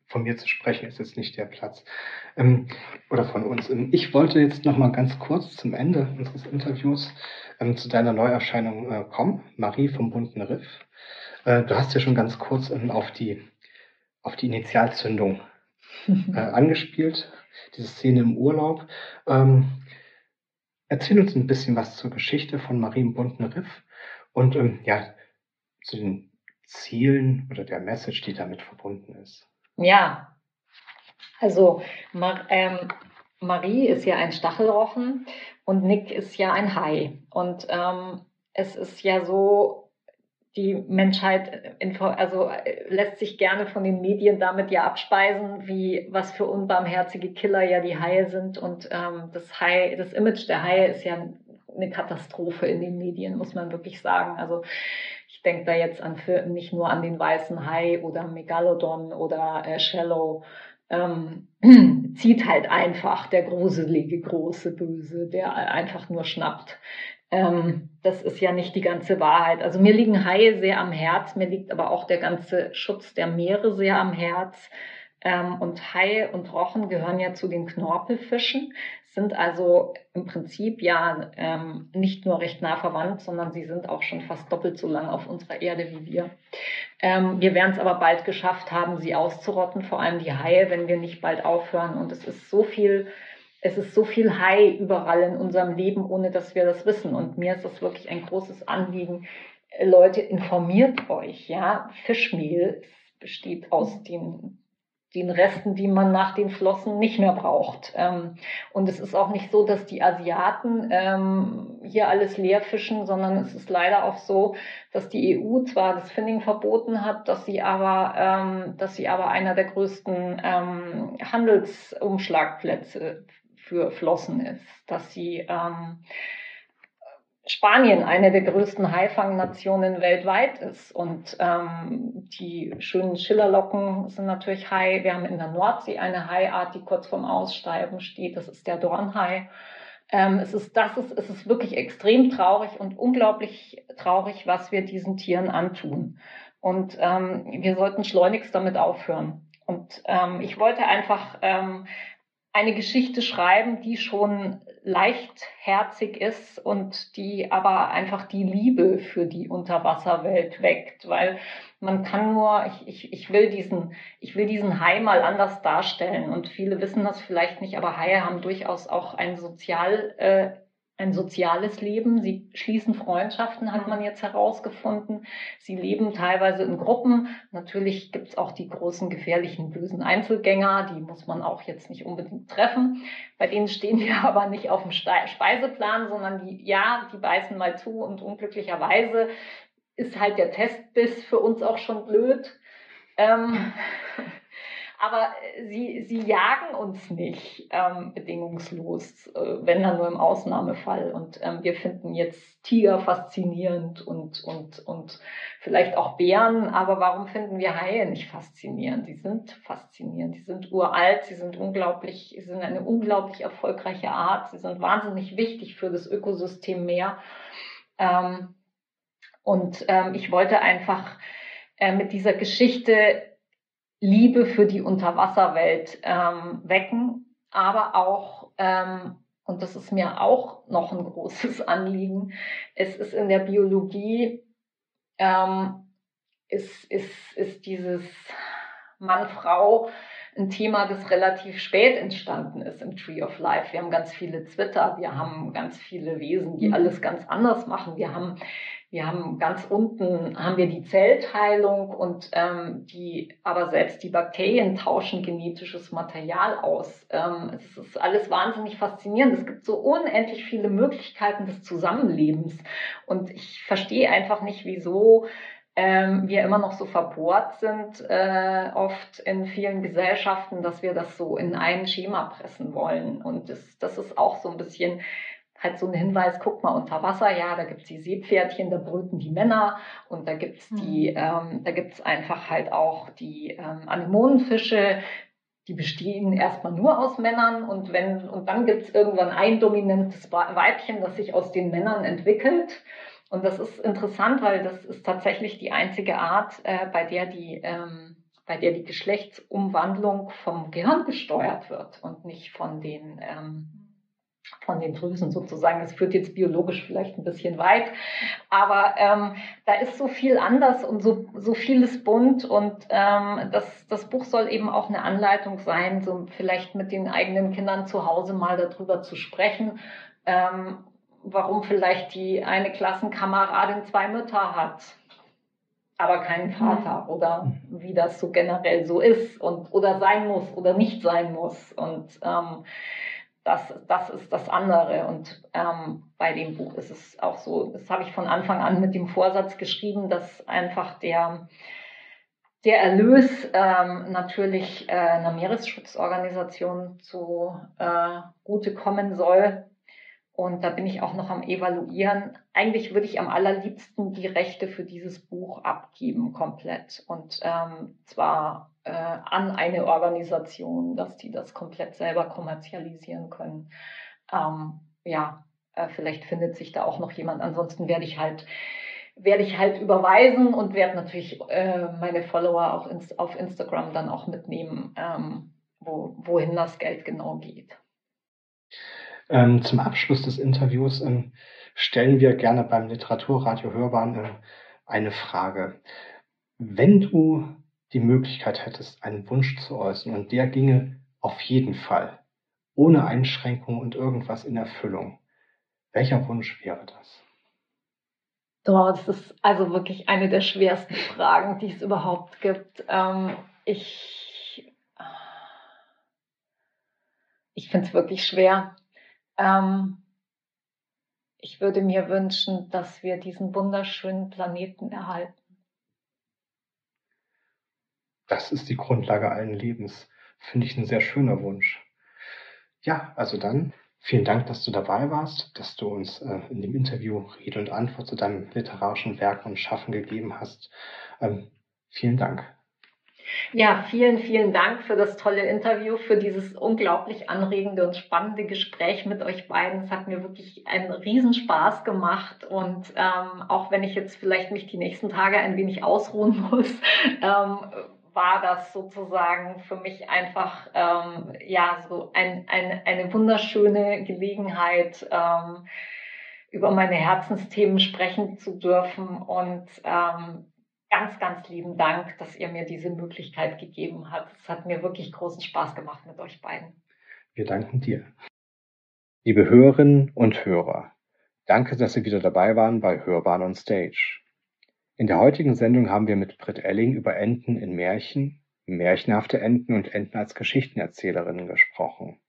von mir zu sprechen, ist jetzt nicht der Platz. Ähm, oder von uns. Ähm, ich wollte jetzt noch mal ganz kurz zum Ende unseres Interviews ähm, zu deiner Neuerscheinung äh, kommen, Marie vom bunten Riff. Äh, du hast ja schon ganz kurz ähm, auf die auf die Initialzündung äh, angespielt, diese Szene im Urlaub. Ähm, erzähl uns ein bisschen was zur Geschichte von Marien bunten Riff und ähm, ja, zu den Zielen oder der Message, die damit verbunden ist. Ja, also Mar ähm, Marie ist ja ein Stachelrochen und Nick ist ja ein Hai. Und ähm, es ist ja so, die Menschheit also äh, lässt sich gerne von den Medien damit ja abspeisen, wie was für unbarmherzige Killer ja die Haie sind. Und ähm, das Hai, das Image der Haie ist ja eine Katastrophe in den Medien, muss man wirklich sagen. Also ich denke da jetzt an nicht nur an den weißen Hai oder Megalodon oder äh, Shallow. Ähm, zieht halt einfach der gruselige, große Böse, der einfach nur schnappt. Ähm, das ist ja nicht die ganze Wahrheit. Also mir liegen Haie sehr am Herz, mir liegt aber auch der ganze Schutz der Meere sehr am Herz. Ähm, und Haie und Rochen gehören ja zu den Knorpelfischen, sind also im Prinzip ja ähm, nicht nur recht nah verwandt, sondern sie sind auch schon fast doppelt so lang auf unserer Erde wie wir. Ähm, wir werden es aber bald geschafft haben, sie auszurotten, vor allem die Haie, wenn wir nicht bald aufhören. Und es ist so viel es ist so viel Hai überall in unserem Leben, ohne dass wir das wissen. Und mir ist das wirklich ein großes Anliegen. Leute, informiert euch, ja. Fischmehl besteht aus den, den Resten, die man nach den Flossen nicht mehr braucht. Ähm, und es ist auch nicht so, dass die Asiaten ähm, hier alles leer fischen, sondern es ist leider auch so, dass die EU zwar das Finning verboten hat, dass sie aber, ähm, dass sie aber einer der größten Handelsumschlagplätze für Flossen ist, dass sie ähm, Spanien eine der größten Haifangnationen weltweit ist. Und ähm, die schönen Schillerlocken sind natürlich Hai. Wir haben in der Nordsee eine Haiart, die kurz vorm Aussterben steht. Das ist der Dornhai. Ähm, es, ist, das ist, es ist wirklich extrem traurig und unglaublich traurig, was wir diesen Tieren antun. Und ähm, wir sollten schleunigst damit aufhören. Und ähm, ich wollte einfach ähm, eine Geschichte schreiben, die schon leichtherzig ist und die aber einfach die Liebe für die Unterwasserwelt weckt, weil man kann nur, ich, ich, ich will diesen, ich will diesen Hai mal anders darstellen. Und viele wissen das vielleicht nicht, aber Haie haben durchaus auch ein sozial äh, ein soziales Leben. Sie schließen Freundschaften, hat man jetzt herausgefunden. Sie leben teilweise in Gruppen. Natürlich gibt es auch die großen, gefährlichen, bösen Einzelgänger. Die muss man auch jetzt nicht unbedingt treffen. Bei denen stehen wir aber nicht auf dem Speiseplan, sondern die, ja, die beißen mal zu und unglücklicherweise ist halt der Testbiss für uns auch schon blöd. Ähm, aber äh, sie, sie jagen uns nicht ähm, bedingungslos, äh, wenn dann nur im Ausnahmefall. Und ähm, wir finden jetzt Tiger faszinierend und, und, und vielleicht auch Bären, aber warum finden wir Haie nicht faszinierend? Die sind faszinierend, die sind uralt, sie sind unglaublich, sie sind eine unglaublich erfolgreiche Art, sie sind wahnsinnig wichtig für das Ökosystem Meer. Ähm, und ähm, ich wollte einfach äh, mit dieser Geschichte Liebe für die Unterwasserwelt ähm, wecken, aber auch, ähm, und das ist mir auch noch ein großes Anliegen, es ist in der Biologie, ähm, ist, ist, ist dieses Mann-Frau ein Thema, das relativ spät entstanden ist im Tree of Life. Wir haben ganz viele Twitter, wir haben ganz viele Wesen, die mhm. alles ganz anders machen. Wir haben wir haben ganz unten haben wir die Zellteilung und ähm, die, aber selbst die Bakterien tauschen genetisches Material aus. Ähm, es ist alles wahnsinnig faszinierend. Es gibt so unendlich viele Möglichkeiten des Zusammenlebens und ich verstehe einfach nicht, wieso ähm, wir immer noch so verbohrt sind, äh, oft in vielen Gesellschaften, dass wir das so in ein Schema pressen wollen. Und das, das ist auch so ein bisschen halt so ein Hinweis, guck mal unter Wasser, ja, da gibt's die Seepferdchen, da brüten die Männer und da gibt's die, mhm. ähm, da gibt's einfach halt auch die ähm, Anemonenfische, die bestehen erstmal nur aus Männern und wenn, und dann gibt's irgendwann ein dominantes Weibchen, das sich aus den Männern entwickelt. Und das ist interessant, weil das ist tatsächlich die einzige Art, äh, bei der die ähm, bei der die Geschlechtsumwandlung vom Gehirn gesteuert wird und nicht von den ähm, von den Drüsen sozusagen. Das führt jetzt biologisch vielleicht ein bisschen weit, aber ähm, da ist so viel anders und so, so vieles bunt und ähm, das, das Buch soll eben auch eine Anleitung sein, so vielleicht mit den eigenen Kindern zu Hause mal darüber zu sprechen, ähm, warum vielleicht die eine Klassenkameradin zwei Mütter hat aber keinen mhm. Vater oder wie das so generell so ist und oder sein muss oder nicht sein muss und ähm, das, das ist das andere. Und ähm, bei dem Buch ist es auch so, das habe ich von Anfang an mit dem Vorsatz geschrieben, dass einfach der, der Erlös ähm, natürlich äh, einer Meeresschutzorganisation zu äh, soll. Und da bin ich auch noch am Evaluieren. Eigentlich würde ich am allerliebsten die Rechte für dieses Buch abgeben, komplett. Und ähm, zwar äh, an eine Organisation, dass die das komplett selber kommerzialisieren können. Ähm, ja, äh, vielleicht findet sich da auch noch jemand. Ansonsten werde ich halt werde ich halt überweisen und werde natürlich äh, meine Follower auch ins, auf Instagram dann auch mitnehmen, ähm, wo, wohin das Geld genau geht. Ähm, zum Abschluss des Interviews ähm, stellen wir gerne beim Literaturradio Hörbahn äh, eine Frage. Wenn du die Möglichkeit hättest, einen Wunsch zu äußern und der ginge auf jeden Fall, ohne Einschränkung und irgendwas in Erfüllung, welcher Wunsch wäre das? Oh, das ist also wirklich eine der schwersten Fragen, die es überhaupt gibt. Ähm, ich ich finde es wirklich schwer. Ähm, ich würde mir wünschen, dass wir diesen wunderschönen Planeten erhalten. Das ist die Grundlage allen Lebens. Finde ich ein sehr schöner Wunsch. Ja, also dann Vielen Dank, dass du dabei warst, dass du uns äh, in dem Interview Rede und Antwort zu deinem literarischen Werk und Schaffen gegeben hast. Ähm, vielen Dank. Ja, vielen, vielen Dank für das tolle Interview, für dieses unglaublich anregende und spannende Gespräch mit euch beiden. Es hat mir wirklich einen Riesenspaß gemacht und ähm, auch wenn ich jetzt vielleicht mich die nächsten Tage ein wenig ausruhen muss, ähm, war das sozusagen für mich einfach ähm, ja so ein, ein, eine wunderschöne Gelegenheit, ähm, über meine Herzensthemen sprechen zu dürfen. Und ähm, ganz, ganz lieben Dank, dass ihr mir diese Möglichkeit gegeben habt. Es hat mir wirklich großen Spaß gemacht mit euch beiden. Wir danken dir. Liebe Hörerinnen und Hörer, danke, dass Sie wieder dabei waren bei Hörbahn on Stage. In der heutigen Sendung haben wir mit Britt Elling über Enten in Märchen, märchenhafte Enten und Enten als Geschichtenerzählerinnen gesprochen.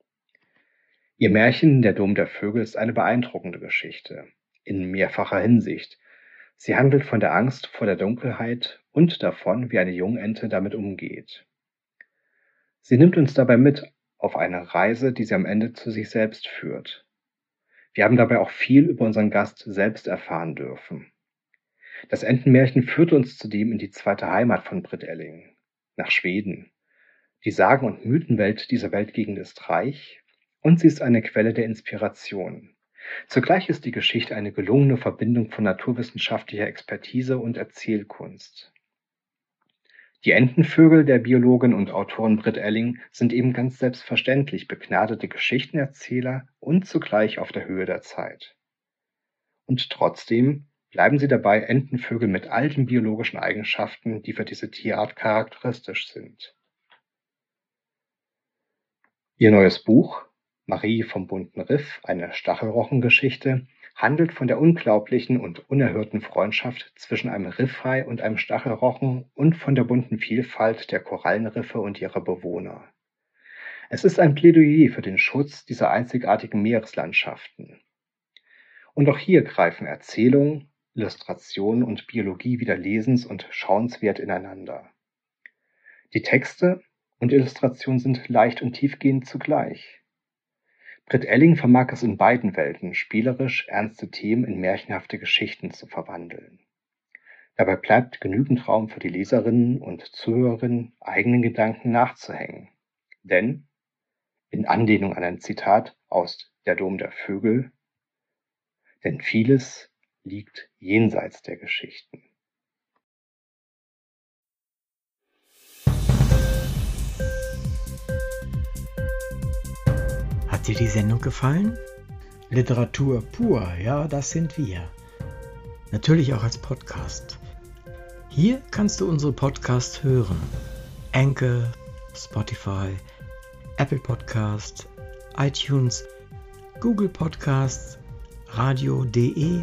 Ihr Märchen Der Dom der Vögel ist eine beeindruckende Geschichte, in mehrfacher Hinsicht. Sie handelt von der Angst vor der Dunkelheit und davon, wie eine Jungente damit umgeht. Sie nimmt uns dabei mit auf eine Reise, die sie am Ende zu sich selbst führt. Wir haben dabei auch viel über unseren Gast selbst erfahren dürfen. Das Entenmärchen führte uns zudem in die zweite Heimat von Britt Elling, nach Schweden. Die Sagen- und Mythenwelt dieser Weltgegend ist reich und sie ist eine Quelle der Inspiration. Zugleich ist die Geschichte eine gelungene Verbindung von naturwissenschaftlicher Expertise und Erzählkunst. Die Entenvögel der Biologin und Autorin Britt Elling sind eben ganz selbstverständlich begnadete Geschichtenerzähler und zugleich auf der Höhe der Zeit. Und trotzdem Bleiben Sie dabei Entenvögel mit all den biologischen Eigenschaften, die für diese Tierart charakteristisch sind. Ihr neues Buch Marie vom bunten Riff, eine Stachelrochengeschichte, handelt von der unglaublichen und unerhörten Freundschaft zwischen einem Riffhai und einem Stachelrochen und von der bunten Vielfalt der Korallenriffe und ihrer Bewohner. Es ist ein Plädoyer für den Schutz dieser einzigartigen Meereslandschaften. Und auch hier greifen Erzählung, Illustration und Biologie wieder lesens- und schauenswert ineinander. Die Texte und Illustration sind leicht und tiefgehend zugleich. Britt Elling vermag es in beiden Welten, spielerisch ernste Themen in märchenhafte Geschichten zu verwandeln. Dabei bleibt genügend Raum für die Leserinnen und Zuhörerinnen, eigenen Gedanken nachzuhängen. Denn, in Anlehnung an ein Zitat aus Der Dom der Vögel, denn vieles liegt jenseits der Geschichten. Hat dir die Sendung gefallen? Literatur pur, ja, das sind wir. Natürlich auch als Podcast. Hier kannst du unsere Podcasts hören. Anchor, Spotify, Apple Podcast, iTunes, Google Podcasts, radio.de